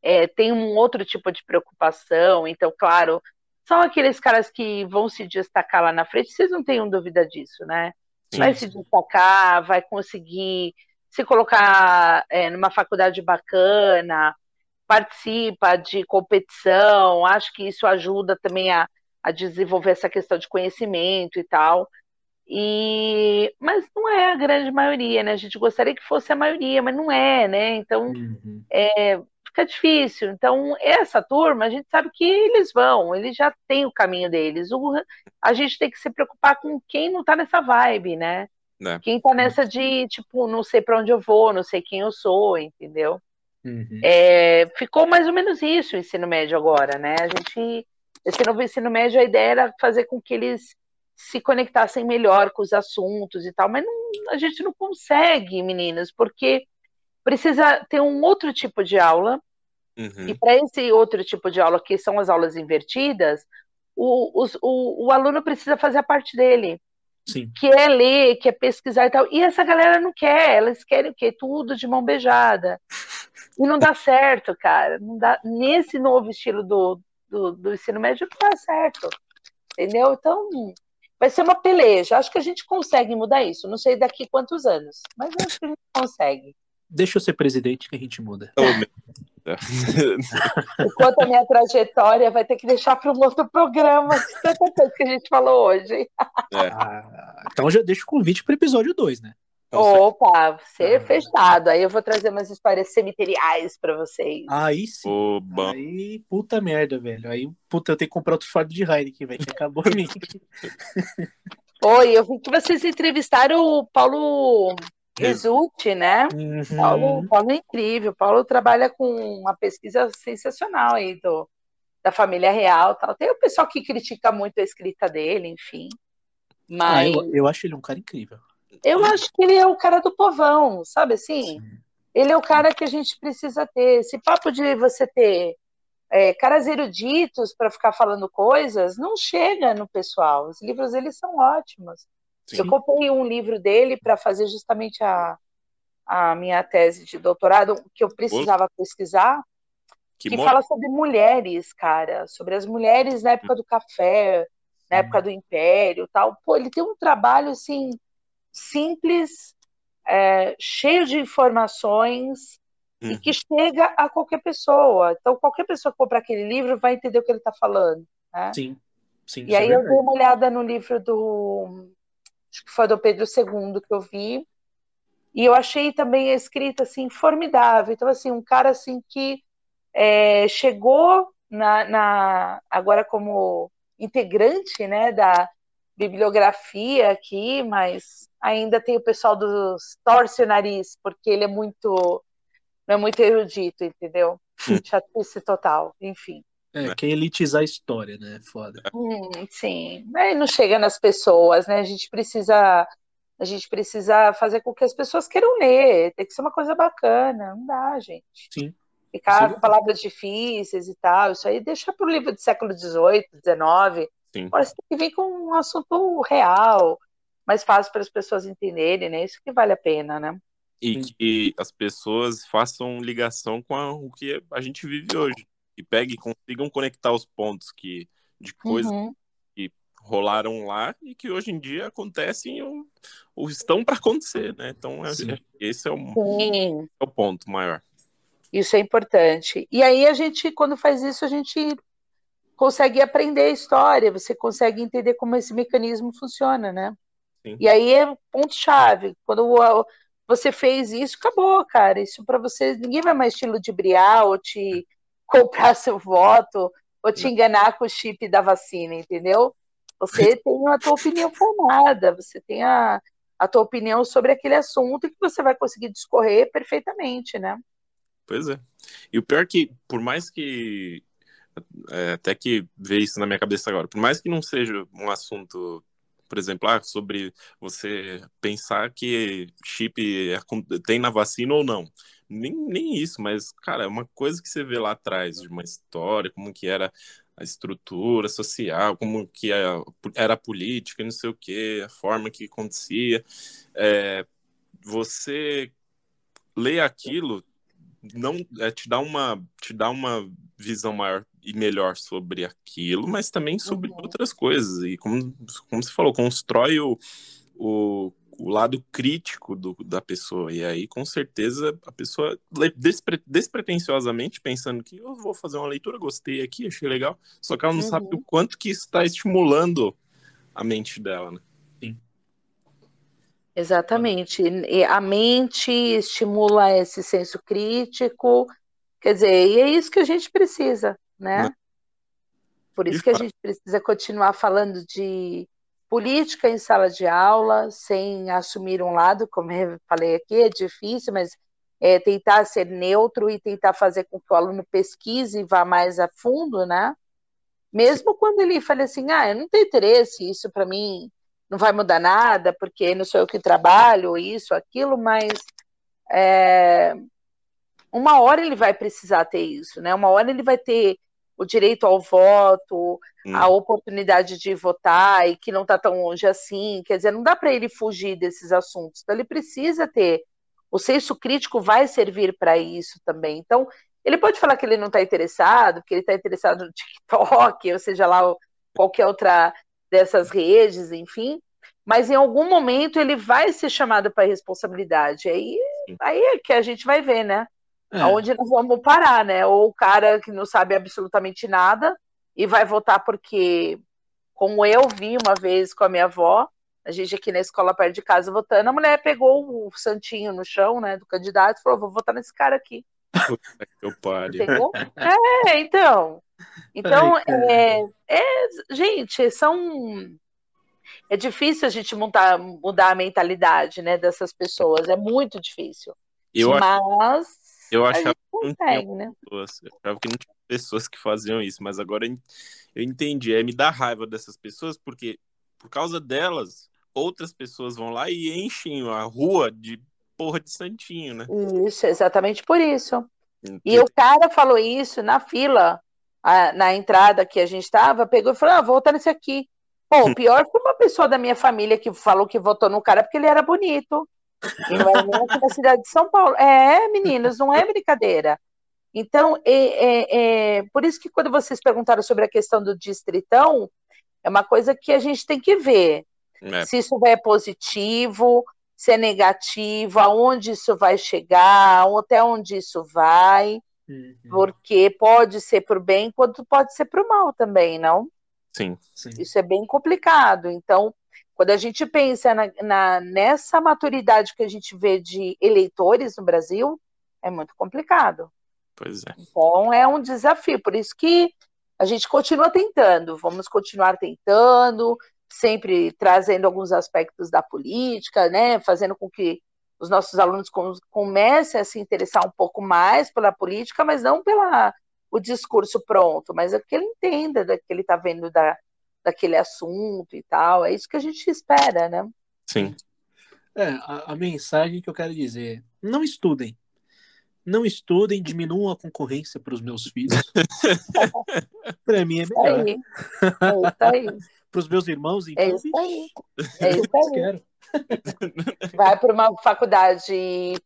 é, tem um outro tipo de preocupação, então, claro, são aqueles caras que vão se destacar lá na frente, vocês não tenham dúvida disso, né? Vai sim. se destacar, vai conseguir se colocar é, numa faculdade bacana, participa de competição, acho que isso ajuda também a, a desenvolver essa questão de conhecimento e tal. E, mas não é a grande maioria, né? A gente gostaria que fosse a maioria, mas não é, né? Então uhum. é, fica difícil. Então, essa turma, a gente sabe que eles vão, eles já têm o caminho deles. O, a gente tem que se preocupar com quem não tá nessa vibe, né? É. Quem tá nessa de, tipo, não sei para onde eu vou, não sei quem eu sou, entendeu? Uhum. É, ficou mais ou menos isso o ensino médio agora, né? A gente, esse novo ensino médio, a ideia era fazer com que eles se conectassem melhor com os assuntos e tal, mas não, a gente não consegue, meninas, porque precisa ter um outro tipo de aula, uhum. e para esse outro tipo de aula, que são as aulas invertidas, o, o, o aluno precisa fazer a parte dele. Sim. que é ler, que é pesquisar e tal. E essa galera não quer, elas querem o quê? Tudo de mão beijada. E não dá certo, cara. Não dá, nesse novo estilo do, do, do ensino médio não dá certo. Entendeu? Então, vai ser uma peleja. Acho que a gente consegue mudar isso. Não sei daqui quantos anos, mas acho que a gente consegue. Deixa eu ser presidente que a gente muda. *laughs* Enquanto a minha trajetória vai ter que deixar para um outro programa, tanta coisa que a gente falou hoje. É. Ah, então já deixo o convite para o episódio 2, né? Opa, ser ah. fechado. Aí eu vou trazer umas histórias cemiteriais para vocês. Aí sim. Oba. Aí, puta merda, velho. Aí, puta, eu tenho que comprar outro fardo de Heineken, velho, que acabou a minha. *laughs* Oi, eu vi que vocês entrevistaram o Paulo Resulte, né? Uhum. Paulo, Paulo é incrível. Paulo trabalha com uma pesquisa sensacional aí do, da família real. Tal. Tem o pessoal que critica muito a escrita dele, enfim. Mas... Ah, eu, eu acho ele um cara incrível. Eu acho que ele é o cara do povão, sabe assim? Sim. Ele é o cara que a gente precisa ter. Esse papo de você ter é, caras eruditos para ficar falando coisas não chega no pessoal. Os livros eles são ótimos. Sim. Eu comprei um livro dele para fazer justamente a, a minha tese de doutorado, que eu precisava pesquisar, que, que fala sobre mulheres, cara, sobre as mulheres na época do café, na época do império, tal. Pô, ele tem um trabalho assim simples, é, cheio de informações uhum. e que chega a qualquer pessoa. Então, qualquer pessoa que comprar aquele livro vai entender o que ele está falando. Né? Sim, sim. E aí é eu dei uma olhada no livro do. Acho que foi do Pedro II que eu vi. E eu achei também a escrita assim formidável. Então, assim, um cara assim que é, chegou na, na, agora como integrante né, da bibliografia aqui, mas ainda tem o pessoal dos torce o nariz, porque ele é muito não é muito erudito, entendeu? *laughs* Chatice total, enfim. É, quer elitizar a história, né? Foda. Hum, sim, aí não chega nas pessoas, né? A gente precisa a gente precisa fazer com que as pessoas queiram ler, tem que ser uma coisa bacana, não dá, gente. Sim. Ficar com palavras difíceis e tal, isso aí deixa para o livro do século XVIII, XIX. Sim. Mas tem que vir com um assunto real, mais fácil para as pessoas entenderem, né? Isso que vale a pena, né? E que as pessoas façam ligação com a, o que a gente vive hoje. E peguem, consigam conectar os pontos que, de coisas uhum. que rolaram lá e que hoje em dia acontecem ou, ou estão para acontecer, né? Então, é, esse é o, é o ponto maior. Isso é importante. E aí a gente, quando faz isso, a gente consegue aprender a história, você consegue entender como esse mecanismo funciona, né? Sim. E aí é ponto-chave. Quando você fez isso, acabou, cara. Isso para você, ninguém vai mais te ludibriar ou te comprar seu voto ou te enganar com o chip da vacina, entendeu? Você *laughs* tem a tua opinião formada, você tem a, a tua opinião sobre aquele assunto que você vai conseguir discorrer perfeitamente, né? Pois é. E o pior é que, por mais que. É, até que ver isso na minha cabeça agora, por mais que não seja um assunto, por exemplo, ah, sobre você pensar que chip é, tem na vacina ou não. Nem, nem isso, mas, cara, é uma coisa que você vê lá atrás, de uma história, como que era a estrutura social, como que era a política, não sei o que, a forma que acontecia. É, você lê aquilo, não é, te dá uma te dá uma visão maior e melhor sobre aquilo, mas também sobre uhum. outras coisas. E como, como você falou, constrói o, o o lado crítico do, da pessoa. E aí, com certeza, a pessoa despre, despretensiosamente pensando que eu vou fazer uma leitura, gostei aqui, achei legal, só que ela não uhum. sabe o quanto que está estimulando a mente dela, né? Sim. Exatamente. E a mente estimula esse senso crítico, quer dizer, e é isso que a gente precisa, né? Não. Por isso que a gente precisa continuar falando de política em sala de aula, sem assumir um lado, como eu falei aqui, é difícil, mas é, tentar ser neutro e tentar fazer com que o aluno pesquise e vá mais a fundo, né? Mesmo quando ele fala assim, ah, eu não tenho interesse, isso para mim não vai mudar nada, porque não sou eu que trabalho, isso, aquilo, mas é, uma hora ele vai precisar ter isso, né? Uma hora ele vai ter o direito ao voto, hum. a oportunidade de votar e que não está tão longe assim. Quer dizer, não dá para ele fugir desses assuntos. Então, ele precisa ter. O senso crítico vai servir para isso também. Então, ele pode falar que ele não está interessado, que ele está interessado no *laughs* TikTok, ou seja lá, qualquer outra dessas redes, enfim. Mas em algum momento ele vai ser chamado para responsabilidade. Aí, aí é que a gente vai ver, né? É. Aonde nós vamos parar, né? Ou o cara que não sabe absolutamente nada e vai votar porque, como eu vi uma vez com a minha avó, a gente aqui na escola perto de casa votando, a mulher pegou o santinho no chão, né, do candidato e falou: vou votar nesse cara aqui. Puta que. É, então. Então, é, é, gente, são. É difícil a gente mudar, mudar a mentalidade né, dessas pessoas, é muito difícil. Eu Mas eu achava, que não né? pessoas, eu achava que não tinha pessoas que faziam isso, mas agora eu entendi. É me dá raiva dessas pessoas, porque por causa delas, outras pessoas vão lá e enchem a rua de porra de santinho, né? Isso, exatamente por isso. E o cara falou isso na fila, na entrada que a gente estava, pegou e falou: ah, vou nesse aqui. Pô, o *laughs* pior foi uma pessoa da minha família que falou que votou no cara porque ele era bonito. E não é nem aqui na cidade de São Paulo. É, meninos, não é brincadeira. Então, é, é, é, por isso que quando vocês perguntaram sobre a questão do distritão, é uma coisa que a gente tem que ver. É. Se isso é positivo, se é negativo, aonde isso vai chegar, até onde isso vai, uhum. porque pode ser para o bem, quanto pode ser para o mal também, não? Sim, sim. Isso é bem complicado. Então, quando a gente pensa na, na, nessa maturidade que a gente vê de eleitores no Brasil, é muito complicado. Pois é. Então é um desafio, por isso que a gente continua tentando, vamos continuar tentando, sempre trazendo alguns aspectos da política, né, fazendo com que os nossos alunos comecem a se interessar um pouco mais pela política, mas não pela o discurso pronto, mas é que ele entenda do que ele está vendo da, daquele assunto e tal. É isso que a gente espera, né? Sim. É, a, a mensagem que eu quero dizer: não estudem. Não estudem, diminuam a concorrência para os meus filhos. *laughs* para mim é melhor. É isso aí. para os meus irmãos, então. É isso aí. É isso aí. *laughs* *laughs* Vai para uma faculdade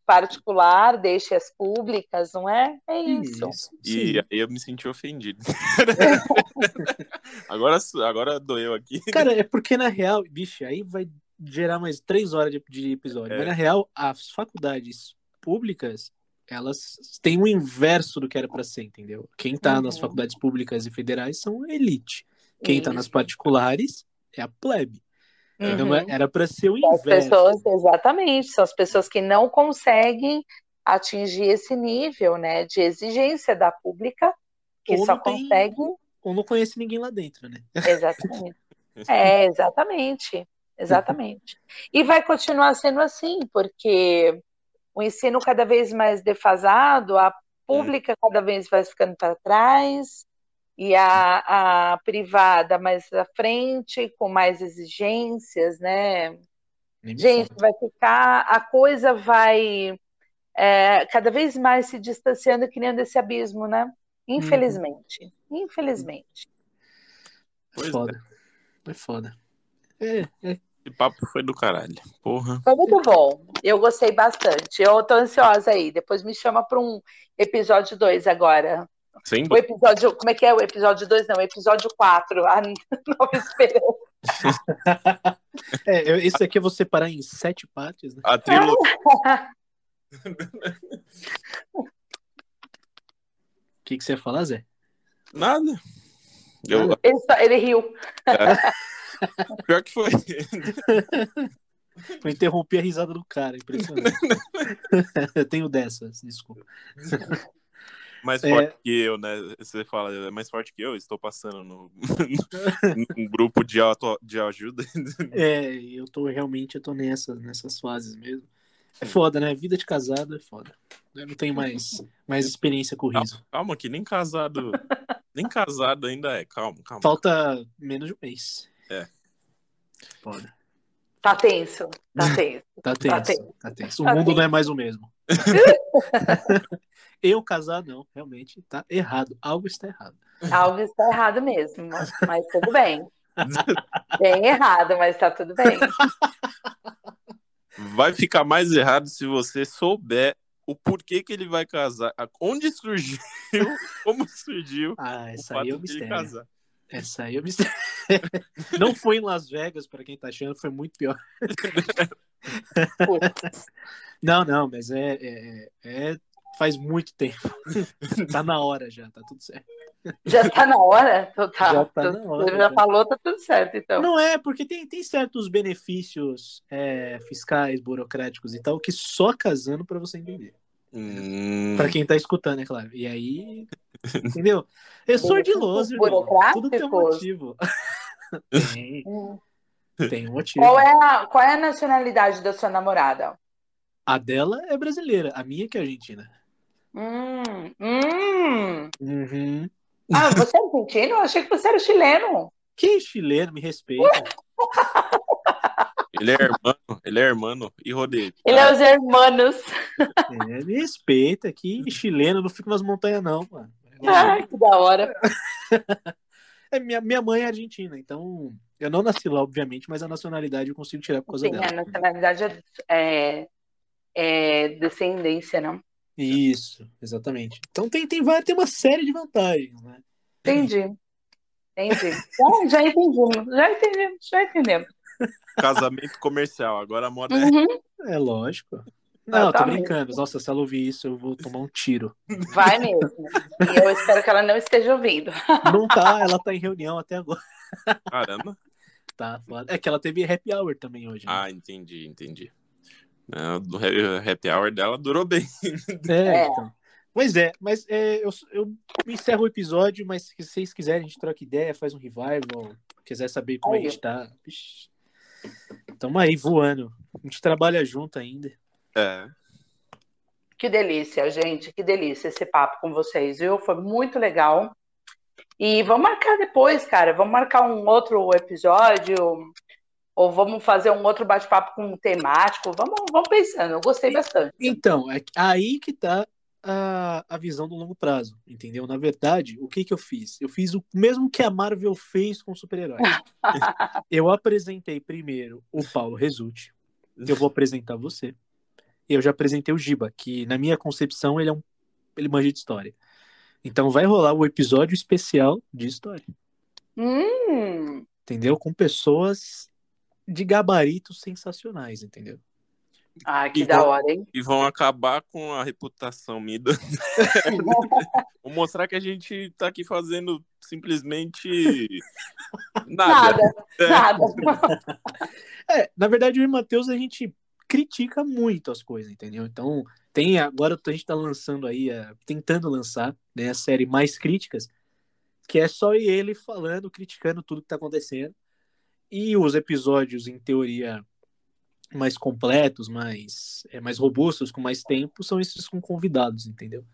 particular, deixe as públicas, não é? É isso. isso e aí eu me senti ofendido. *laughs* agora, agora doeu aqui. Cara, é porque na real, bicho, aí vai gerar mais três horas de, de episódio. É. Mas na real, as faculdades públicas, elas têm o inverso do que era para ser, entendeu? Quem tá uhum. nas faculdades públicas e federais são elite. Quem está nas particulares é a plebe. Uhum. era para ser o inverso. As pessoas, exatamente, são as pessoas que não conseguem atingir esse nível né, de exigência da pública, que ou só conseguem. Ou não conhece ninguém lá dentro, né? *laughs* Exatamente. É, exatamente. Exatamente. E vai continuar sendo assim, porque o ensino cada vez mais defasado, a pública cada vez vai ficando para trás, e a, a privada mais à frente, com mais exigências, né? Gente, vai ficar, a coisa vai é, cada vez mais se distanciando, criando esse abismo, né? Infelizmente. Uhum. Infelizmente. Foi foda. Foi foda. É, é. Esse papo foi do caralho. Porra. Foi muito bom. Eu gostei bastante. Eu tô ansiosa aí. Depois me chama para um episódio 2 agora. Sim. O episódio. Como é que é o episódio 2? Não, o episódio 4. *laughs* A nova esperança. *laughs* é, esse aqui eu vou separar em sete partes. Né? A trilogia. *laughs* O que, que você ia falar, Zé? Nada. Eu... Ele, ele riu. É. Pior que foi. Eu interrompi a risada do cara, impressionante. eu tenho dessas, desculpa. Mais é. forte é... que eu, né? Você fala, é mais forte que eu, estou passando no, no grupo de, auto, de ajuda. *laughs* É, eu tô realmente, eu tô nessas, nessas fases mesmo. É foda, né? Vida de casado é foda. Eu não tenho mais, mais experiência com riso. Calma, calma que nem casado. nem casado ainda é. Calma, calma. Falta menos de um mês. É. Foda. Tá tenso. Tá tenso. tá tenso. Tá tenso. Tá tenso. O tá mundo tenso. não é mais o mesmo. *laughs* Eu casar, não, realmente tá errado. Algo está errado. Algo está errado mesmo, mas tudo bem. Bem errado, mas tá tudo bem. Vai ficar mais errado se você souber o porquê que ele vai casar, onde surgiu, *laughs* como surgiu. Ah, essa aí é o mistério. Essa aí é o mistério. *laughs* Não foi em Las Vegas, para quem tá achando, foi muito pior. Não, não, mas é, é, é, faz muito tempo. *laughs* tá na hora já, tá tudo certo. Já tá na hora? Então tá. Já tá na hora. Você já tá. falou, tá tudo certo, então. Não é, porque tem, tem certos benefícios é, fiscais, burocráticos e tal, que só casando para você entender. Hum... Para quem tá escutando, é claro. E aí, entendeu? Eu sou ardiloso, irmão. Tudo tem um motivo. *laughs* tem. Hum. Tem um motivo. Qual é, a, qual é a nacionalidade da sua namorada? A dela é brasileira, a minha que é argentina. Hum, hum. Uhum. Ah, *laughs* você é argentino? Eu achei que você era chileno. Que chileno? Me respeita. *laughs* Ele é irmão, ele é irmão e rodeio. Ele é os irmãos. É, me respeita aqui, chileno, não fico nas montanhas, não, mano. Ah, que da hora. *laughs* É, minha, minha mãe é argentina, então eu não nasci lá, obviamente, mas a nacionalidade eu consigo tirar por causa Sim, dela. a nacionalidade é, é descendência, não? Isso, exatamente. Então tem, tem, vai ter uma série de vantagens, né? Entendi. Entendi. Então, já entendemos, já entendemos, já entendemos. Casamento comercial, agora a moda uhum. é. É lógico. Não, tô brincando. Nossa, se ela ouvir isso, eu vou tomar um tiro. Vai mesmo. E eu espero que ela não esteja ouvindo. Não tá, ela tá em reunião até agora. Caramba. Tá, é que ela teve happy hour também hoje. Né? Ah, entendi, entendi. O happy hour dela durou bem. *laughs* É, é. então. Pois é, mas é, eu, eu encerro o episódio, mas se vocês quiserem, a gente troca ideia, faz um revival, quiser saber como aí. a gente tá. Ixi, tamo aí voando. A gente trabalha junto ainda. É. Que delícia, gente, que delícia esse papo com vocês, viu? Foi muito legal. E vamos marcar depois, cara. Vamos marcar um outro episódio. Ou vamos fazer um outro bate-papo com um temático. Vamos, vamos pensando. Eu gostei bastante. Então, é aí que tá a, a visão do longo prazo, entendeu? Na verdade, o que que eu fiz? Eu fiz o mesmo que a Marvel fez com super-heróis. *laughs* eu apresentei primeiro o Paulo Resulti. Eu vou apresentar você. Eu já apresentei o Giba, que na minha concepção ele é um ele manja de história. Então vai rolar o episódio especial de história. Hum. Entendeu? Com pessoas de gabaritos sensacionais, entendeu? Ah, que e da vão, hora, hein? E vão acabar com a reputação minha. *laughs* Vou mostrar que a gente tá aqui fazendo simplesmente nada. Nada, é. nada. É, na verdade, eu e o Matheus, a gente critica muito as coisas, entendeu? Então, tem agora a gente tá lançando aí, tentando lançar né, a série Mais Críticas, que é só ele falando, criticando tudo que tá acontecendo. E os episódios, em teoria, mais completos, mais, é, mais robustos, com mais tempo, são esses com convidados, entendeu?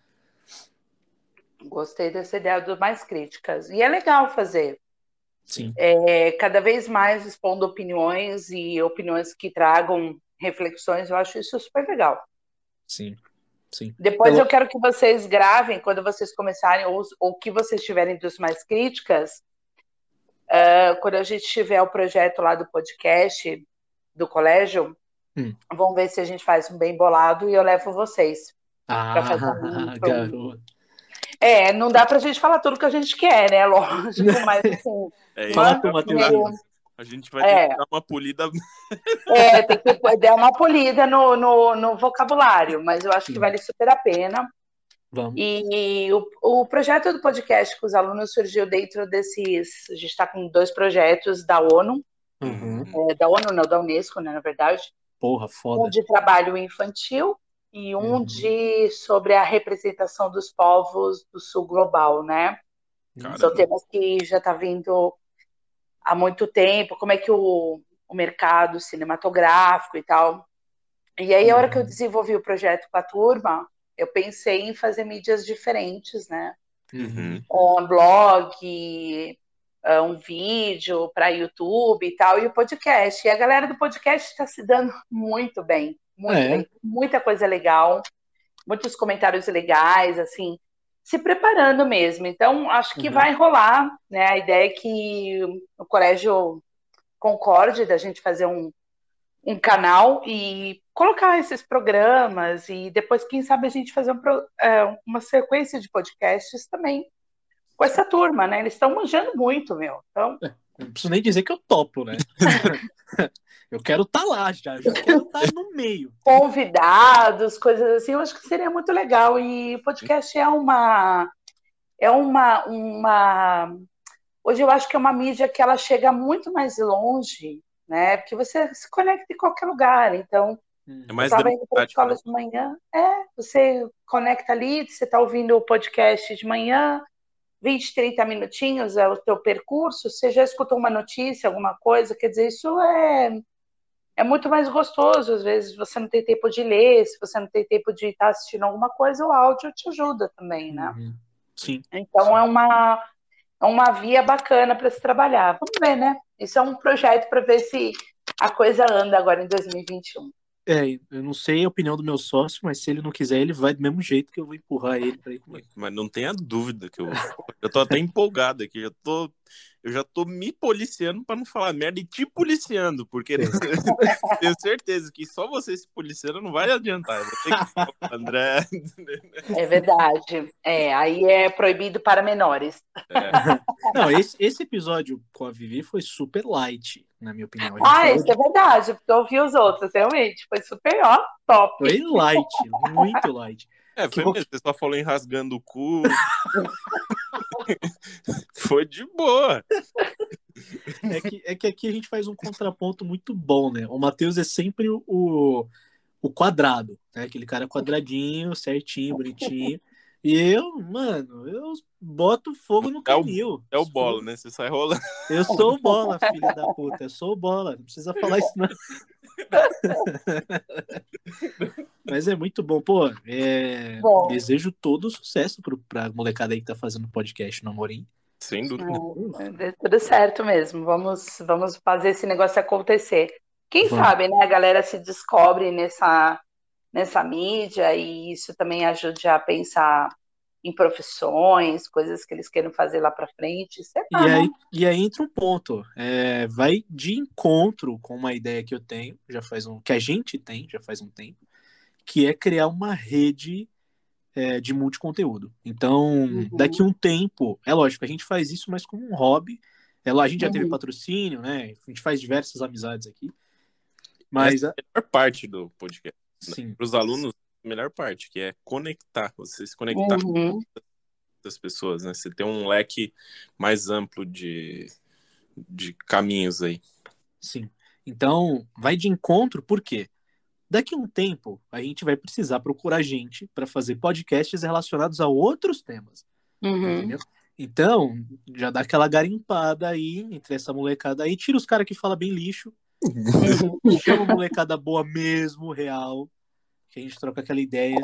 Gostei dessa ideia do mais críticas. E é legal fazer. Sim. É, cada vez mais expondo opiniões e opiniões que tragam reflexões, eu acho isso super legal. Sim. Sim. Depois eu... eu quero que vocês gravem, quando vocês começarem, ou o que vocês tiverem dos mais críticas, uh, quando a gente tiver o projeto lá do podcast do colégio, hum. vamos ver se a gente faz um bem bolado e eu levo vocês. Ah, fazer um, *laughs* garoto. É, não dá pra gente falar tudo que a gente quer, né? *laughs* Lógico, mas assim. É, Fala tu, Matheus. A gente vai ter é. que dar uma polida. *laughs* É, tem que dar uma polida no, no, no vocabulário, mas eu acho Sim. que vale super a pena. Vamos. E o, o projeto do podcast com os alunos surgiu dentro desses. A gente está com dois projetos da ONU, uhum. é, da ONU, não, da Unesco, né, na verdade. Porra, foda. Um de trabalho infantil e um uhum. de sobre a representação dos povos do sul global, né? Caramba. São temas que já está vindo há muito tempo, como é que o, o mercado cinematográfico e tal. E aí, a hora que eu uhum. desenvolvi o projeto com a turma, eu pensei em fazer mídias diferentes, né? Uhum. Um blog, ah, um vídeo para YouTube e tal, e o podcast. E a galera do podcast está se dando muito bem, muito é. bem. Muita coisa legal, muitos comentários legais, assim se preparando mesmo. Então, acho que uhum. vai rolar, né? A ideia é que o colégio concorde da gente fazer um, um canal e colocar esses programas e depois, quem sabe, a gente fazer um, é, uma sequência de podcasts também com essa turma, né? Eles estão manjando muito, meu. Então... É, não preciso nem dizer que eu topo, né? *laughs* Eu quero estar tá lá já, já *laughs* quero estar tá no meio. Convidados, coisas assim, eu acho que seria muito legal. E podcast é uma. É uma, uma. Hoje eu acho que é uma mídia que ela chega muito mais longe, né? Porque você se conecta em qualquer lugar. Então, é mais eu estava indo para a escola né? de manhã. É, você conecta ali, você está ouvindo o podcast de manhã, 20, 30 minutinhos é o teu percurso, você já escutou uma notícia, alguma coisa, quer dizer, isso é é muito mais gostoso. Às vezes você não tem tempo de ler, se você não tem tempo de estar assistindo alguma coisa, o áudio te ajuda também, né? Uhum. Sim. Então Sim. é uma é uma via bacana para se trabalhar. Vamos ver, né? Isso é um projeto para ver se a coisa anda agora em 2021. É, eu não sei a opinião do meu sócio, mas se ele não quiser, ele vai do mesmo jeito que eu vou empurrar ele para ir comigo. Mas não tenha dúvida que eu eu tô até *laughs* empolgado aqui, eu tô eu já tô me policiando para não falar merda e te policiando, porque *laughs* tenho certeza que só você se policiando não vai adiantar. Eu vou ter que André. *laughs* É verdade. É, aí é proibido para menores. É. *laughs* Não, esse, esse episódio com a Vivi foi super light, na minha opinião. Ah, isso de... é verdade, porque eu ouvi os outros, realmente. Foi super, ó, top. Foi light, muito light. É, foi que... mesmo. Você só falou em rasgando o cu. Foi de boa. É que, é que aqui a gente faz um contraponto muito bom, né? O Matheus é sempre o, o quadrado, né? Aquele cara quadradinho, certinho, bonitinho. E eu, mano, eu boto fogo no canil. É o, é o bola, né? Você sai rolando. Eu sou o bola, filha da puta. Eu sou o bola. Não precisa falar isso, não. Mas é muito bom, pô. É... Bom. Desejo todo o sucesso pro, pra molecada aí que tá fazendo podcast no Amorim. Sem dúvida. É, tudo certo mesmo. Vamos, vamos fazer esse negócio acontecer. Quem vamos. sabe, né? A galera se descobre nessa nessa mídia e isso também ajude a pensar em profissões, coisas que eles queiram fazer lá para frente. e, aí, e aí entra um ponto, é, vai de encontro com uma ideia que eu tenho, já faz um, que a gente tem, já faz um tempo, que é criar uma rede é, de multiconteúdo. Então, uhum. daqui um tempo, é lógico, a gente faz isso, mas como um hobby. É, a gente já uhum. teve patrocínio, né? A gente faz diversas amizades aqui. Mas Essa é a melhor parte do podcast. Sim. Para os alunos, melhor parte, que é conectar, você se conectar uhum. com as pessoas, né? Você ter um leque mais amplo de, de caminhos aí. Sim. Então, vai de encontro, por quê? Daqui a um tempo, a gente vai precisar procurar gente para fazer podcasts relacionados a outros temas. Uhum. Entendeu? Então, já dá aquela garimpada aí entre essa molecada aí, tira os caras que fala bem lixo, *laughs* chama a molecada boa mesmo, real, que a gente troca aquela ideia,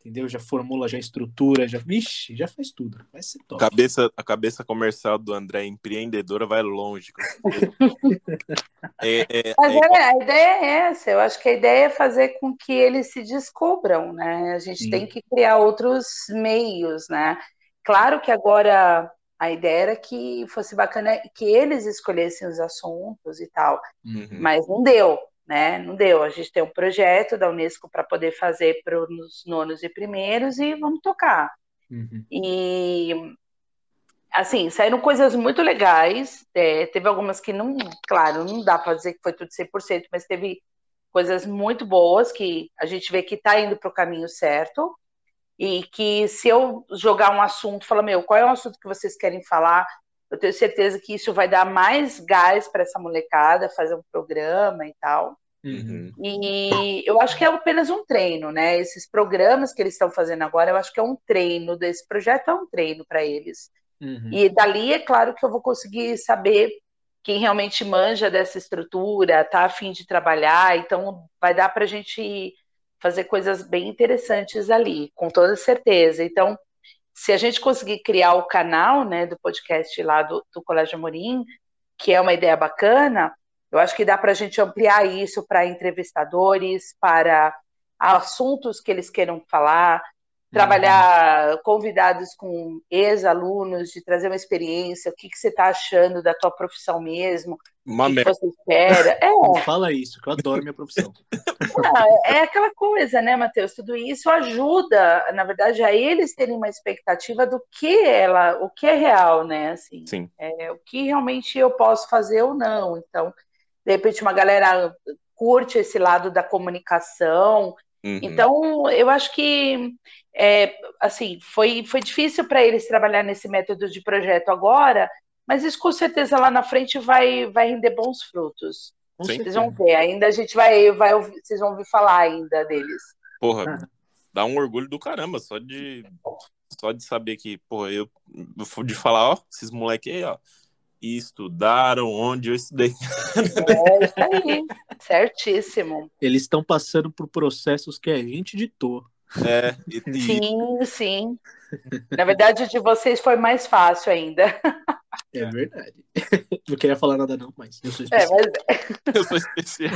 entendeu? Já formula, já estrutura, já. Vixe, já faz tudo. Vai ser top. Cabeça, a cabeça comercial do André empreendedora vai longe. *laughs* é, é, Mas é, é, a ideia é essa. Eu acho que a ideia é fazer com que eles se descubram, né? A gente Sim. tem que criar outros meios, né? Claro que agora a ideia era que fosse bacana que eles escolhessem os assuntos e tal, uhum. mas não deu, né? Não deu. A gente tem um projeto da Unesco para poder fazer para os nonos e primeiros e vamos tocar. Uhum. E assim, saíram coisas muito legais. É, teve algumas que não, claro, não dá para dizer que foi tudo 100%, mas teve coisas muito boas que a gente vê que está indo para o caminho certo e que se eu jogar um assunto, falar, meu, qual é o assunto que vocês querem falar? Eu tenho certeza que isso vai dar mais gás para essa molecada fazer um programa e tal. Uhum. E eu acho que é apenas um treino, né? Esses programas que eles estão fazendo agora, eu acho que é um treino desse projeto, é um treino para eles. Uhum. E dali é claro que eu vou conseguir saber quem realmente manja dessa estrutura, tá a fim de trabalhar, então vai dar para a gente fazer coisas bem interessantes ali, com toda certeza. Então, se a gente conseguir criar o canal né, do podcast lá do, do Colégio Amorim, que é uma ideia bacana, eu acho que dá para a gente ampliar isso para entrevistadores, para assuntos que eles queiram falar, trabalhar convidados com ex-alunos, de trazer uma experiência, o que, que você está achando da tua profissão mesmo, uma o que, que você espera. É. Não fala isso, que eu adoro minha profissão. é aquela coisa, né, Matheus? Tudo isso ajuda, na verdade, a eles terem uma expectativa do que ela, o que é real, né? Assim, Sim. É, o que realmente eu posso fazer ou não. Então, de repente, uma galera curte esse lado da comunicação. Uhum. Então, eu acho que é, assim, foi, foi difícil para eles trabalhar nesse método de projeto agora, mas isso com certeza lá na frente vai, vai render bons frutos. Sim. Vocês vão ver, ainda a gente vai, vai ouvir, vocês vão ouvir falar ainda deles. Porra, ah. dá um orgulho do caramba, só de só de saber que, porra, eu de falar, ó, esses moleques aí, ó, estudaram onde eu estudei. *laughs* É isso aí, certíssimo. Eles estão passando por processos que a gente ditou. É, e... Sim, sim. Na verdade, o de vocês foi mais fácil ainda. É verdade. *laughs* Não queria falar nada, não, mas eu sou especial. É, mas... É. Eu sou especial.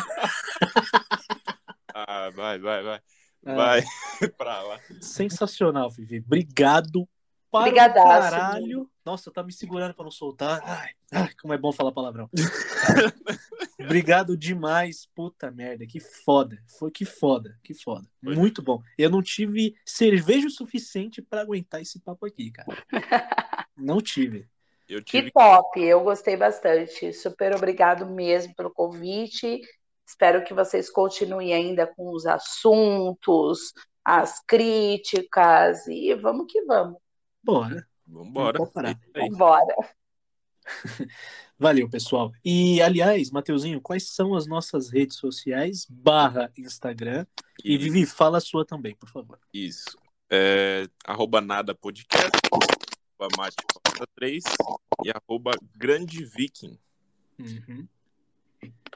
ah, vai, vai, vai. Ah. Vai *laughs* pra lá. Sensacional, Vivi. Obrigado para Obrigadaço, caralho. Nossa, tá me segurando para não soltar. Ai, ai, como é bom falar palavrão. *laughs* Obrigado demais. Puta merda, que foda. Foi que foda, que foda. Foi. Muito bom. Eu não tive cerveja o suficiente para aguentar esse papo aqui, cara. *laughs* Não tive. tive. Que top, eu gostei bastante. Super obrigado mesmo pelo convite. Espero que vocês continuem ainda com os assuntos, as críticas e vamos que vamos. Bora. Vambora. Vambora. *laughs* Valeu, pessoal. E, aliás, Mateuzinho, quais são as nossas redes sociais barra Instagram? E, Vivi, fala a sua também, por favor. Isso. É, arroba nada podcast, arroba mate 3 e arroba grande viking. Uhum.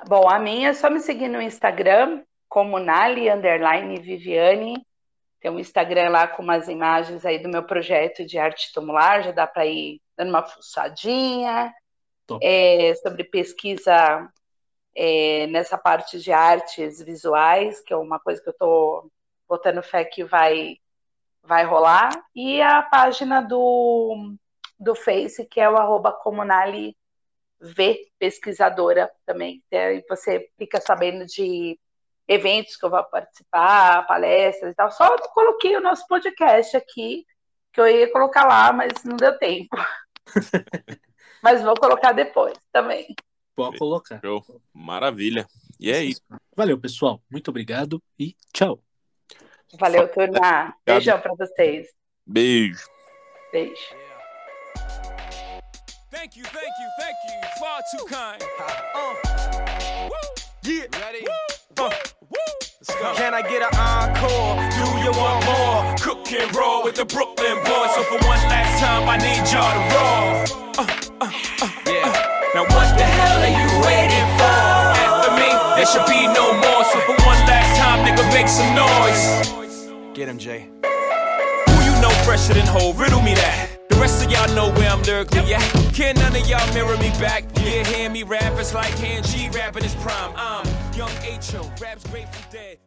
Bom, a minha é só me seguir no Instagram, como Nali, underline Viviane, tem um Instagram lá com umas imagens aí do meu projeto de arte tumular, já dá para ir dando uma fuçadinha. É, sobre pesquisa é, nessa parte de artes visuais, que é uma coisa que eu estou botando fé que vai, vai rolar. E a página do, do Face, que é o arroba comunale V pesquisadora também. Aí você fica sabendo de eventos que eu vou participar, palestras e tal. Só coloquei o nosso podcast aqui, que eu ia colocar lá, mas não deu tempo. *laughs* mas vou colocar depois também. Pode colocar. Show. Maravilha. E é isso. Valeu, pessoal. Muito obrigado e tchau. Valeu, turma. Beijão para vocês. Beijo. Beijo. Thank you, thank you, thank you. Far too kind. Uh. Yeah. Ready? Can I get an encore? Do you want more? Cook and roll with the Brooklyn boys. So for one last time, I need y'all to roll. Uh, uh, uh, yeah. Now what the hell are you waiting for? After me, there should be no more. So for one last time, nigga, make some noise. Get him, Jay. Who you know fresher than whole? Riddle me that. The rest of y'all know where I'm lyrically at. Can none of y'all mirror me back? Yeah, hear me rap, it's like hand G rapping his prime. I'm young H.O. Raps Grateful Dead.